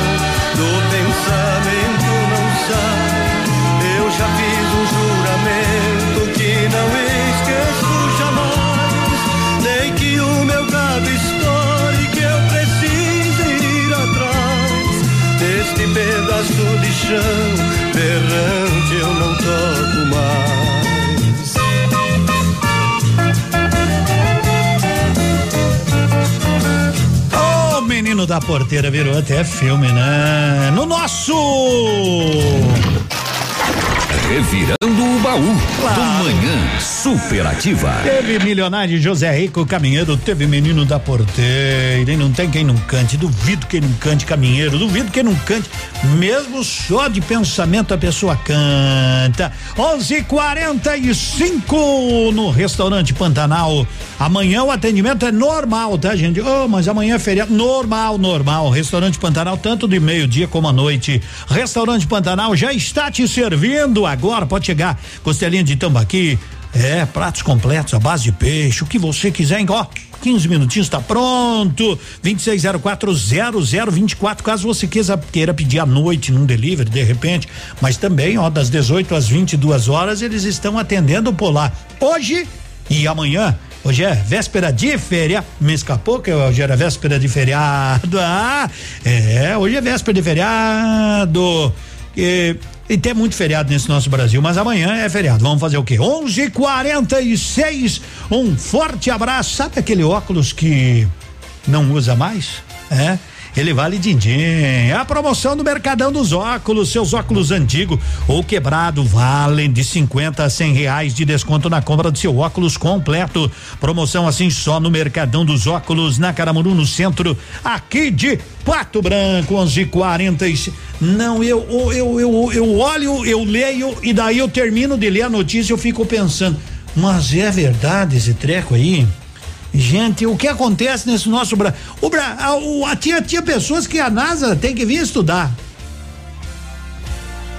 do pensamento não sai. Eu já fiz um juramento que não esqueço jamais. Nem que o meu gado estoure, que eu preciso ir atrás. Deste pedaço de chão, menino da porteira virou até filme, né? No nosso. Revirando o baú do Manhã Superativa. Teve milionário José Rico caminheiro, teve menino da porteira, e não tem quem não cante, duvido quem não cante caminheiro, duvido quem não cante, mesmo só de pensamento a pessoa canta. 11:45 no restaurante Pantanal. Amanhã o atendimento é normal, tá, gente? Oh, mas amanhã é feriado. Normal, normal. Restaurante Pantanal, tanto de meio-dia como à noite. Restaurante Pantanal já está te servindo agora. Pode chegar. Costelinha de tambaqui. É, pratos completos, à base de peixe, o que você quiser, ó. 15 minutinhos está pronto. 26040024, caso você queira, queira pedir à noite num delivery, de repente. Mas também, ó, das 18 às 22 horas, eles estão atendendo por lá. Hoje e amanhã. Hoje é véspera de férias. Me escapou que hoje era véspera de feriado. Ah, é, hoje é véspera de feriado. E, e tem muito feriado nesse nosso Brasil, mas amanhã é feriado. Vamos fazer o quê? 11:46. Um forte abraço. Sabe aquele óculos que não usa mais? É. Ele vale din-din. É a promoção do Mercadão dos Óculos. Seus óculos antigo ou quebrado valem de 50 a 100 reais de desconto na compra do seu óculos completo. Promoção assim só no Mercadão dos Óculos, na Caramuru, no centro, aqui de Pato Branco, 11:45. Não, eu, eu, eu, eu olho, eu leio e daí eu termino de ler a notícia, eu fico pensando, mas é verdade esse treco aí? Gente, o que acontece nesse nosso Brasil? O, Bra a, a, tinha, tinha pessoas que a NASA tem que vir estudar.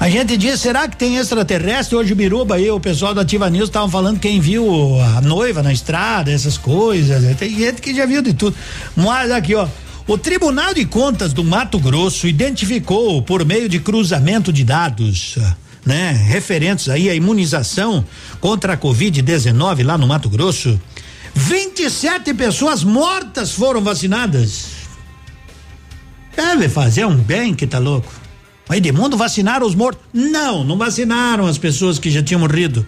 A gente diz, será que tem extraterrestre? Hoje, Biruba aí, o pessoal da Ativa News estavam falando quem viu a noiva na estrada, essas coisas. Tem gente que já viu de tudo. Mas aqui, ó. O Tribunal de Contas do Mato Grosso identificou, por meio de cruzamento de dados, né, referentes aí à imunização contra a Covid-19 lá no Mato Grosso, 27 pessoas mortas foram vacinadas. Deve fazer um bem que tá louco. O Edmundo vacinaram os mortos? Não, não vacinaram as pessoas que já tinham morrido.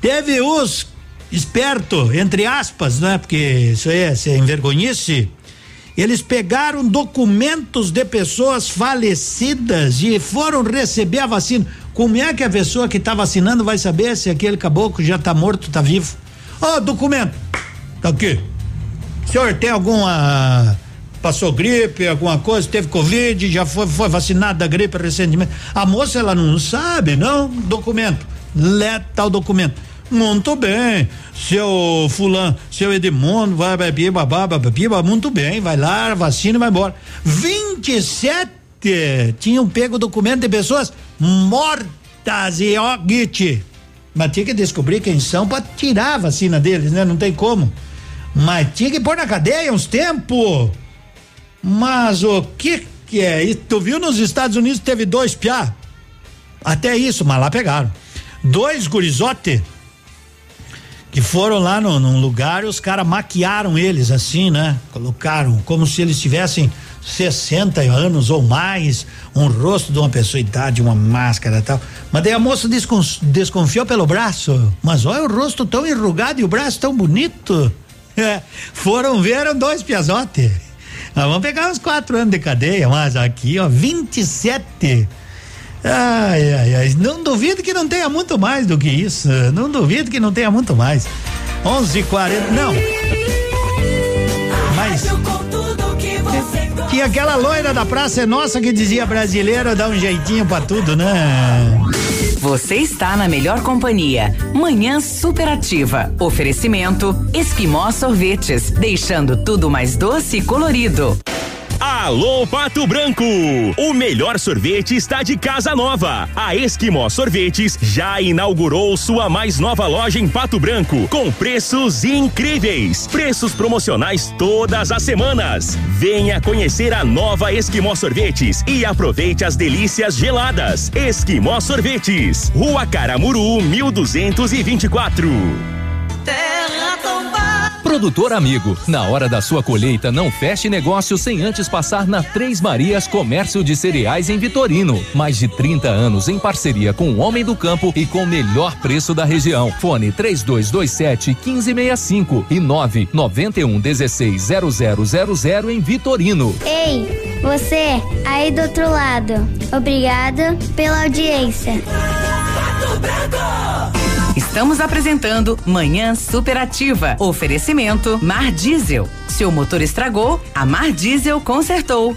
Teve os esperto, entre aspas, né? Porque isso aí é, isso é envergonhice. Eles pegaram documentos de pessoas falecidas e foram receber a vacina. Como é que a pessoa que está vacinando vai saber se aquele caboclo já está morto, está vivo? Ó, oh, documento. Tá aqui. O senhor tem alguma passou gripe, alguma coisa, teve covid, já foi, foi da gripe recentemente. A moça ela não sabe, não? Documento. Lê tal documento. Muito bem, seu fulano, seu Edmundo, vai, biba, baba, biba, muito bem, vai lá, vacina e vai embora. 27 tinham pego documento de pessoas mortas e ó, Git. Mas tinha que descobrir quem são para tirar a vacina deles, né? Não tem como. Mas tinha que pôr na cadeia uns tempos. Mas o que que é? E tu viu nos Estados Unidos teve dois piá? Até isso, mas lá pegaram. Dois gurizote que foram lá no, num lugar e os caras maquiaram eles assim, né? Colocaram como se eles tivessem 60 anos ou mais, um rosto de uma pessoa idade, uma máscara e tal. Mas daí a moça desconfiou pelo braço. Mas olha o rosto tão enrugado e o braço tão bonito. É, foram ver, eram dois piazote. Nós vamos pegar uns quatro anos de cadeia, mas aqui, ó, 27 Ai, ai, ai. Não duvido que não tenha muito mais do que isso. Não duvido que não tenha muito mais. 11:40 Não. Mas. Tinha aquela loira da Praça é Nossa que dizia brasileiro dá um jeitinho pra tudo, né? Você está na melhor companhia. Manhã superativa. Oferecimento Esquimó Sorvetes, deixando tudo mais doce e colorido. Alô Pato Branco! O melhor sorvete está de casa nova. A Esquimó Sorvetes já inaugurou sua mais nova loja em Pato Branco com preços incríveis. Preços promocionais todas as semanas. Venha conhecer a nova Esquimó Sorvetes e aproveite as delícias geladas. Esquimó Sorvetes, Rua Caramuru, 1224. Terra Produtor amigo, na hora da sua colheita, não feche negócio sem antes passar na Três Marias Comércio de Cereais em Vitorino. Mais de 30 anos em parceria com o Homem do Campo e com o melhor preço da região. Fone 3227 1565 e 991 16 0000 em Vitorino. Ei, você aí do outro lado. Obrigada pela audiência. Estamos apresentando Manhã Superativa. Oferecimento Mar Diesel. Seu motor estragou, a Mar Diesel consertou.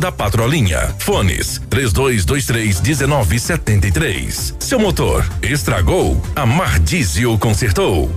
da Patrolinha. Fones 3223 1973. Seu motor estragou, a Mar Diesel consertou.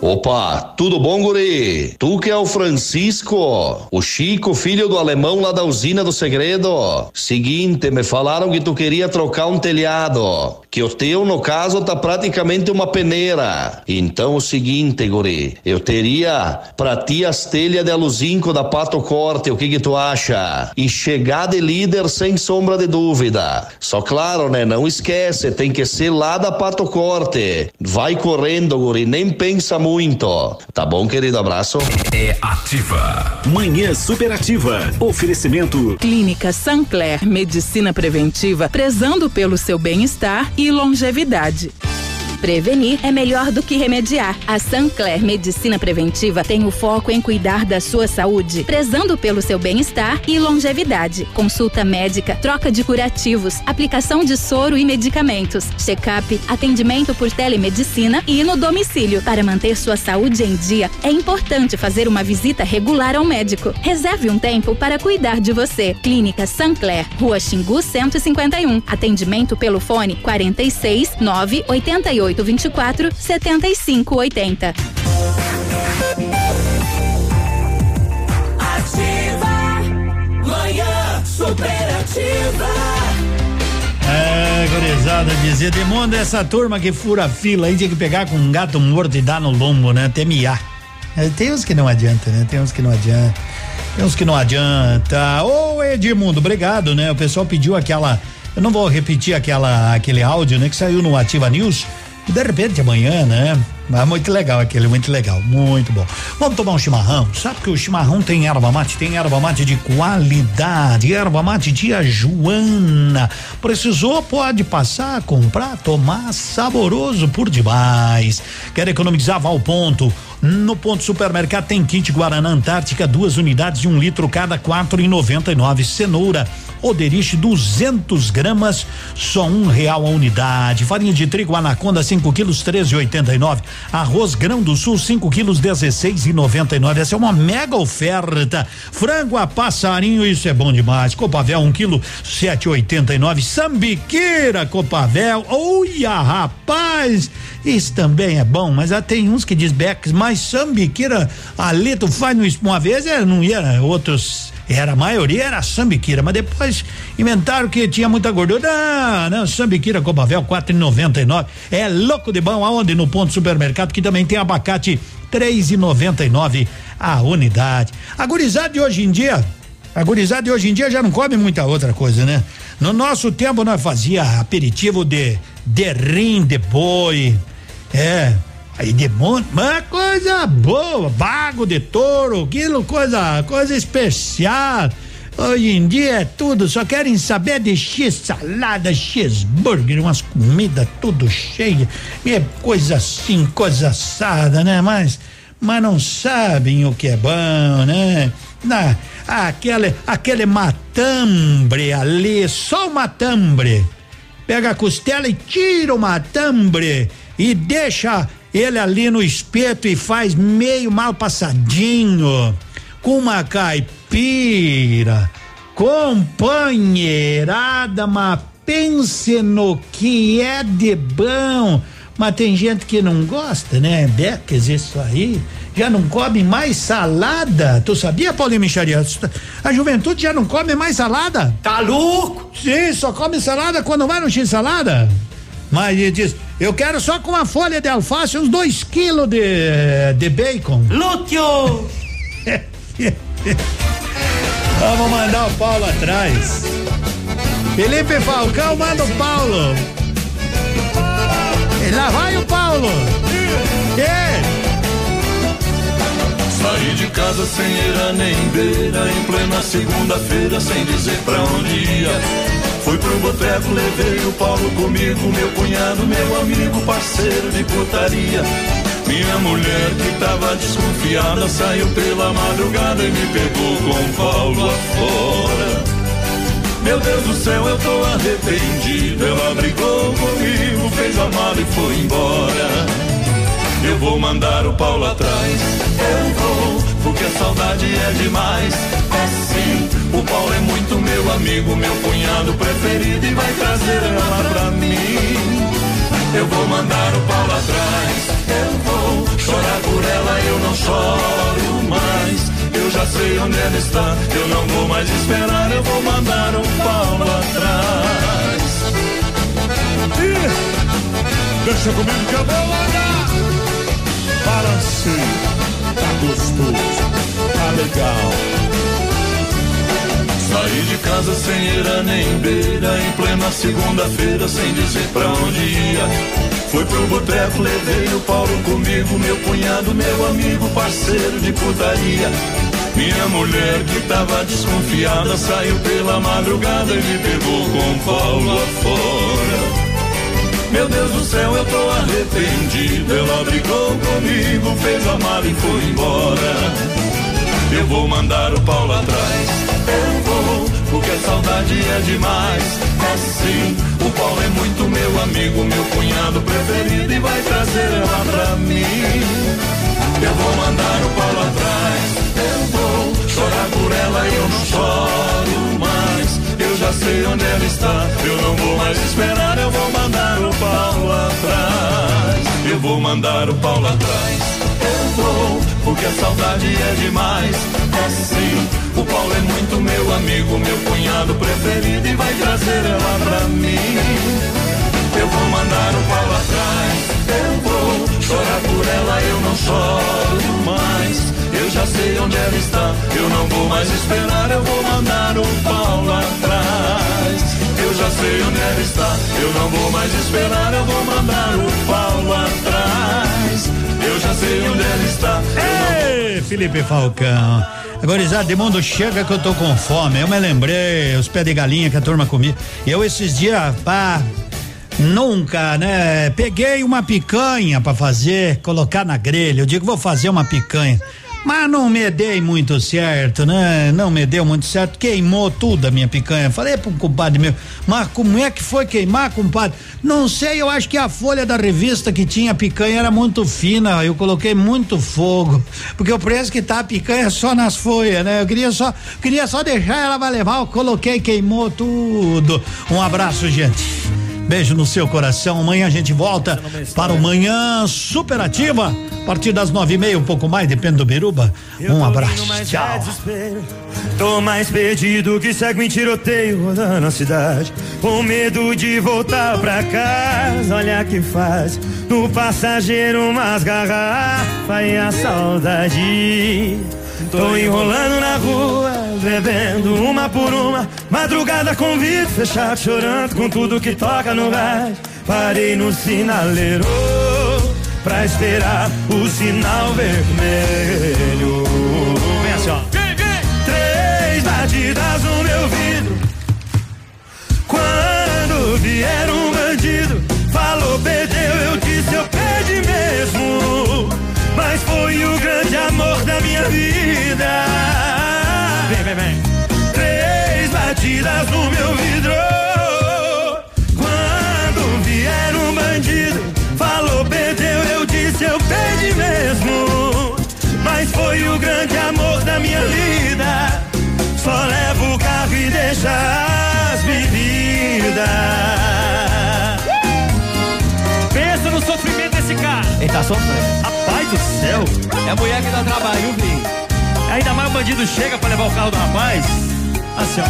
Opa, tudo bom, guri? Tu que é o Francisco, o Chico, filho do alemão lá da usina do segredo. Seguinte, me falaram que tu queria trocar um telhado, que o teu, no caso, tá praticamente uma peneira. Então, o seguinte, guri, eu teria pra ti as telhas de aluzinco da Pato Corte, o que que tu acha? E chegar de líder sem sombra de dúvida. Só claro, né, não esquece, tem que ser lá da Pato Corte. Vai correndo, guri, nem pensa muito. Tá bom, querido? Abraço. É ativa. Manhã superativa. Oferecimento. Clínica Sancler, medicina preventiva, prezando pelo seu bem-estar e longevidade. Prevenir é melhor do que remediar. A Sancler Medicina Preventiva tem o foco em cuidar da sua saúde, prezando pelo seu bem-estar e longevidade. Consulta médica, troca de curativos, aplicação de soro e medicamentos, check-up, atendimento por telemedicina e no domicílio. Para manter sua saúde em dia, é importante fazer uma visita regular ao médico. Reserve um tempo para cuidar de você. Clínica Sancler, Rua Xingu 151. Atendimento pelo fone 46 988 3824 7580. Ativa Manhã Superativa. É, gurizada, dizia, demônio essa turma que fura a fila aí tinha que pegar com um gato morto e dar no lombo, né? Até miar. É, tem uns que não adianta, né? Tem uns que não adianta. Tem uns que não adianta. Ô Edmundo, obrigado, né? O pessoal pediu aquela. Eu não vou repetir aquela, aquele áudio, né? Que saiu no Ativa News. De repente amanhã, né? Mas muito legal aquele, muito legal, muito bom. Vamos tomar um chimarrão? Sabe que o chimarrão tem erva mate, tem erva mate de qualidade, erva mate tia Joana. Precisou, pode passar, comprar, tomar, saboroso por demais. Quer economizar? Vá ao ponto. No ponto supermercado tem kit Guaraná Antártica, duas unidades de um litro cada, quatro e noventa e nove. Cenoura Oderich 200 gramas, só um real a unidade. Farinha de trigo Anaconda 5 quilos 13,89. Arroz Grão do Sul 5 quilos 16,99. Essa é uma mega oferta. Frango a passarinho, isso é bom demais. Copavel 1 um quilo 7,89. Sambiqueira Copavel, olha rapaz, isso também é bom, mas já tem uns que diz Bex, mas sambiqueira ali tu faz no uma vez, é, não ia outros era a maioria era sambiquira, mas depois inventaram que tinha muita gordura. Não, não, sambiquira Copavel 4,99. É louco de bom aonde no ponto supermercado que também tem abacate 3,99 a unidade. A gurizada de hoje em dia, a gurizada de hoje em dia já não come muita outra coisa, né? No nosso tempo nós fazia aperitivo de de rim de boi. É, Aí de monte, uma coisa boa, bago de touro, aquilo, coisa, coisa especial. Hoje em dia é tudo, só querem saber de X salada, X burger, umas comidas tudo cheia, é coisa assim, coisa assada, né? Mas, mas não sabem o que é bom, né? Na, aquele, aquele matambre ali, só o matambre. Pega a costela e tira o matambre e deixa ele ali no espeto e faz meio mal passadinho, com uma caipira, companheirada, mas pense no que é de bom. Mas tem gente que não gosta, né? Beques, isso aí. Já não come mais salada. Tu sabia, Paulinho Micharia? A juventude já não come mais salada. Tá louco? Sim, só come salada quando vai no X-salada. Mas ele diz, eu quero só com uma folha de alface, uns dois quilos de, de bacon. Lúcio! Vamos mandar o Paulo atrás. Felipe Falcão, manda o Paulo. E lá vai o Paulo. E? Saí de casa sem ir nem beira, em plena segunda-feira, sem dizer pra onde ia. Fui pro boteco, levei o Paulo comigo, meu cunhado, meu amigo, parceiro de putaria. Minha mulher que tava desconfiada saiu pela madrugada e me pegou com o Paulo afora. Meu Deus do céu, eu tô arrependido. Ela brigou comigo, fez a mala e foi embora. Eu vou mandar o Paulo atrás, eu vou, porque a saudade é demais. O Paulo é muito meu amigo, meu cunhado preferido e vai trazer ela pra mim. Eu vou mandar o Paulo atrás, eu vou chorar por ela, eu não choro mais. Eu já sei onde ela está, eu não vou mais esperar, eu vou mandar o Paulo atrás. Deixa comigo que eu vou largar. Balancei, tá gostoso, tá legal. Saí de casa sem ir nem beira, em plena segunda-feira, sem dizer pra onde ia. Fui pro boteco, levei o Paulo comigo, meu cunhado, meu amigo, parceiro de putaria. Minha mulher que tava desconfiada saiu pela madrugada e me pegou com o Paulo afora. Meu Deus do céu, eu tô arrependido. Ela brigou comigo, fez a mala e foi embora. Eu vou mandar o Paulo atrás. Eu vou, porque a saudade é demais. É sim, o Paulo é muito meu amigo, meu cunhado preferido e vai trazer ela pra mim. Eu vou mandar o Paulo atrás. Eu vou chorar por ela e eu não choro mais. Eu já sei onde ela está. Eu não vou mais esperar. Eu vou mandar o Paulo atrás. Eu vou mandar o Paulo atrás vou, porque a saudade é demais. É sim, o Paulo é muito meu amigo, meu cunhado preferido e vai trazer ela pra mim. Eu vou mandar o Paulo atrás, eu vou chorar por ela, eu não choro mais. mais esperar, eu vou mandar o Paulo atrás. Eu já sei onde ela está, eu não vou mais esperar, eu vou mandar o Paulo atrás. Eu já sei onde ela está. Ei, Felipe Falcão. Agora, de mundo chega que eu tô com fome. Eu me lembrei, os pés de galinha que a turma comia. Eu esses dias, pá, nunca, né? Peguei uma picanha para fazer, colocar na grelha. Eu digo, vou fazer uma picanha. Mas não me dei muito certo, né? Não me deu muito certo. Queimou tudo a minha picanha. Falei pro compadre meu, mas como é que foi queimar, compadre? Não sei, eu acho que a folha da revista que tinha picanha era muito fina. Eu coloquei muito fogo. Porque o preço que tá a picanha é só nas folhas, né? Eu queria só, queria só deixar ela vai levar. Eu coloquei, queimou tudo. Um abraço, gente. Beijo no seu coração. Amanhã a gente volta para o Manhã Superativa. A partir das nove e meia, um pouco mais, depende do Biruba. Um abraço. Tchau. Tô mais perdido que segue em tiroteio rodando a cidade. Com medo de voltar pra casa, olha que faz. No passageiro umas garrafas e a saudade. Tô enrolando na rua, bebendo uma por uma. Madrugada com vidro fechado, chorando com tudo que toca no rádio. Parei no sinaleiro pra esperar o sinal vermelho. Vem assim, ó. Três batidas no meu vidro. Quando vier um bandido, falou, perdeu, eu disse, eu perdi mesmo. Mas foi o grande amor da minha vida. Vem, vem, vem. Três batidas no meu vidro. Quando vier um bandido, falou, perdeu, eu disse, eu perdi mesmo. Mas foi o grande amor da minha vida. Só levo o carro e deixa as bebidas. Pensa no sofrimento desse cara. Ele tá sofrendo. Rapaz do céu. É a mulher que dá trabalho, viu? Ainda mais o bandido chega pra levar o carro do rapaz. Assim, ó.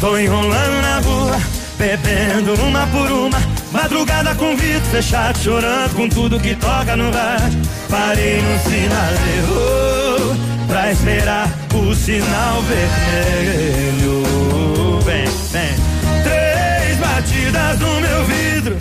Tô enrolando na rua, bebendo uma por uma. Madrugada com vidro fechado, chorando com tudo que toca no rádio. Parei no sinaleiro pra esperar o sinal vermelho. Vem, vem. Três batidas no meu vidro.